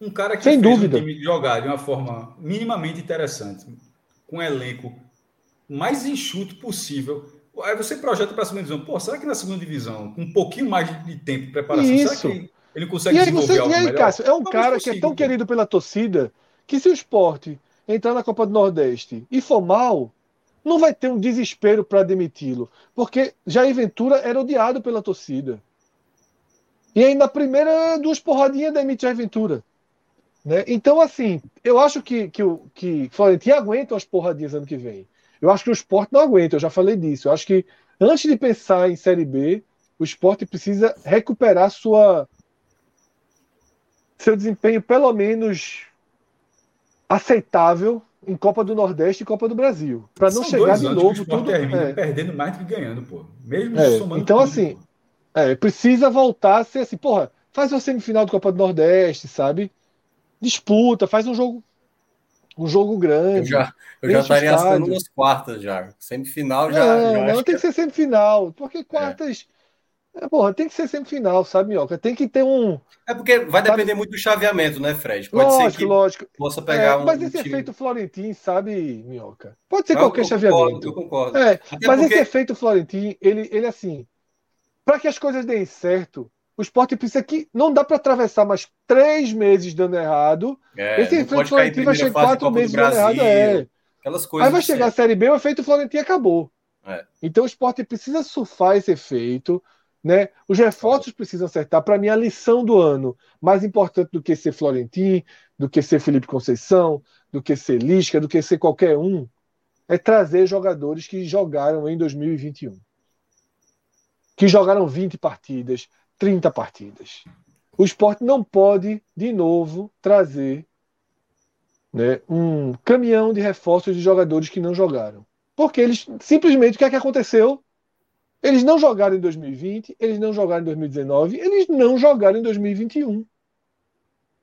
Um cara que sem dúvida. jogar de uma forma minimamente interessante, com um elenco mais enxuto possível. Aí você projeta para a segunda divisão. Pô, será que na segunda divisão, com um pouquinho mais de tempo de preparação, Isso. será que ele consegue e aí, desenvolver você, algo E aí, melhor? Cássio, é um Não, cara que é tão querido pela torcida que se o esporte entrar na Copa do Nordeste e for mal, não vai ter um desespero para demiti-lo. Porque Jair Ventura era odiado pela torcida. E aí, na primeira, duas porradinhas, demite Jair Ventura. Né? Então, assim, eu acho que, que, que Florentino aguenta as porradinhas ano que vem. Eu acho que o esporte não aguenta, eu já falei disso. Eu acho que antes de pensar em Série B, o esporte precisa recuperar sua seu desempenho, pelo menos aceitável, em Copa do Nordeste e Copa do Brasil. Para não São chegar de novo. tudo é. perdendo mais do que ganhando, pô. Mesmo é, somando. Então, tudo, assim, é, precisa voltar a ser assim, porra, faz uma semifinal de Copa do Nordeste, sabe? Disputa, faz um jogo um jogo grande. Eu já, eu já estaria assinando umas quartas já. Semifinal já. Não, já não tem que... que ser semifinal, porque é. quartas. É. Porra, tem que ser semifinal, sabe, Minhoca? Tem que ter um. É porque vai sabe? depender muito do chaveamento, né, Fred? Pode lógico, ser que lógico. possa pegar é, um. Mas esse time... efeito Florentino, sabe, Minhoca? Pode ser não, qualquer eu chaveamento. Concordo, eu concordo. É, mas porque... esse efeito Florentino, ele, ele assim. Para que as coisas deem certo, o esporte precisa que não dá para atravessar mais três meses dando errado. É, Esse efeito Florentino vai chegar quatro meses dando errado. É. Aquelas coisas Aí vai chegar a Série B, o efeito Florentino acabou. É. Então o esporte precisa surfar esse efeito. Né? Os reforços precisam acertar. Para mim, a lição do ano, mais importante do que ser Florentino, do que ser Felipe Conceição, do que ser Lisca, do que ser qualquer um, é trazer jogadores que jogaram em 2021. Que jogaram 20 partidas, 30 partidas. O esporte não pode, de novo, trazer né, um caminhão de reforços de jogadores que não jogaram. Porque eles simplesmente o que é que aconteceu? Eles não jogaram em 2020, eles não jogaram em 2019, eles não jogaram em 2021.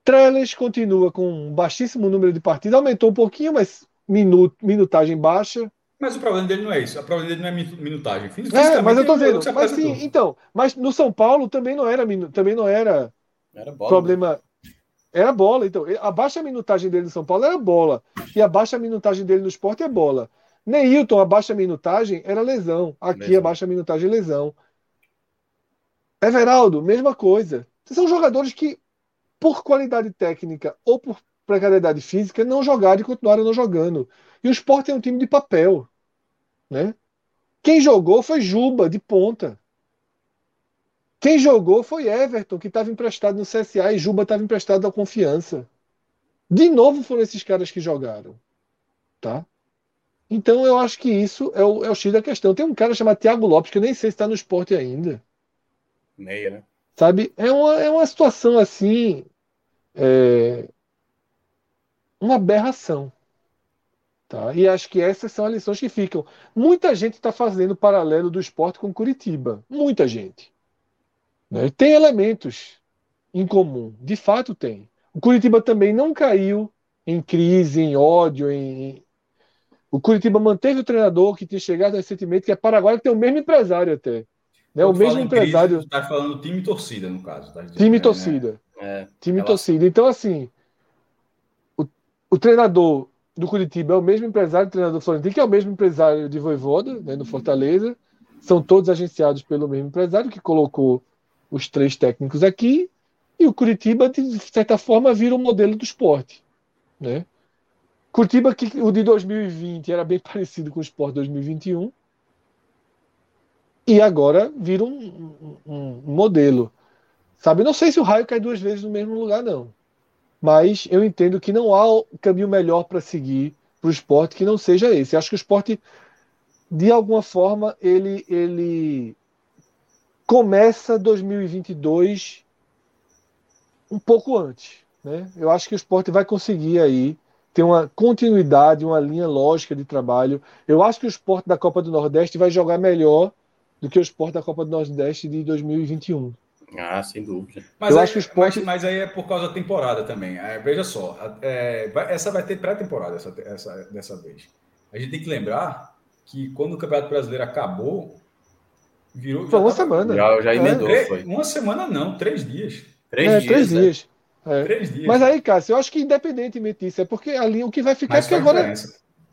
Trellis continua com um baixíssimo número de partidas, aumentou um pouquinho, mas minut, minutagem baixa. Mas o problema dele não é isso. O problema dele não é minutagem. É, mas eu tô vendo. Mas sim, então, mas no São Paulo também não era também não era, era bola, problema. Né? Era bola, então. A baixa minutagem dele no São Paulo era bola. E a baixa minutagem dele no esporte é bola. Neilton, a baixa minutagem era lesão. Aqui lesão. a baixa minutagem é lesão. Everaldo, mesma coisa. São jogadores que, por qualidade técnica ou por precariedade física, não jogaram e continuaram não jogando. E o esporte é um time de papel. Né? Quem jogou foi Juba, de ponta. Quem jogou foi Everton, que estava emprestado no CSA e Juba estava emprestado à confiança. De novo foram esses caras que jogaram. Tá? Então eu acho que isso é o, é o X da questão. Tem um cara chamado Thiago Lopes, que eu nem sei se está no esporte ainda. Meia, né? Sabe? É uma, é uma situação assim. É... Uma aberração. Tá? E acho que essas são as lições que ficam. Muita gente está fazendo paralelo do esporte com Curitiba. Muita gente. Né? Tem elementos em comum. De fato tem. O Curitiba também não caiu em crise, em ódio. Em... O Curitiba manteve o treinador que tinha chegado recentemente, que é Paraguai, que tem o mesmo empresário até. Né? O mesmo empresário. Está falando time e torcida, no caso. Tá time e torcida. É, time e torcida. Então, assim, o, o treinador do Curitiba é o mesmo empresário do treinador Florentino, que é o mesmo empresário de Voivoda, né, no Fortaleza. São todos agenciados pelo mesmo empresário, que colocou os três técnicos aqui. E o Curitiba, de certa forma, vira o um modelo do esporte. Né? Curitiba, que o de 2020 era bem parecido com o esporte 2021. E agora vira um, um, um modelo. Sabe, não sei se o raio cai duas vezes no mesmo lugar, não mas eu entendo que não há caminho melhor para seguir para o esporte que não seja esse. Acho que o esporte de alguma forma, ele, ele começa 2022 um pouco antes. Né? Eu acho que o esporte vai conseguir aí ter uma continuidade, uma linha lógica de trabalho. Eu acho que o esporte da Copa do Nordeste vai jogar melhor do que o esporte da Copa do Nordeste de 2021. Ah, sem dúvida. Mas, aí, acho que o esporte... mas, mas aí é por causa da temporada também. É, veja só, é, vai, essa vai ter pré-temporada essa, essa, dessa vez. A gente tem que lembrar que quando o Campeonato Brasileiro acabou, virou. Foi uma tava, semana. Já, já emendou. É, foi. Uma semana não, três dias. Três é, dias. Três né? dias. É. Três dias. Mas aí, Cássio, eu acho que independentemente disso, é porque ali o que vai ficar mas é porque agora.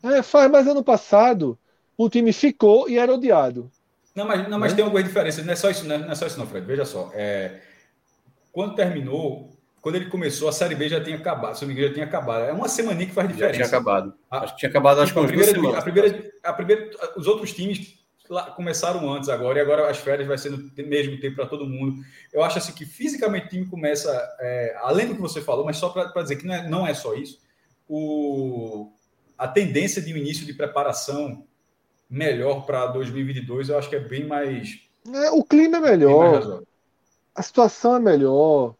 É, faz, mas ano passado o time ficou e era odiado. Não, mas, não, mas é? tem alguma diferença. Não é só isso, não é, não é só isso, não, Fred. Veja só. É, quando terminou, quando ele começou, a Série B já tinha acabado. Se não me engano, já tinha acabado. É uma semana que faz diferença. Já tinha acabado. A, acho que tinha acabado, acho que a primeira, a primeira, a primeira, os outros times começaram antes agora, e agora as férias vai ser no mesmo tempo para todo mundo. Eu acho assim que fisicamente o time começa, é, além do que você falou, mas só para dizer que não é, não é só isso, o, a tendência de um início de preparação melhor para 2022, eu acho que é bem mais. É, o clima é melhor, a situação é melhor.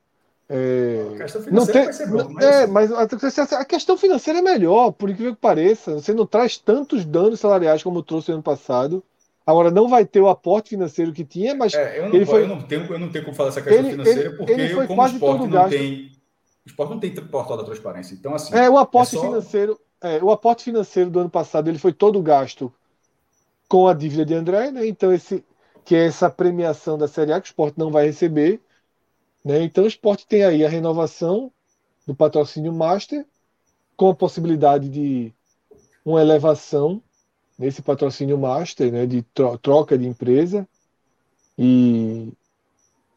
É... A questão financeira não tem, vai ser mas... É, mas a, a, questão financeira é melhor, por incrível que pareça. Você não traz tantos danos salariais como trouxe ano passado. Agora não vai ter o aporte financeiro que tinha, mas é, eu, não, ele foi... eu, não tenho, eu não tenho como falar essa questão ele, financeira, porque ele eu, como esporte, não gasto. tem. O esporte não tem portal da transparência. Então, assim. É, o aporte é só... financeiro. É, o aporte financeiro do ano passado ele foi todo gasto com a dívida de André, né? Então, esse, que é essa premiação da Série A que o esporte não vai receber. Né? Então, o esporte tem aí a renovação do patrocínio Master, com a possibilidade de uma elevação nesse patrocínio master, né, de troca de empresa, e,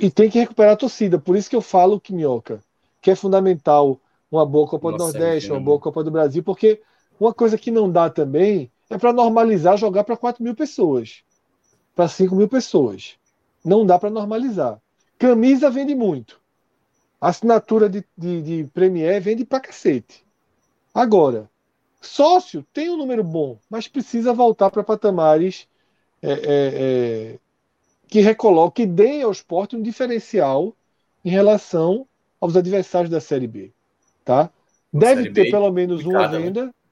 e tem que recuperar a torcida. Por isso que eu falo que Minhoca, que é fundamental uma boa Copa Nossa, do Nordeste, uma boa Copa do Brasil, porque uma coisa que não dá também é para normalizar jogar para 4 mil pessoas, para 5 mil pessoas. Não dá para normalizar. Camisa vende muito. Assinatura de, de, de Premier vende pra cacete. Agora, Sócio tem um número bom, mas precisa voltar para patamares é, é, é, que recoloque, que deem ao esporte um diferencial em relação aos adversários da Série B. Tá? Deve ter B, pelo menos uma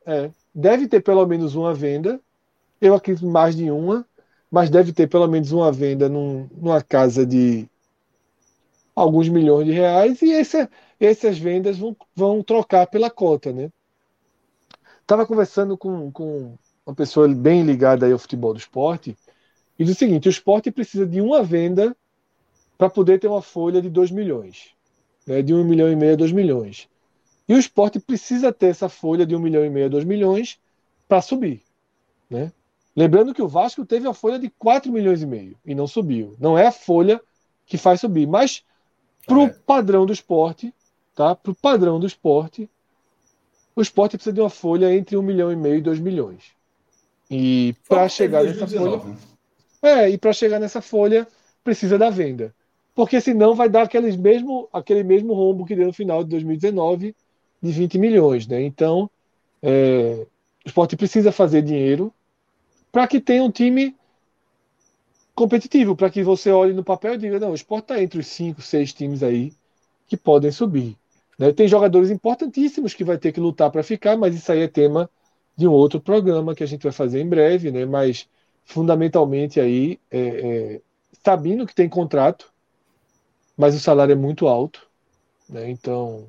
né? Deve ter pelo menos uma venda. Eu acredito mais de uma, mas deve ter pelo menos uma venda num, numa casa de alguns milhões de reais e essa, essas vendas vão, vão trocar pela cota, né? Estava conversando com, com uma pessoa bem ligada ao futebol do esporte e diz o seguinte: o esporte precisa de uma venda para poder ter uma folha de 2 milhões, né, de 1 um milhão e meio a 2 milhões. E o esporte precisa ter essa folha de 1 um milhão e meio a 2 milhões para subir. Né? Lembrando que o Vasco teve a folha de 4 milhões e meio e não subiu. Não é a folha que faz subir, mas para o é. padrão do esporte, tá? para o padrão do esporte, o esporte precisa de uma folha entre um milhão e meio e dois milhões. E para chegar nessa folha. É, e para chegar nessa folha, precisa da venda. Porque senão vai dar aqueles mesmo, aquele mesmo rombo que deu no final de 2019 de 20 milhões. Né? Então, é, o esporte precisa fazer dinheiro para que tenha um time competitivo, para que você olhe no papel e diga, não, o esporte está entre os cinco, seis times aí que podem subir. Né? Tem jogadores importantíssimos que vai ter que lutar para ficar, mas isso aí é tema de um outro programa que a gente vai fazer em breve, né? Mas fundamentalmente aí é, é, sabendo que tem contrato, mas o salário é muito alto, né? Então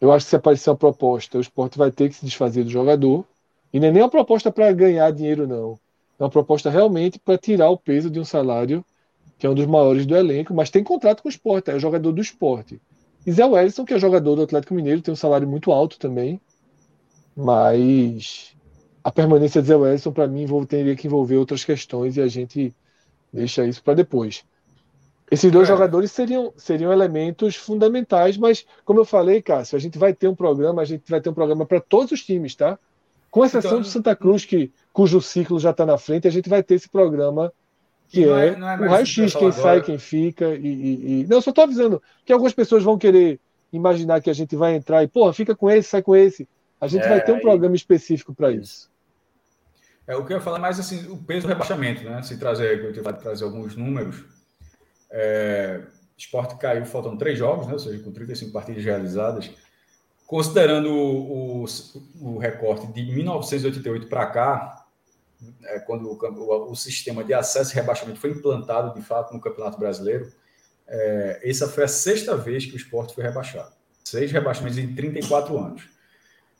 eu acho que se aparecer uma proposta, o esporte vai ter que se desfazer do jogador. E não é nem uma proposta para ganhar dinheiro, não. É uma proposta realmente para tirar o peso de um salário que é um dos maiores do elenco, mas tem contrato com o esporte, é jogador do esporte. E Zé Wellison, que é jogador do Atlético Mineiro, tem um salário muito alto também. Mas a permanência de Zé Wellison, para mim, teria que envolver outras questões e a gente deixa isso para depois. Esses dois é. jogadores seriam, seriam elementos fundamentais, mas, como eu falei, Cássio, a gente vai ter um programa, a gente vai ter um programa para todos os times, tá? Com exceção então, do Santa Cruz, que, cujo ciclo já está na frente, a gente vai ter esse programa que é, é, é o raio-x, quem sai, agora. quem fica. E, e, e... Não, eu só estou avisando que algumas pessoas vão querer imaginar que a gente vai entrar e, porra, fica com esse, sai com esse. A gente é, vai ter um programa específico para isso. É, o que eu ia falar mais assim, o peso do rebaixamento, né? Se trazer, eu trazer alguns números. É, esporte caiu, faltam três jogos, né? Ou seja, com 35 partidas realizadas. Considerando o, o, o recorte de 1988 para cá, é, quando o, o, o, sistema de acesso e rebaixamento foi implantado de fato no Campeonato Brasileiro, é, essa foi a sexta vez que o esporte foi rebaixado. Seis rebaixamentos em 34 anos.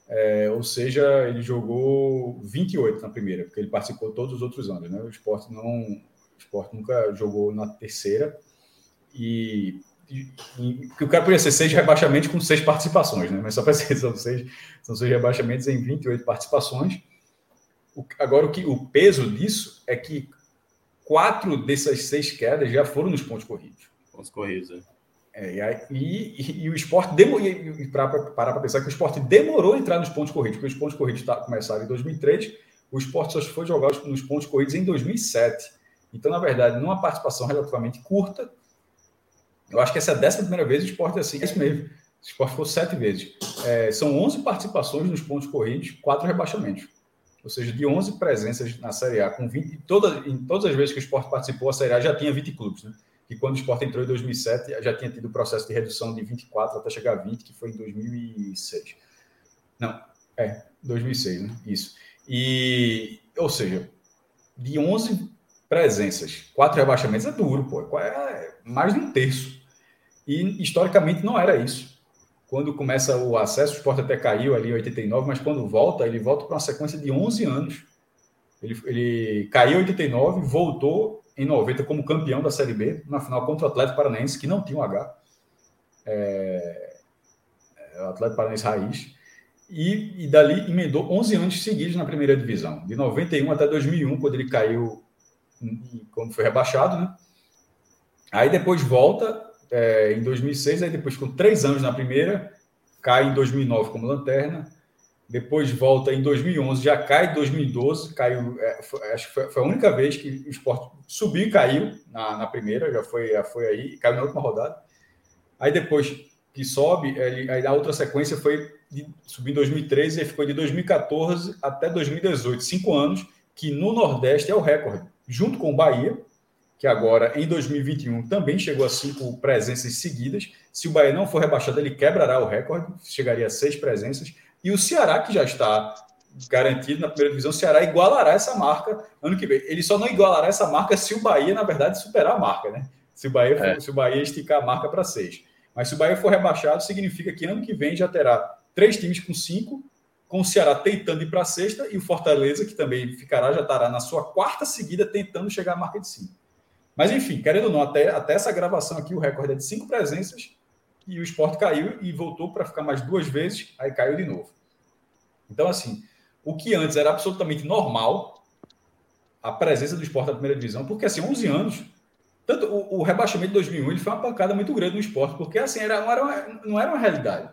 É, ou seja, ele jogou 28 na primeira, porque ele participou todos os outros anos. Né? O esporte não, o esporte nunca jogou na terceira. E, e, e o cara podia ser seis rebaixamentos com seis participações, né? mas só para ser, são seis, são seis rebaixamentos em 28 participações. O, agora, o, que, o peso disso é que quatro dessas seis quedas já foram nos pontos corridos. Pontos corridos, né? É, e, e, e, o esporte demorou, para parar para pensar que o esporte demorou a entrar nos pontos corridos, porque os pontos corridos tá, começaram em 2003, o esporte só foi jogar nos pontos corridos em 2007. Então, na verdade, numa participação relativamente curta, eu acho que essa é a décima primeira vez o esporte é assim, é isso mesmo. O esporte ficou sete vezes. É, são 11 participações nos pontos corridos, quatro rebaixamentos. Ou seja, de 11 presenças na Série A, com 20, toda, em todas as vezes que o esporte participou, a Série A já tinha 20 clubes. Né? que quando o esporte entrou em 2007, já tinha tido o processo de redução de 24 até chegar a 20, que foi em 2006. Não, é, 2006, né? Isso. E, ou seja, de 11 presenças, quatro rebaixamentos é duro, pô. É mais de um terço. E, historicamente, não era isso. Quando começa o acesso, o esporte até caiu ali em 89, mas quando volta, ele volta para uma sequência de 11 anos. Ele, ele caiu em 89, voltou em 90 como campeão da Série B, na final contra o Atlético Paranaense, que não tinha um H. É, é, o Atlético Paranaense Raiz. E, e dali emendou 11 anos seguidos na primeira divisão, de 91 até 2001, quando ele caiu, quando foi rebaixado, né? Aí depois volta é, em 2006, aí depois com três anos na primeira, cai em 2009 como lanterna, depois volta em 2011, já cai em 2012, caiu, é, foi, acho que foi, foi, a única vez que o esporte subiu e caiu na, na primeira, já foi, já foi aí, caiu na última rodada. Aí depois que sobe, ele, aí a outra sequência foi de, subir em 2013 e ficou de 2014 até 2018, cinco anos, que no Nordeste é o recorde, junto com o Bahia, que agora em 2021 também chegou a cinco presenças seguidas. Se o Bahia não for rebaixado, ele quebrará o recorde, chegaria a seis presenças. E o Ceará, que já está garantido na primeira divisão, o Ceará igualará essa marca ano que vem. Ele só não igualará essa marca se o Bahia, na verdade, superar a marca, né? Se o Bahia, for, é. se o Bahia esticar a marca para seis. Mas se o Bahia for rebaixado, significa que ano que vem já terá três times com cinco, com o Ceará tentando ir para a sexta e o Fortaleza, que também ficará, já estará na sua quarta seguida tentando chegar à marca de cinco. Mas enfim, querendo ou não, até, até essa gravação aqui, o recorde é de cinco presenças e o esporte caiu e voltou para ficar mais duas vezes, aí caiu de novo. Então, assim, o que antes era absolutamente normal, a presença do esporte na primeira divisão, porque assim, 11 anos, tanto o, o rebaixamento de 2001 ele foi uma pancada muito grande no esporte, porque assim, era, não, era uma, não era uma realidade.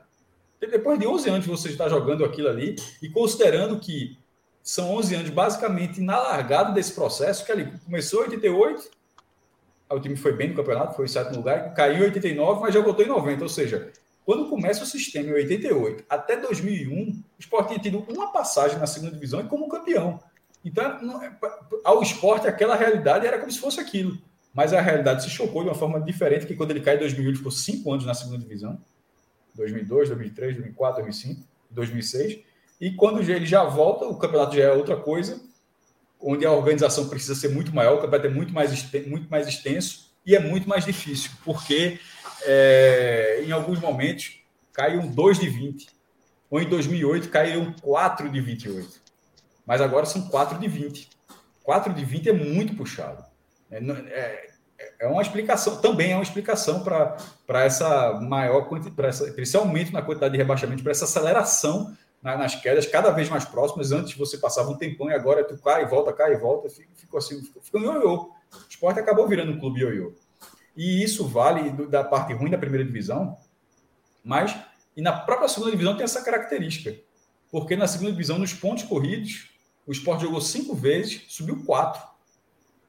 Depois de 11 anos você está jogando aquilo ali, e considerando que são 11 anos basicamente na largada desse processo, que ali começou em 88, o time foi bem no campeonato, foi em sétimo lugar, caiu em 89, mas já voltou em 90. Ou seja, quando começa o sistema em 88 até 2001, o esporte tinha tido uma passagem na segunda divisão e como campeão. Então, é, ao esporte, aquela realidade era como se fosse aquilo. Mas a realidade se chocou de uma forma diferente, que quando ele cai em 2001, ele ficou cinco anos na segunda divisão. 2002, 2003, 2004, 2005, 2006. E quando ele já volta, o campeonato já é outra coisa onde a organização precisa ser muito maior, o campeonato é muito mais, muito mais extenso e é muito mais difícil, porque é, em alguns momentos caíram 2 de 20, ou em 2008 caíram 4 de 28, mas agora são 4 de 20. 4 de 20 é muito puxado. É, é, é uma explicação, também é uma explicação para essa maior para esse aumento na quantidade de rebaixamento, para essa aceleração nas quedas cada vez mais próximas. Antes você passava um tempão e agora tu cai e volta, cai e volta. Ficou assim, ficou ioiô. O esporte acabou virando um clube ioiô. E isso vale da parte ruim da primeira divisão, mas e na própria segunda divisão tem essa característica. Porque na segunda divisão, nos pontos corridos, o esporte jogou cinco vezes, subiu quatro.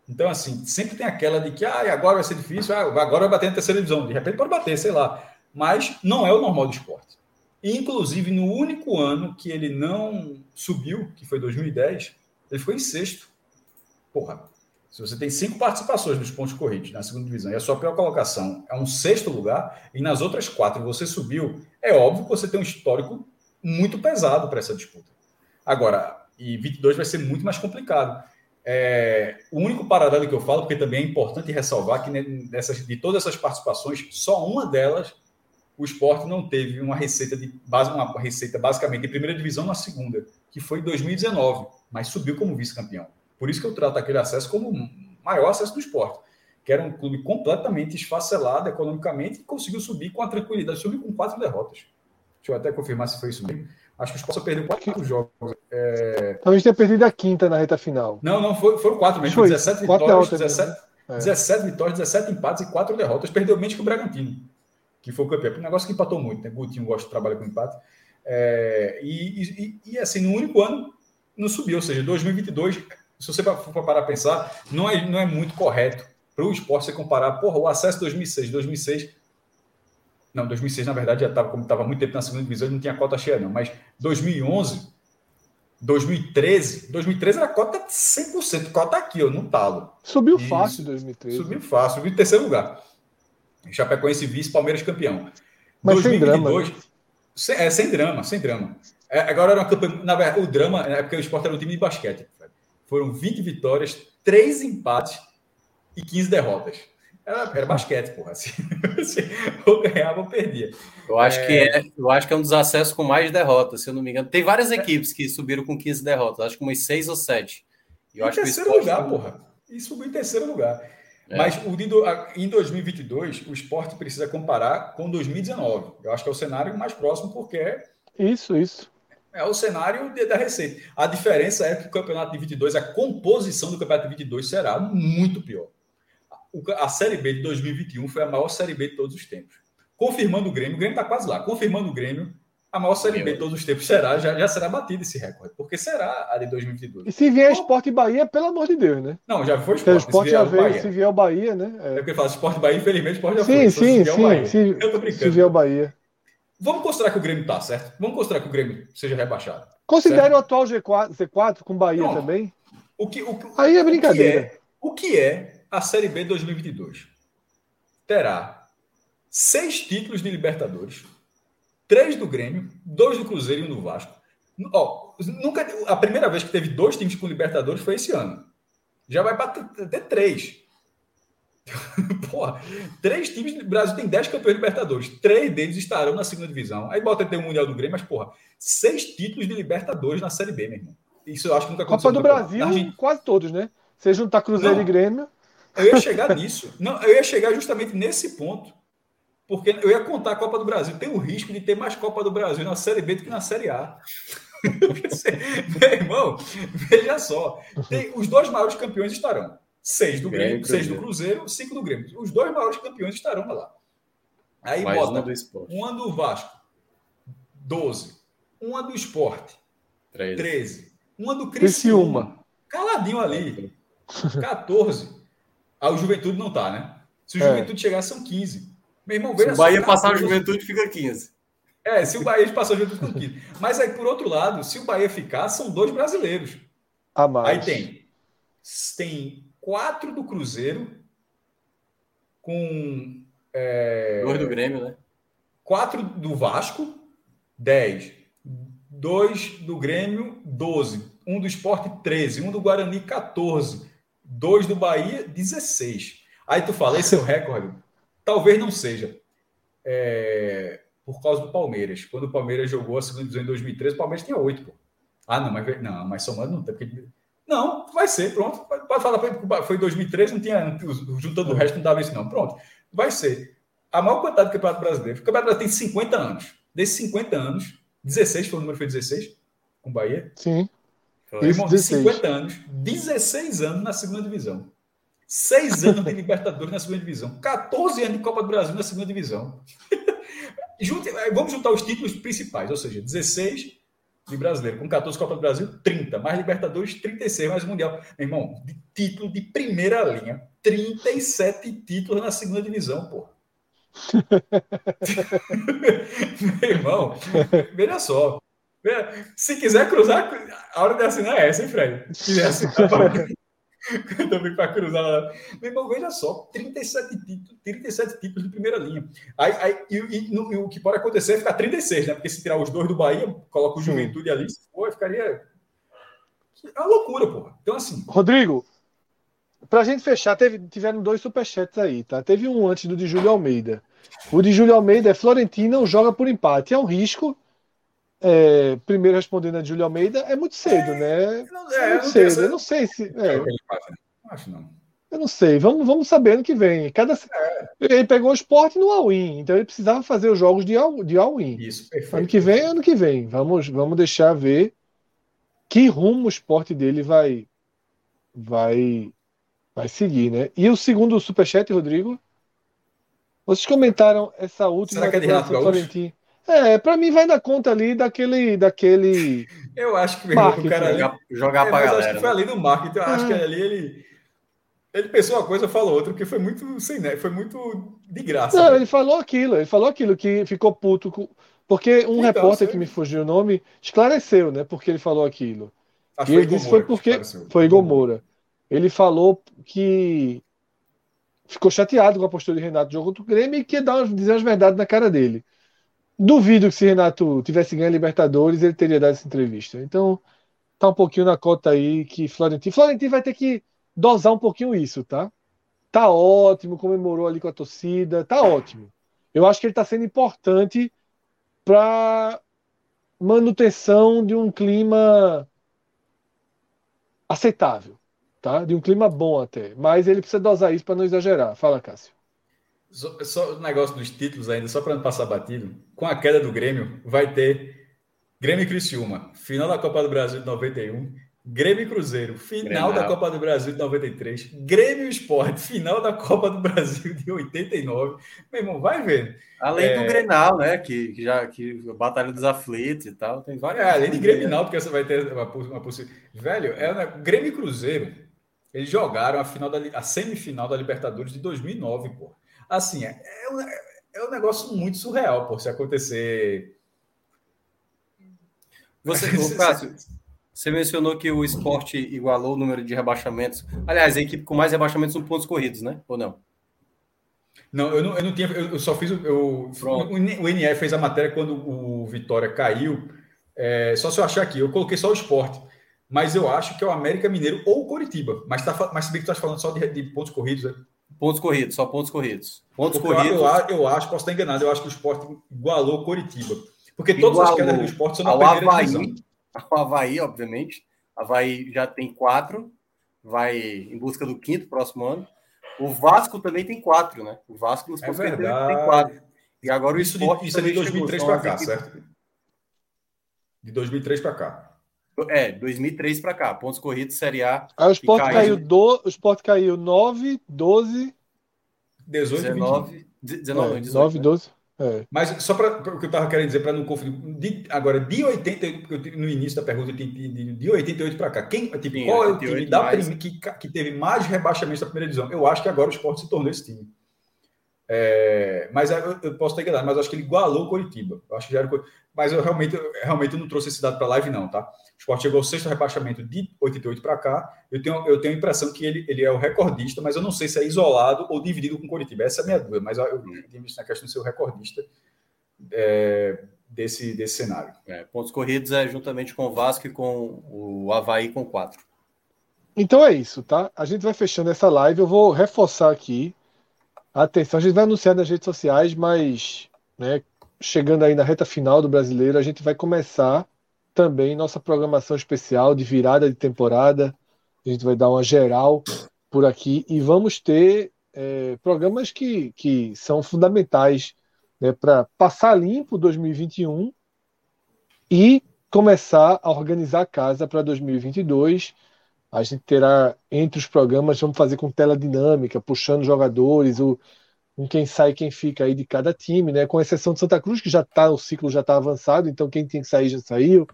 Então, assim, sempre tem aquela de que ah, agora vai ser difícil, ah, agora vai bater na terceira divisão. De repente pode bater, sei lá. Mas não é o normal do esporte. Inclusive, no único ano que ele não subiu, que foi 2010, Ele ficou em sexto. Porra, se você tem cinco participações nos pontos corridos na segunda divisão e a sua pior colocação é um sexto lugar, e nas outras quatro você subiu, é óbvio que você tem um histórico muito pesado para essa disputa. Agora, e 22 vai ser muito mais complicado. É, o único paralelo que eu falo, porque também é importante ressalvar que nessas, de todas essas participações, só uma delas o esporte não teve uma receita de base, uma receita basicamente de primeira divisão na segunda, que foi em 2019, mas subiu como vice-campeão. Por isso que eu trato aquele acesso como o maior acesso do esporte, que era um clube completamente esfacelado economicamente e conseguiu subir com a tranquilidade, subiu com quatro derrotas. Deixa eu até confirmar se foi isso mesmo. Acho que o Sport perdeu quatro jogos. É... Talvez tenha perdido a quinta na reta final. Não, não, foi, foram quatro mesmo. Foi. 17 vitórias, derrotas, 17, né? é. 17 vitórias, 17 empates e quatro derrotas. Perdeu menos que o Bragantino, que foi o campeão. Um negócio que empatou muito, né? Gutinho gosta de trabalhar com empate. É... E, e, e, assim, no único ano não subiu. Ou seja, 2022, se você for parar a pensar, não é, não é muito correto para o esporte você comparar, porra, o acesso 2006, 2006 não, 2006, na verdade, já estava, como estava muito tempo na segunda divisão, não tinha cota cheia, não. Mas 2011, 2013, 2013 era cota 100%, cota aqui, ó, no talo. Subiu Isso. fácil 2013. Subiu fácil, subiu em terceiro lugar. Chapecoense vice, Palmeiras campeão. Mas 2022, sem drama. Sem, é, sem drama, sem drama. É, agora era uma campanha. Na verdade, o drama é porque o esporte era um time de basquete. Foram 20 vitórias, 3 empates e 15 derrotas. Era, era basquete, porra. Assim, ou ganhava ou perdia. Eu acho, é... Que é, eu acho que é um dos acessos com mais derrotas, se eu não me engano. Tem várias é. equipes que subiram com 15 derrotas, acho que umas 6 ou 7. Eu em acho terceiro que lugar, porra. E subiu em terceiro lugar. É. Mas o em 2022, o esporte precisa comparar com 2019. Eu acho que é o cenário mais próximo, porque. É isso, isso. É o cenário de, da receita. A diferença é que o campeonato de 22, a composição do campeonato de 22 será muito pior a Série B de 2021 foi a maior Série B de todos os tempos. Confirmando o Grêmio, o Grêmio está quase lá. Confirmando o Grêmio, a maior Série B de todos os tempos será, já, já será batido esse recorde, porque será a de 2022. E se vier Esporte Bahia, pelo amor de Deus, né? Não, já foi Esporte. Esporte já veio, Bahia. se vier o Bahia, né? É, é porque fala Esporte Bahia, infelizmente, Esporte já sim, foi. Sim, sim, sim. Se, Eu tô brincando. Se vier o Bahia. Vamos considerar que o Grêmio tá, certo? Vamos considerar que o Grêmio seja rebaixado. Considere o atual G4, C4 com Bahia Pronto. também. O que, o, Aí é brincadeira. O que é, o que é a Série B 2022? terá seis títulos de Libertadores, três do Grêmio, dois do Cruzeiro e um do Vasco. Ó, nunca, a primeira vez que teve dois times com Libertadores foi esse ano. Já vai bater até três. Porra, três times do Brasil tem dez campeões de Libertadores. Três deles estarão na segunda divisão. Aí bota até o Mundial do Grêmio, mas, porra, seis títulos de Libertadores na Série B, meu irmão. Isso eu acho que nunca aconteceu. Copa do Brasil, quase todos, né? Você juntar Cruzeiro Não. e Grêmio. Eu ia chegar nisso. Não, eu ia chegar justamente nesse ponto. Porque eu ia contar a Copa do Brasil. Tem o risco de ter mais Copa do Brasil na Série B do que na Série A. Meu irmão, veja só. Tem, os dois maiores campeões estarão. Seis do Grêmio, Grêmio seis do Cruzeiro, cinco do Grêmio. Os dois maiores campeões estarão lá. Aí Mais bota uma do, do Vasco, 12. Uma do Esporte, 13. 13. Uma do Criciúma, caladinho ali, 14. Ah, o Juventude não tá, né? Se o é. Juventude chegar, são 15. Meu irmão, veja Se o Bahia só, passar o Juventude, fica 15. É, se o Bahia passar o Juventude, fica 15. Mas aí, por outro lado, se o Bahia ficar, são dois brasileiros. A mais. Aí tem, tem quatro do Cruzeiro, com. É, dois do Grêmio, né? Quatro do Vasco, 10. Dois do Grêmio, 12. Um do Esporte, 13. Um do Guarani, 14 dois do Bahia, 16. Aí tu fala, esse é o recorde? Talvez não seja. É, por causa do Palmeiras. Quando o Palmeiras jogou a segunda divisão em 2013, o Palmeiras tinha oito. Pô. Ah, não, mas, não, mas somando não tem. Porque... Não, vai ser, pronto. Pode falar, foi em 2013, não tinha. Juntando o resto, não dava isso, não. Pronto. Vai ser. A maior quantidade do Campeonato Brasileiro. O Campeonato Brasileiro tem 50 anos. Desses 50 anos, 16 foi o número, foi 16? Com Bahia? Sim. Irmão, de 50 anos, 16 anos na segunda divisão. 6 anos de Libertadores na segunda divisão. 14 anos de Copa do Brasil na segunda divisão. Junte, vamos juntar os títulos principais, ou seja, 16 de brasileiro, com 14 Copa do Brasil, 30, mais Libertadores, 36, mais Mundial. Meu irmão, de título de primeira linha, 37 títulos na segunda divisão, pô. Meu irmão, veja só. Se quiser cruzar, a hora de assinar é essa, hein, Fred? Se quiser assinar, também para cruzar lá. Meu irmão, veja só, 37 títulos, 37 títulos de primeira linha. Aí, aí e, e, no, e, o que pode acontecer é ficar 36, né? Porque se tirar os dois do Bahia, coloca o Juventude ali, se for, ficaria. É uma loucura, porra. Então, assim. Rodrigo, para a gente fechar, teve, tiveram dois superchats aí, tá? Teve um antes do de Júlio Almeida. O de Júlio Almeida é Florentina joga por empate. É um risco. É, primeiro respondendo a Júlio Almeida, é muito cedo, é, né? Não, é, é muito cedo. Eu não sei se. É. Não acho não. Eu não sei. Vamos, vamos saber ano que vem. Cada... É. Ele pegou o esporte no all-in, então ele precisava fazer os jogos de all-in. De all Isso, perfeito. Ano que vem, ano que vem. Vamos, vamos deixar ver que rumo o esporte dele vai, vai, vai seguir, né? E o segundo superchat, Rodrigo? Vocês comentaram essa última Será que é de Renato Gaúcho? É, para mim vai dar conta ali daquele. daquele eu acho que o cara ali, jogar é, para galera. Acho que foi ali no marketing. Eu acho é. que ali ele. Ele pensou uma coisa, falou outra, porque foi muito sem né? foi muito de graça. Não, né? ele falou aquilo, ele falou aquilo que ficou puto com, porque um então, repórter que me fugiu o nome esclareceu, né? Porque ele falou aquilo. Acho e ele disse foi porque foi Igor Moura. Ele falou que ficou chateado com a postura de Renato no jogo contra o Grêmio e que ia dar, dizer as verdades na cara dele. Duvido que se Renato tivesse ganho a Libertadores, ele teria dado essa entrevista. Então, tá um pouquinho na cota aí que Florentino. Florentino vai ter que dosar um pouquinho isso, tá? Tá ótimo, comemorou ali com a torcida, tá ótimo. Eu acho que ele tá sendo importante para manutenção de um clima aceitável tá? De um clima bom até. Mas ele precisa dosar isso para não exagerar. Fala, Cássio. Só, só o negócio dos títulos ainda, só para não passar batido. Com a queda do Grêmio, vai ter Grêmio e Criciúma, final da Copa do Brasil de 91, Grêmio e Cruzeiro, final Grenal. da Copa do Brasil de 93, Grêmio e Esporte, final da Copa do Brasil de 89. Meu irmão, vai vendo. Além é... do Grenal, né? Que, que já que Batalha dos Aflitos e tal, tem várias. É, além de Grêmio, porque você vai ter uma, uma possível. Velho, é Grêmio e Cruzeiro eles jogaram a, final da, a semifinal da Libertadores de 2009, pô. Assim, é, é, um, é um negócio muito surreal, pô, se acontecer. Você, Cássio, você mencionou que o esporte igualou o número de rebaixamentos. Aliás, a equipe com mais rebaixamentos são pontos corridos, né? Ou não? Não, eu não, eu não tinha. Eu só fiz. Eu, o NE fez a matéria quando o Vitória caiu. É, só se eu achar aqui, eu coloquei só o esporte mas eu acho que é o América Mineiro ou o Coritiba. Mas, tá, mas se bem que tu estás falando só de, de, pontos corridos, né? Pontos corridos, só pontos corridos. Pontos corridos. Eu, eu, acho, posso estar enganado, eu acho que o esporte igualou o Coritiba. Porque todas as quedas do esporte são na primeira Havaí, divisão. O Havaí, obviamente. Havaí já tem quatro, vai em busca do quinto próximo ano. O Vasco também tem quatro, né? O Vasco nos é tem quatro. E agora o isso esporte. De, isso é de 2003 para cá, certo? De 2003 para cá. É, 2003 para cá, pontos corridos, Série A. Aí o Sport caiu, caiu, do, o Sport caiu 9, 12, 18, 19, 19, é, 18, 9, 12. É. Mas só para o que eu estava querendo dizer, para não confundir, de, agora, de 88, no início da pergunta, de, de, de 88 para cá, quem, tipo, Sim, qual é o time da mais... que, que teve mais rebaixamentos da primeira divisão? Eu acho que agora o Sport se tornou esse time. É, mas eu, eu, posso estar enganado, mas acho que ele igualou o Coritiba. Eu acho que já era, mas eu realmente, eu, realmente não trouxe esse dado para a live, não, tá? O Sport chegou ao sexto rebaixamento de 88 para cá. Eu tenho, eu tenho a impressão que ele, ele é o recordista, mas eu não sei se é isolado ou dividido com o Coritiba. Essa é a minha dúvida, mas eu, eu tinha visto na questão de ser o recordista é, desse, desse cenário. É, pontos corridos é juntamente com o Vasco e com o Havaí com quatro. Então é isso, tá? A gente vai fechando essa live. Eu vou reforçar aqui Atenção, a gente vai anunciar nas redes sociais, mas né, chegando aí na reta final do brasileiro, a gente vai começar também nossa programação especial de virada de temporada. A gente vai dar uma geral por aqui e vamos ter é, programas que, que são fundamentais né, para passar limpo 2021 e começar a organizar a casa para 2022 a gente terá entre os programas, vamos fazer com tela dinâmica, puxando jogadores, o, com quem sai quem fica aí de cada time, né? Com exceção de Santa Cruz, que já tá, o ciclo já está avançado, então quem tem que sair já saiu,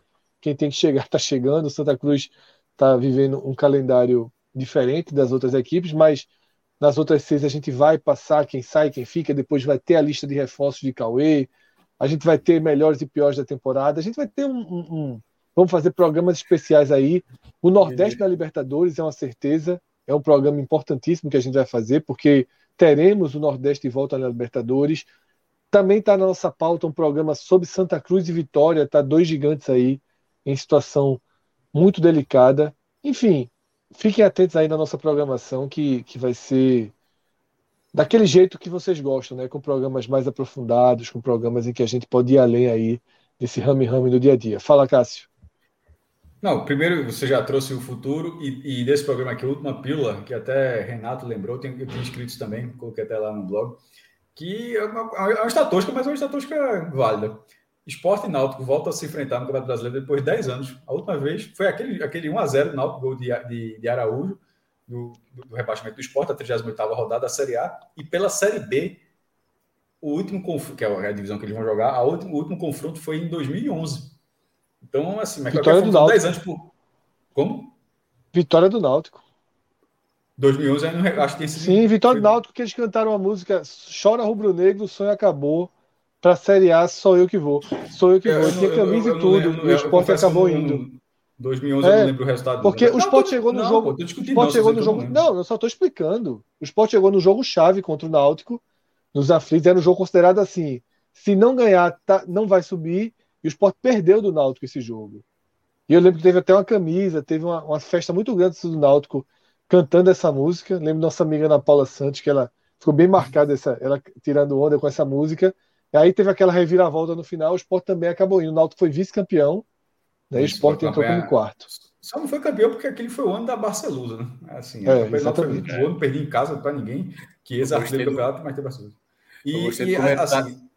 quem tem que chegar está chegando. Santa Cruz está vivendo um calendário diferente das outras equipes, mas nas outras seis a gente vai passar quem sai, quem fica, depois vai ter a lista de reforços de Cauê, a gente vai ter melhores e piores da temporada. A gente vai ter um, um, um vamos fazer programas especiais aí. O Nordeste na Libertadores é uma certeza, é um programa importantíssimo que a gente vai fazer, porque teremos o Nordeste de volta na Libertadores. Também está na nossa pauta um programa sobre Santa Cruz e Vitória, tá dois gigantes aí em situação muito delicada. Enfim, fiquem atentos aí na nossa programação que, que vai ser daquele jeito que vocês gostam, né? Com programas mais aprofundados, com programas em que a gente pode ir além aí desse rame-rame do dia a dia. Fala, Cássio. Não, primeiro você já trouxe o futuro e, e desse programa aqui, a última pílula, que até Renato lembrou, tem, eu tenho inscritos também, coloquei até lá no blog, que é uma, é uma estatística, mas é uma estatística válida. Esporte e Náutico voltam a se enfrentar no Campeonato Brasileiro depois de 10 anos. A última vez foi aquele, aquele 1x0 do Náutico, gol de, de, de Araújo, do, do, rebaixamento do esporte, a 38 rodada da Série A, e pela Série B, o último confronto, que é a divisão que eles vão jogar, a último, o último confronto foi em 2011. Então, assim, mas Vitória do Náutico. 10 anos por... Como? Vitória do Náutico. 2011, acho que tem sido... Sim, Vitória do Náutico, que eles cantaram a música Chora Rubro Negro, o sonho acabou. Pra Série A, sou eu que vou. Sou eu que vou. Tinha camisa e tudo. Lembro, e o esporte acabou indo. 2011 é, eu não lembro o resultado. Porque o Sport chegou no não, jogo. Pô, o Sport chegou no jogo. Não, eu só estou explicando. O Sport chegou no jogo chave contra o Náutico, nos aflitos. Era um jogo considerado assim: se não ganhar, tá, não vai subir. E o Sport perdeu do Náutico esse jogo. E eu lembro que teve até uma camisa, teve uma, uma festa muito grande do Náutico cantando essa música. Lembro nossa amiga Ana Paula Santos, que ela ficou bem marcada, essa, ela tirando onda com essa música. E aí teve aquela reviravolta no final, o Sport também acabou indo. O Náutico foi vice-campeão né? O Sport entrou como quarto. Só não foi campeão porque aquele foi o ano da Barcelusa, né? Assim, é, exatamente. Foi, o ano perdi em casa para ninguém, que ex-artilheiro do campeonato, mas tem Barcelusa. E, e assim,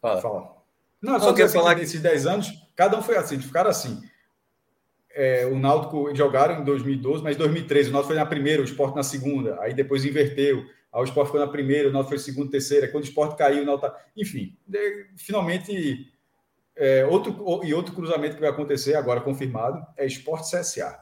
fala. fala. Não, só quero falar que esses 10 anos, cada um foi assim, ficaram assim. É, o Náutico jogaram em 2012, mas em 2013 o Náutico foi na primeira, o Sport na segunda, aí depois inverteu, o Sport foi na primeira, o Náutico foi segunda, terceira, quando o Sport caiu, o Náutico... Tá, enfim, de, finalmente é, outro, e outro cruzamento que vai acontecer agora confirmado é Esporte CSA.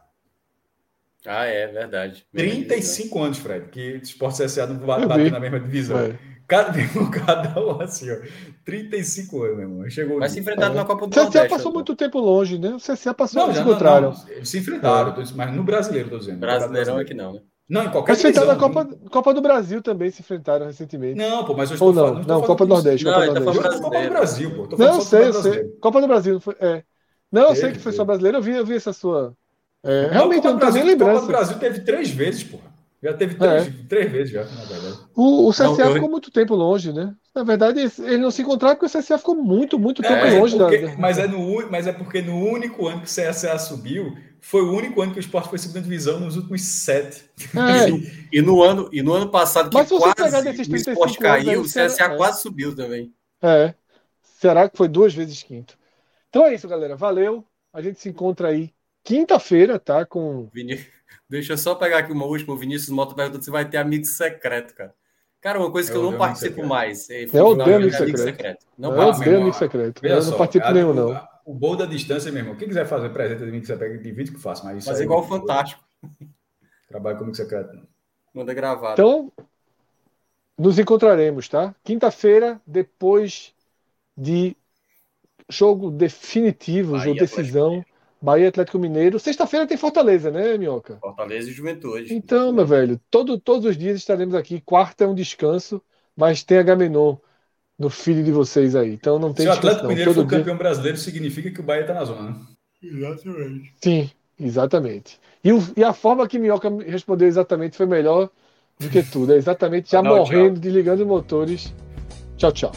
Ah, é verdade. 35 anos, Fred, que Esporte CSA não bate na mesma divisão. É. Cada, cada um assim, ó. 35 anos, meu irmão. Chegou Vai se enfrentar é. na Copa do CSA Nordeste. CSA passou muito tempo longe, né? O CSA passou, não, se encontraram. Eles se enfrentaram, é. mas no brasileiro, tô dizendo. Brasileirão é que não, né? Não, em qualquer Mas na Copa, Copa do Brasil também se enfrentaram recentemente. Não, pô, mas eu estou Ou não, falando, não, Copa do Nordeste. Não, Copa, do Nordeste. Copa do Brasil, pô. Tô não, eu sei, eu sei. Copa do Brasil. Foi, é. Não, eu sei que foi só brasileiro, eu vi, eu vi essa sua. É, realmente, eu não tenho nem lembrança. Copa do Brasil teve três vezes, pô. Já teve três, é. três vezes já, na verdade. O, o CSA não, eu... ficou muito tempo longe, né? Na verdade, eles não se encontraram porque o CSA ficou muito, muito tempo é, longe. Porque, da... mas, é no, mas é porque no único ano que o CSA subiu, foi o único ano que o esporte foi segunda divisão nos últimos sete. É. e, no ano, e no ano passado, que Mas se quase desses o esporte caiu, o CSA será... quase subiu também. É. Será que foi duas vezes quinto? Então é isso, galera. Valeu. A gente se encontra aí quinta-feira, tá? Com. Vini... Deixa eu só pegar aqui uma última. O Vinícius Mota perguntou se vai ter amigo secreto, cara. Cara, uma coisa que eu, eu não participo secreto. mais. É, eu odeio amigo secreto. secreto. Não eu odeio amigo secreto. Eu não participo nenhum, não o bom da distância, meu irmão. Quem quiser fazer presente de mim que você pega de vídeo que faço, mas Mas é igual o Fantástico. Trabalho comigo secreto. Não. Manda gravado. Então, nos encontraremos, tá? Quinta-feira, depois de jogo definitivo, Bahia, jogo decisão. Bahia Atlético Mineiro. Sexta-feira tem Fortaleza, né, Minhoca? Fortaleza e Juventude. Então, meu velho, todo, todos os dias estaremos aqui. Quarta é um descanso, mas tem a Gamenon no filho de vocês aí. Então não tem Se o Atlético Mineiro for dia... campeão brasileiro, significa que o Bahia está na zona, né? Exatamente. Sim, exatamente. E, o, e a forma que Minhoca respondeu exatamente foi melhor do que tudo. É exatamente já não, morrendo, tchau. desligando os motores. Tchau, tchau.